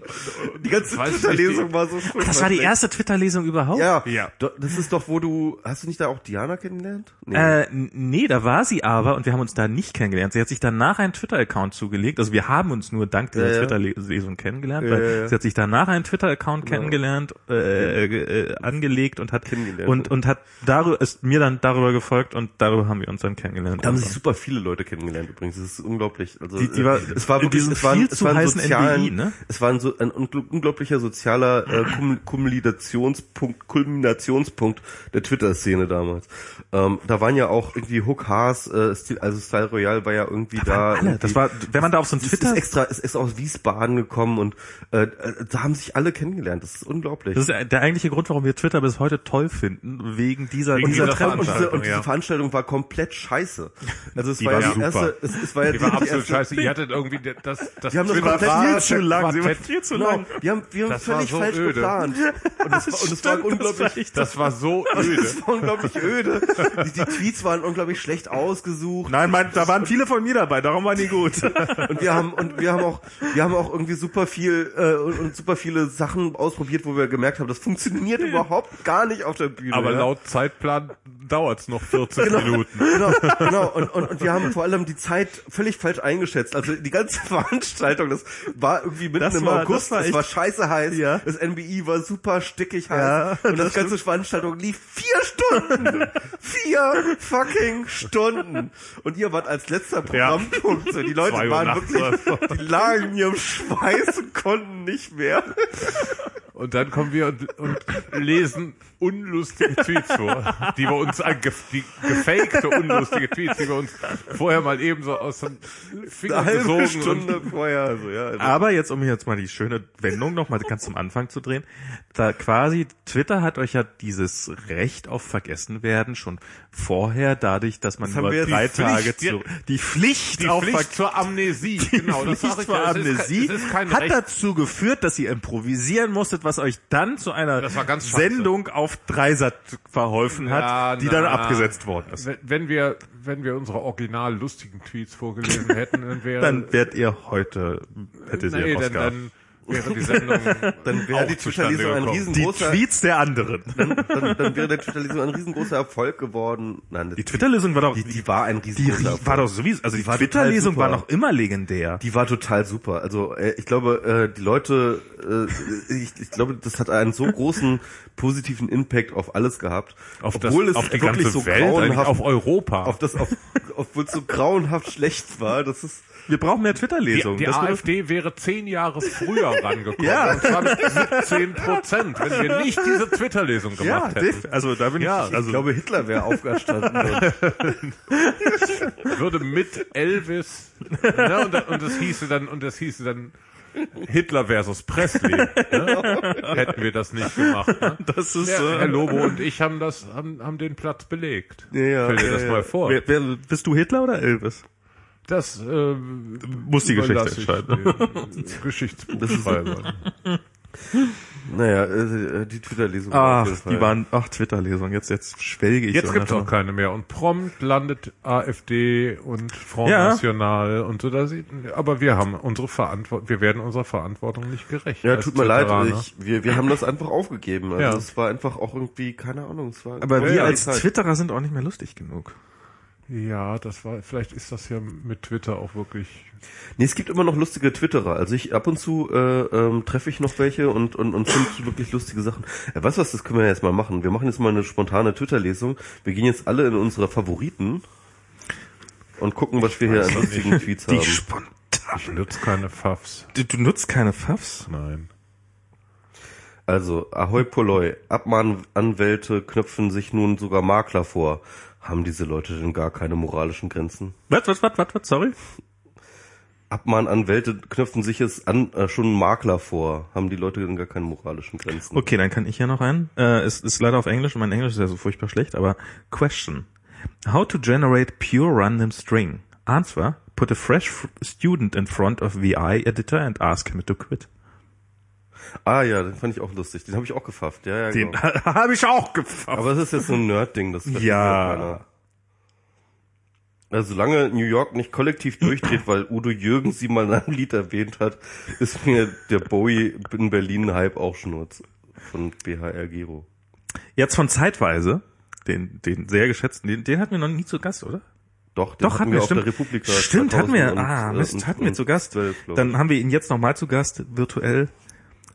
Die ganze Twitter-Lesung war so furchtbar
das war die erste Twitter-Lesung überhaupt?
Ja,
Ja.
Das ist doch, wo du, hast du nicht da auch Diana kennengelernt? Nee.
Äh, nee, da war sie aber und wir haben uns da nicht kennengelernt. Sie hat sich danach einen Twitter-Account zugelegt. Also wir haben uns nur dank dieser
Ja, ja.
Twitter-Lesung kennengelernt,
Ja,
weil
ja,
sie hat sich danach einen Twitter-Account kennengelernt, äh, äh, angelegt und hat und und hat darüber ist mir dann darüber gefolgt und darüber haben wir uns dann kennengelernt.
da haben sich super viele Leute kennengelernt übrigens. Das ist unglaublich. Also
Die- die war-
äh, es war wirklich, es war,
viel
es
zu
war ein
heißen
sozialen,
NBI, ne?
Es war so, ein ungl- unglaublicher sozialer äh, Kum- Kulminationspunkt, Kulminationspunkt der Twitter-Szene damals. Ähm, da waren ja auch irgendwie Hook Haas, äh, Stil, also Style Royale war ja irgendwie da.
alle. Das
irgendwie-
war, wenn man da auf so ein Twitter
ist extra, es ist aus Wiesbaden gekommen und äh, da haben sich alle kennengelernt. Das ist unglaublich.
das ist der eigentliche Grund, warum wir Twitter bis heute toll finden, wegen dieser,
Wegen
dieser
dieser
Treffen und diese,
Veranstaltung,
und diese
ja.
Veranstaltung war komplett scheiße. Also es
Die
war,
war
ja die
super.
erste, es, es war ja
die war absolut
erste,
scheiße. Ihr hattet irgendwie das, das
Die haben das komplett
war-
viel zu
lang.
Quartett.
Zu
Genau,
lang.
wir haben, wir haben
Das
völlig
so
falsch
öde.
geplant. Und es war, und es war
Stimmt,
unglaublich,
das war echt-
Das war so öde.
es war unglaublich öde. Die, die Tweets waren unglaublich schlecht ausgesucht.
Nein, mein, da waren viele von mir dabei, darum waren die gut.
Und wir haben, und wir haben auch, wir haben auch irgendwie super viel, äh, und, und super viele Sachen ausprobiert, wo wir gemerkt haben, das funktioniert überhaupt gar nicht auf der Bühne.
Aber
ja.
laut Zeitplan dauert's noch 40
Genau,
Minuten.
genau, genau. Und, und, und wir haben vor allem die Zeit völlig falsch eingeschätzt. Also die ganze Veranstaltung, das war irgendwie mitten
Das
im
war-
August,
das war
es
echt-
war scheiße heiß,
Ja.
das NBI war super stickig heiß
Ja,
und das, ganze Veranstaltung lief vier Stunden. vier fucking Stunden. Und ihr wart als letzter Programmpunkt. So, die Leute waren wirklich, die lagen in ihrem Schweiß und konnten nicht mehr.
Und dann kommen wir und, und lesen unlustige Tweets vor, die wir uns, die gefakte unlustige Tweets, die wir uns vorher mal eben so aus dem Finger
Eine halbe
gesogen und
Stunde vorher. Also, ja, also.
Aber jetzt, um jetzt mal die schöne Wendung noch mal ganz zum Anfang zu drehen, da quasi Twitter hat euch ja dieses Recht auf Vergessenwerden schon vorher dadurch, dass man
wir jetzt
drei
die
Tage
Pflicht,
zu, die Pflicht
die
auf
Pflicht zur Amnesie. Genau, das sag
Pflicht
ich
zur
ja. Es ist kein-
Amnesie
es ist kein
hat
Recht.
dazu geführt, dass ihr improvisieren musstet, was euch dann zu einer
scheiße.
Sendung auf Dreisat verholfen hat,
Ja,
die
na,
dann abgesetzt worden ist.
Wenn, wir, wenn wir unsere original lustigen Tweets vorgelesen hätten, dann wäre,
Dann wärt ihr heute, hättet ihr
nee, dann,
Oscar.
dann wäre die Sendung
dann wäre die Twitter-Lesung ein
gekommen.
die
riesengroßer,
Tweets der anderen.
dann, dann, dann wäre der Twitter-Lesung ein riesengroßer Erfolg geworden. Nein,
Die Twitter-Lesung war doch,
die, die war ein
die
riesengroßer
rie- war doch sowieso, also die,
total
Twitter-Lesung war noch immer legendär.
Die war total super. Also äh, ich glaube, äh, die Leute, äh, ich, ich glaube, das hat einen so großen positiven Impact auf alles gehabt,
auf,
obwohl
das,
es
auf die
wirklich
ganze
so
Welt,
grauenhaft,
auf Europa.
auf das, auf, obwohl es so grauenhaft schlecht war. Das ist
Wir brauchen mehr
die,
Twitter-Lesungen.
die
Das wird-
AfD wäre zehn Jahre früher rangekommen.
Ja.
Und zwar mit 17 Prozent, wenn wir nicht diese Twitter-Lesung
ja,
gemacht hätten.
def- also da bin
Ja,
ich, also
ich glaube, Hitler wäre aufgestanden.
Würde mit Elvis, ne, und, und das hieße dann, und das hieße dann Hitler versus Presley. Ne? Hätten wir das nicht gemacht. Ne?
das ist
Ja,
äh,
Herr Lobo und ich haben das, haben, haben den Platz belegt.
Ja, ja,
Stell dir
ja,
das
ja.
mal vor.
wer, wer, bist du Hitler oder Elvis?
Das äh,
Muss die Geschichte entscheiden.
den Geschichtsbuchschreibern.
Naja, äh, die Twitter-Lesung.
Ach, die waren, ach, Twitter-Lesung, jetzt, jetzt schwelge ich.
Jetzt gibt's auch keine mehr. Und prompt landet AfD und Front
Ja.
National und so. Da sieht, aber wir haben unsere Verantwortung, wir werden unserer Verantwortung nicht gerecht.
Ja, tut mir leid, ich, wir, wir haben das einfach aufgegeben. Also
Ja.
es war einfach auch irgendwie, keine Ahnung, es war.
Aber wir als
Zeit.
Twitterer sind auch nicht mehr lustig genug.
Ja, das war, vielleicht ist das ja mit Twitter auch wirklich.
Nee, es gibt immer noch lustige Twitterer. Also ich ab und zu äh, ähm, treffe ich noch welche und und und finde wirklich lustige Sachen. Äh, weißt du was, das können wir jetzt mal machen. Wir machen jetzt mal eine spontane Twitter-Lesung. Wir gehen jetzt alle in unsere Favoriten und gucken, was wir hier an lustigen Tweets
Die
haben.
spontan.
Ich nutze keine Pfaffs.
Du, du nutzt keine Pfaffs?
Nein.
Also, Ahoi Poloi, Abmahnanwälte knöpfen sich nun sogar Makler vor. Haben diese Leute denn gar keine moralischen Grenzen?
Was, was, was, was, was, sorry?
Abmahnanwälte knöpfen sich es an, äh, schon Makler vor. Haben die Leute denn gar keine moralischen Grenzen?
Okay, dann kann ich hier noch ein. Äh, es ist leider auf Englisch und mein Englisch ist ja so furchtbar schlecht, aber question. How to generate pure random string? Answer. Put a fresh student in front of VI editor and ask him to quit.
Ah ja, den fand ich auch lustig. Den habe ich auch gefafft. Ja, ja,
Den
genau.
habe ich auch gefasst.
Aber es ist jetzt so ein Nerd-Ding. Das
Ja.
keiner. Also solange New York nicht kollektiv durchdreht, weil Udo Jürgens sie mal in einem Lied erwähnt hat, ist mir der Bowie in Berlin Hype auch Schnurz. Von BHR Gero.
Jetzt von zeitweise, den, den sehr geschätzten, den, den hatten wir noch nie zu Gast, oder?
Doch, den
Doch, hatten wir,
auf
stimmt.
der Republika.
Stimmt, hatten wir.
2000
Ah, Mist, hatten wir
und
zu Gast.
12, glaub ich.
Dann haben wir ihn jetzt nochmal zu Gast, virtuell.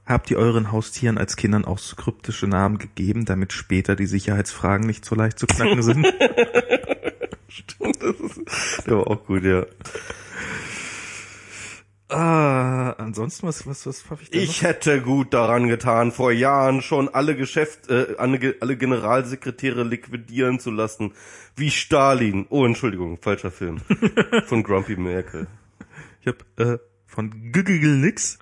Habt ihr euren Haustieren als Kindern auch so kryptische Namen gegeben, damit später die Sicherheitsfragen nicht so leicht zu knacken sind?
Der war auch gut, ja.
ah, ansonsten, was, was, was pfaff ich denn
Ich hätte gut daran getan, vor Jahren schon alle Geschäft, äh, alle, alle Generalsekretäre liquidieren zu lassen, wie Stalin. Oh, Entschuldigung, falscher Film. Von Grumpy Merkel.
noch? Ich hab äh, von Güggel nix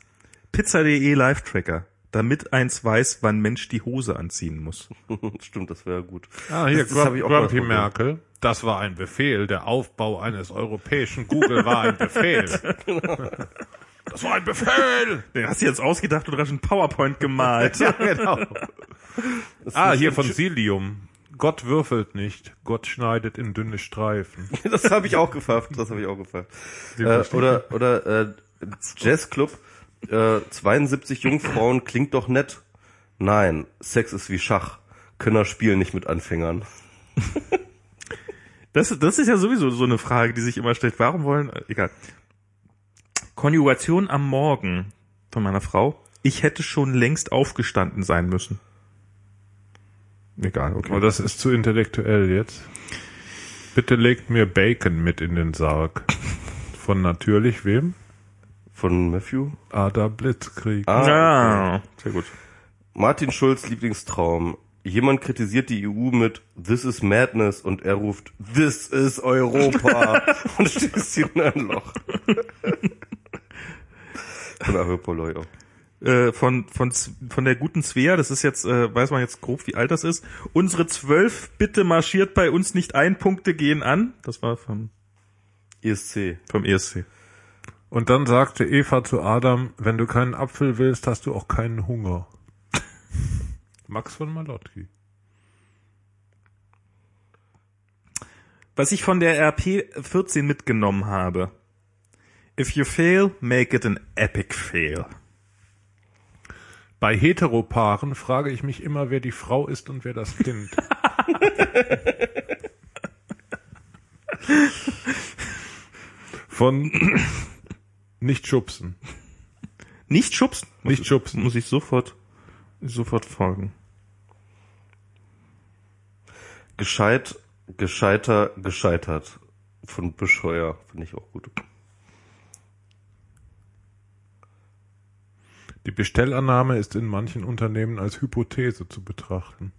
Pizza.de Live-Tracker, damit eins weiß, wann Mensch die Hose anziehen muss.
Stimmt, das wäre gut.
Ah, hier,
das, das hab
Gru
ich auch mal
Grumpy. Merkel. Das war ein Befehl. Der Aufbau eines europäischen Google war ein Befehl. Das war ein Befehl!
Den hast du jetzt ausgedacht und rasch ein PowerPoint gemalt.
Ja, genau. Ah, hier von Silium. Gott würfelt nicht, Gott schneidet in dünne Streifen.
Das habe ich auch gefafft, das habe ich auch gefafft. Äh, oder oder äh, Jazzclub, äh, 72 Jungfrauen klingt doch nett. Nein, Sex ist wie Schach. Könner spielen nicht mit Anfängern.
Das, das ist ja sowieso so eine Frage, die sich immer stellt. Warum wollen, äh, egal. Konjugation am Morgen von meiner Frau. Ich hätte schon längst aufgestanden sein müssen. Egal, okay.
Aber das ist zu intellektuell jetzt. Bitte legt mir Bacon mit in den Sarg. Von natürlich wem?
Von Matthew?
Ada Blitzkrieg.
Ah,
ja, sehr gut.
Martin Schulz Lieblingstraum. Jemand kritisiert die EU mit This is Madness und er ruft This is Europa und stößt ihn in ein Loch. Von auch.
Äh, von, von, von der guten Svea, das ist jetzt, äh, weiß man jetzt grob, wie alt das ist. Unsere zwölf bitte marschiert bei uns nicht ein, Punkte gehen an. Das war vom,
ESC.
vom ESC.
Und dann sagte Eva zu Adam, wenn du keinen Apfel willst, hast du auch keinen Hunger. Max von Malotki.
Was ich von der RP 14 mitgenommen habe. If you fail, make it an epic fail.
Bei Heteropaaren frage ich mich immer, wer die Frau ist und wer das Kind. Von nicht schubsen.
Nicht schubsen.
Nicht
muss,
schubsen.
Muss ich sofort, sofort folgen.
Gescheit, gescheiter, gescheitert. Von Bescheuer. Finde ich auch gut.
Die Bestellannahme ist in manchen Unternehmen als Hypothese zu betrachten.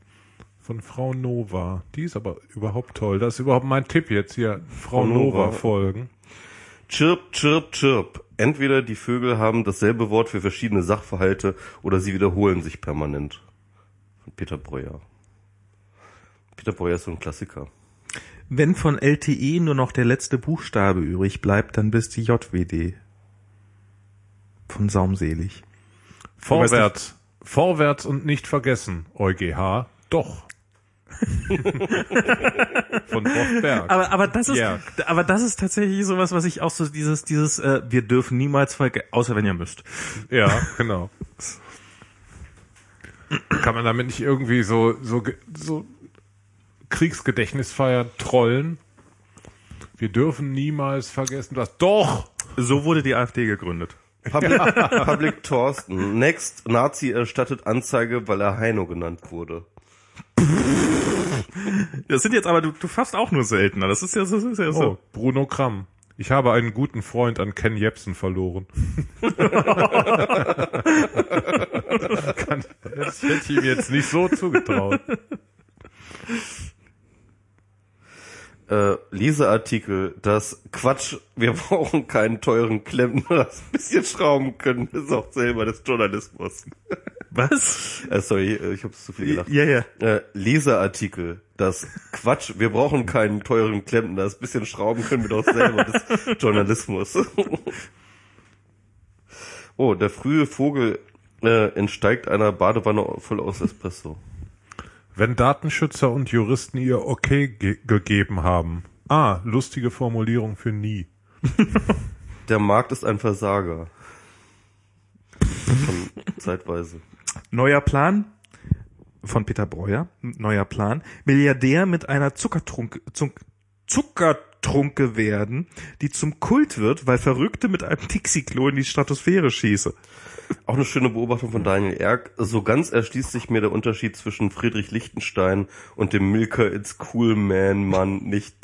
Von Frau Nova. Die ist aber überhaupt toll. Das ist überhaupt mein Tipp jetzt hier. Frau
Frau
Nova
Nova.
folgen.
Chirp, chirp, chirp. Entweder die Vögel haben dasselbe Wort für verschiedene Sachverhalte oder sie wiederholen sich permanent. Von Peter Breuer. Peter Breuer ist so ein Klassiker.
Wenn von LTE nur noch der letzte Buchstabe übrig bleibt, dann bist du JWD. Von Saumselig.
Vorwärts. Vorwärts und nicht vergessen. EuGH. Doch. Von Hochberg.
Aber, aber das ist,
Ja.
aber das ist tatsächlich sowas, was ich auch so dieses, dieses, äh, wir dürfen niemals vergessen, außer wenn ihr müsst.
Ja, genau. Kann man damit nicht irgendwie so, so, so Kriegsgedächtnisfeier trollen? Wir dürfen niemals vergessen, dass doch!
So wurde die AfD gegründet.
Public, Public Thorsten. Next, Nazi erstattet Anzeige, weil er Heino genannt wurde.
Das sind jetzt aber, du, du fasst auch nur seltener. Das ist ja so, das ist ja
Oh,
so.
Bruno Kramm. Ich habe einen guten Freund an Ken Jebsen verloren. Das hätte ich ihm jetzt nicht so zugetraut.
Äh, Leseartikel, das Quatsch, wir brauchen keinen teuren Klempner, das ein bisschen schrauben können, ist auch selber des Journalismus.
Was?
Äh, sorry, ich habe zu viel gelacht.
Ja, ja.
Äh, Leseartikel, das Quatsch, wir brauchen keinen teuren Klempner, das bisschen schrauben können wir doch selber des Journalismus. oh, der frühe Vogel äh, entsteigt einer Badewanne voll aus Espresso.
Wenn Datenschützer und Juristen ihr Okay ge gegeben haben. Ah, lustige Formulierung für nie.
Der Markt ist ein Versager. Von zeitweise.
Neuer Plan von Peter Breuer. Neuer Plan. Milliardär mit einer Zuckertrunk, Zunk, Zuckertrunke werden, die zum Kult wird, weil Verrückte mit einem Dixie-Klo in die Stratosphäre schieße.
Auch eine schöne Beobachtung von Daniel Erck. So ganz erschließt sich mir der Unterschied zwischen Friedrich Lichtenstein und dem Milker It's Cool Man Mann nicht.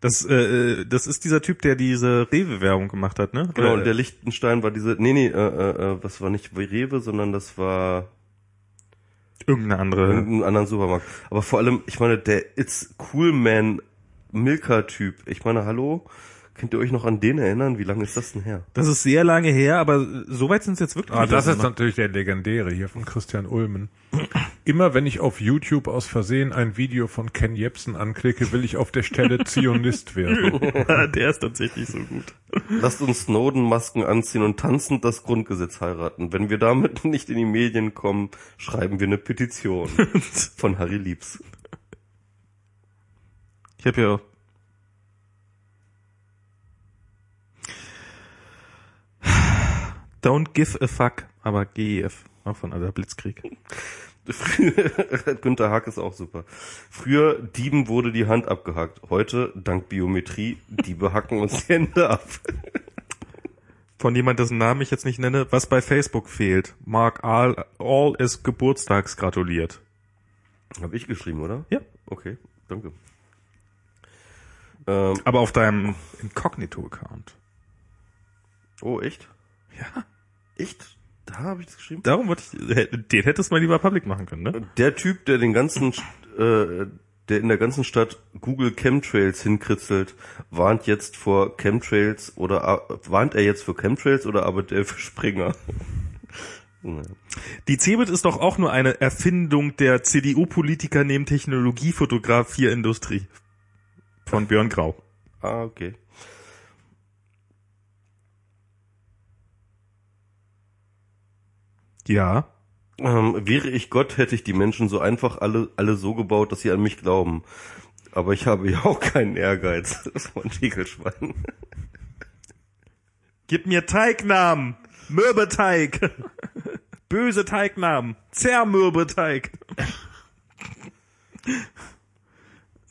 Das, äh, das ist dieser Typ, der diese Rewe-Werbung gemacht hat, ne?
Genau, und der Lichtenstein war diese, nee, nee, äh, äh, äh, was war nicht Rewe, sondern das war
irgendeine andere.
irgendein anderen Supermarkt. Aber vor allem, ich meine, der It's Cool Man Milker Typ. Ich meine, hallo? Könnt ihr euch noch an den erinnern? Wie lange ist das denn her?
Das ist sehr lange her, aber so weit sind es jetzt wirklich
Ah, das ist natürlich der legendäre hier von Christian Ulmen. Immer wenn ich auf YouTube aus Versehen ein Video von Ken Jebsen anklicke, will ich auf der Stelle Zionist werden.
der ist tatsächlich so gut.
Lasst uns Snowden-Masken anziehen und tanzend das Grundgesetz heiraten. Wenn wir damit nicht in die Medien kommen, schreiben wir eine Petition. Von Harry Liebs.
Ich habe ja Don't give a fuck, aber GEF, auch von Alter Blitzkrieg.
Günther Hack ist auch super. Früher Dieben wurde die Hand abgehackt. Heute, dank Biometrie, Diebe hacken uns die Hände ab.
Von jemand, dessen Namen ich jetzt nicht nenne, was bei Facebook fehlt. Mark All, All ist Geburtstags gratuliert.
Hab ich geschrieben, oder?
Ja.
Okay, danke. Ähm,
Aber auf deinem Incognito-Account.
oh, echt?
Ja.
Echt? Da habe ich das geschrieben?
Darum wollte ich, den hättest du mal lieber public machen können, ne?
Der Typ, der den ganzen, äh, der in der ganzen Stadt Google Chemtrails hinkritzelt, warnt jetzt vor Chemtrails oder ar- warnt er jetzt für Chemtrails oder arbeitet er für Springer?
Die Cebit ist doch auch nur eine Erfindung der CDU-Politiker neben Technologiefotografierindustrie. Von Björn Grau.
ah, okay.
Ja.
Ähm, wäre ich Gott, hätte ich die Menschen so einfach alle, alle so gebaut, dass sie an mich glauben. Aber ich habe ja auch keinen Ehrgeiz. Von Schiegelschwein.
Gib mir Teignamen. Mürbeteig. Böse Teignamen. Zermürbeteig.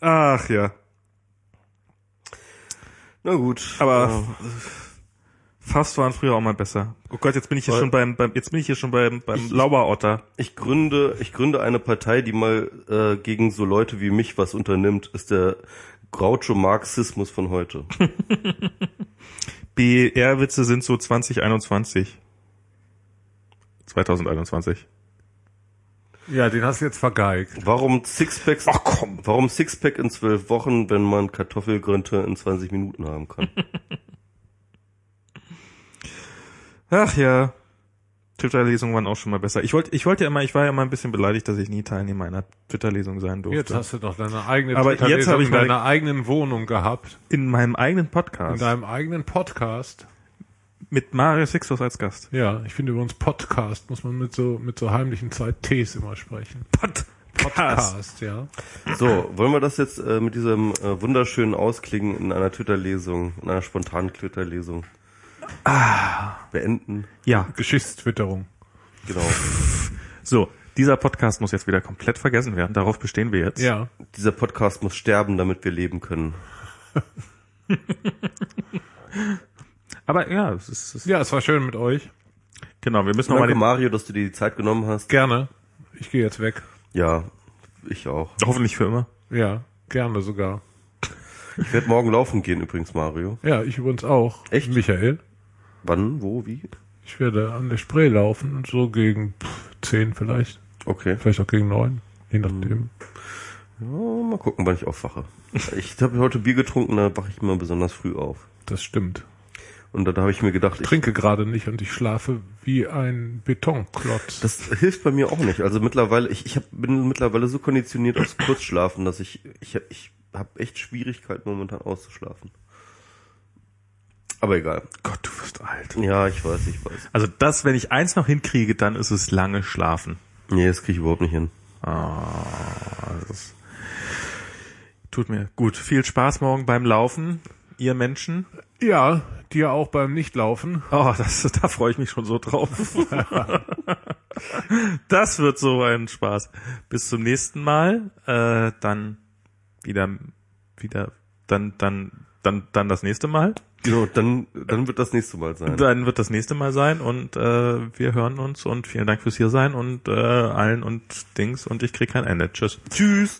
Ach ja.
Na gut.
Aber fast waren früher auch mal besser. Oh Gott, jetzt bin ich hier
Weil-
schon beim, beim jetzt bin ich hier schon beim, beim Lauerotter.
Ich gründe, ich gründe eine Partei, die mal äh, gegen so Leute wie mich was unternimmt, ist der Groucho Marxismus von heute.
BR-Witze sind so 2021. 2021.
Ja, den hast du jetzt vergeigt.
Warum Sixpacks?
Ach komm.
Warum Sixpack in zwölf Wochen, wenn man Kartoffelgrünte in 20 Minuten haben kann?
Ach ja. Twitter-Lesungen waren auch schon mal besser. Ich wollte, ich wollte ja immer, ich war ja immer ein bisschen beleidigt, dass ich nie Teilnehmer einer Twitter-Lesung sein durfte.
Jetzt hast du doch deine eigene
Aber jetzt
Twitter-Lesung
habe ich
in
meine-
deiner eigenen Wohnung gehabt.
in meinem eigenen
In
Podcast
deinem eigenen Podcast.
Mit Mario Sixtus als Gast.
Ja, ich finde übrigens Podcast muss man mit so, mit so heimlichen zwei Ts immer sprechen.
Podcast.
Podcast, ja.
So, wollen wir das jetzt äh, mit diesem äh, wunderschönen Ausklingen in einer Twitter-Lesung, in einer spontanen Twitter-Lesung beenden?
Ja,
Geschichtstwitterung.
Genau.
so. Dieser Podcast muss jetzt wieder komplett vergessen werden. Darauf bestehen wir jetzt.
Ja.
Dieser Podcast muss sterben, damit wir leben können.
Aber ja, es ist, es ist
Ja, es war schön mit euch.
genau. Wir müssen nochmal
Danke,
den,
Mario, dass du dir die Zeit genommen hast.
Gerne. Ich gehe jetzt weg.
Ja, ich auch.
hoffentlich für immer.
Ja, gerne sogar.
Ich werde morgen laufen gehen übrigens, Mario.
Ja, ich übrigens auch.
Echt?
Michael.
Wann, wo, wie?
Ich werde an der Spree laufen, so gegen pff, 10 vielleicht.
Okay.
Vielleicht auch gegen 9. Je nachdem.
Ja, mal gucken, wann ich aufwache. Ich habe heute Bier getrunken, da wache ich immer besonders früh auf.
Das stimmt.
Und dann habe ich mir gedacht,
Ich
ich,
trinke gerade nicht und ich schlafe wie ein Betonklotz.
das hilft bei mir auch nicht. Also mittlerweile, ich, ich hab, bin mittlerweile so konditioniert aufs Kurzschlafen, dass ich, ich, ich habe echt Schwierigkeiten momentan auszuschlafen. Aber egal.
Gott, du wirst alt.
Ja, ich weiß, ich weiß.
Also das, wenn ich eins noch hinkriege, dann ist es lange schlafen.
Nee, das kriege ich überhaupt nicht hin.
Ah, das tut mir gut. Viel Spaß morgen beim Laufen, ihr Menschen.
ja, dir auch beim Nichtlaufen.
Oh, das, da freue ich mich schon so drauf. das wird so ein Spaß. Bis zum nächsten Mal. Äh, dann wieder, wieder, dann, dann, dann, dann das nächste Mal.
Genau, dann, dann wird das nächste Mal sein.
Dann wird das nächste Mal sein und äh, wir hören uns und vielen Dank fürs hier sein und äh, allen und Dings und ich krieg kein Ende. Tschüss.
Tschüss.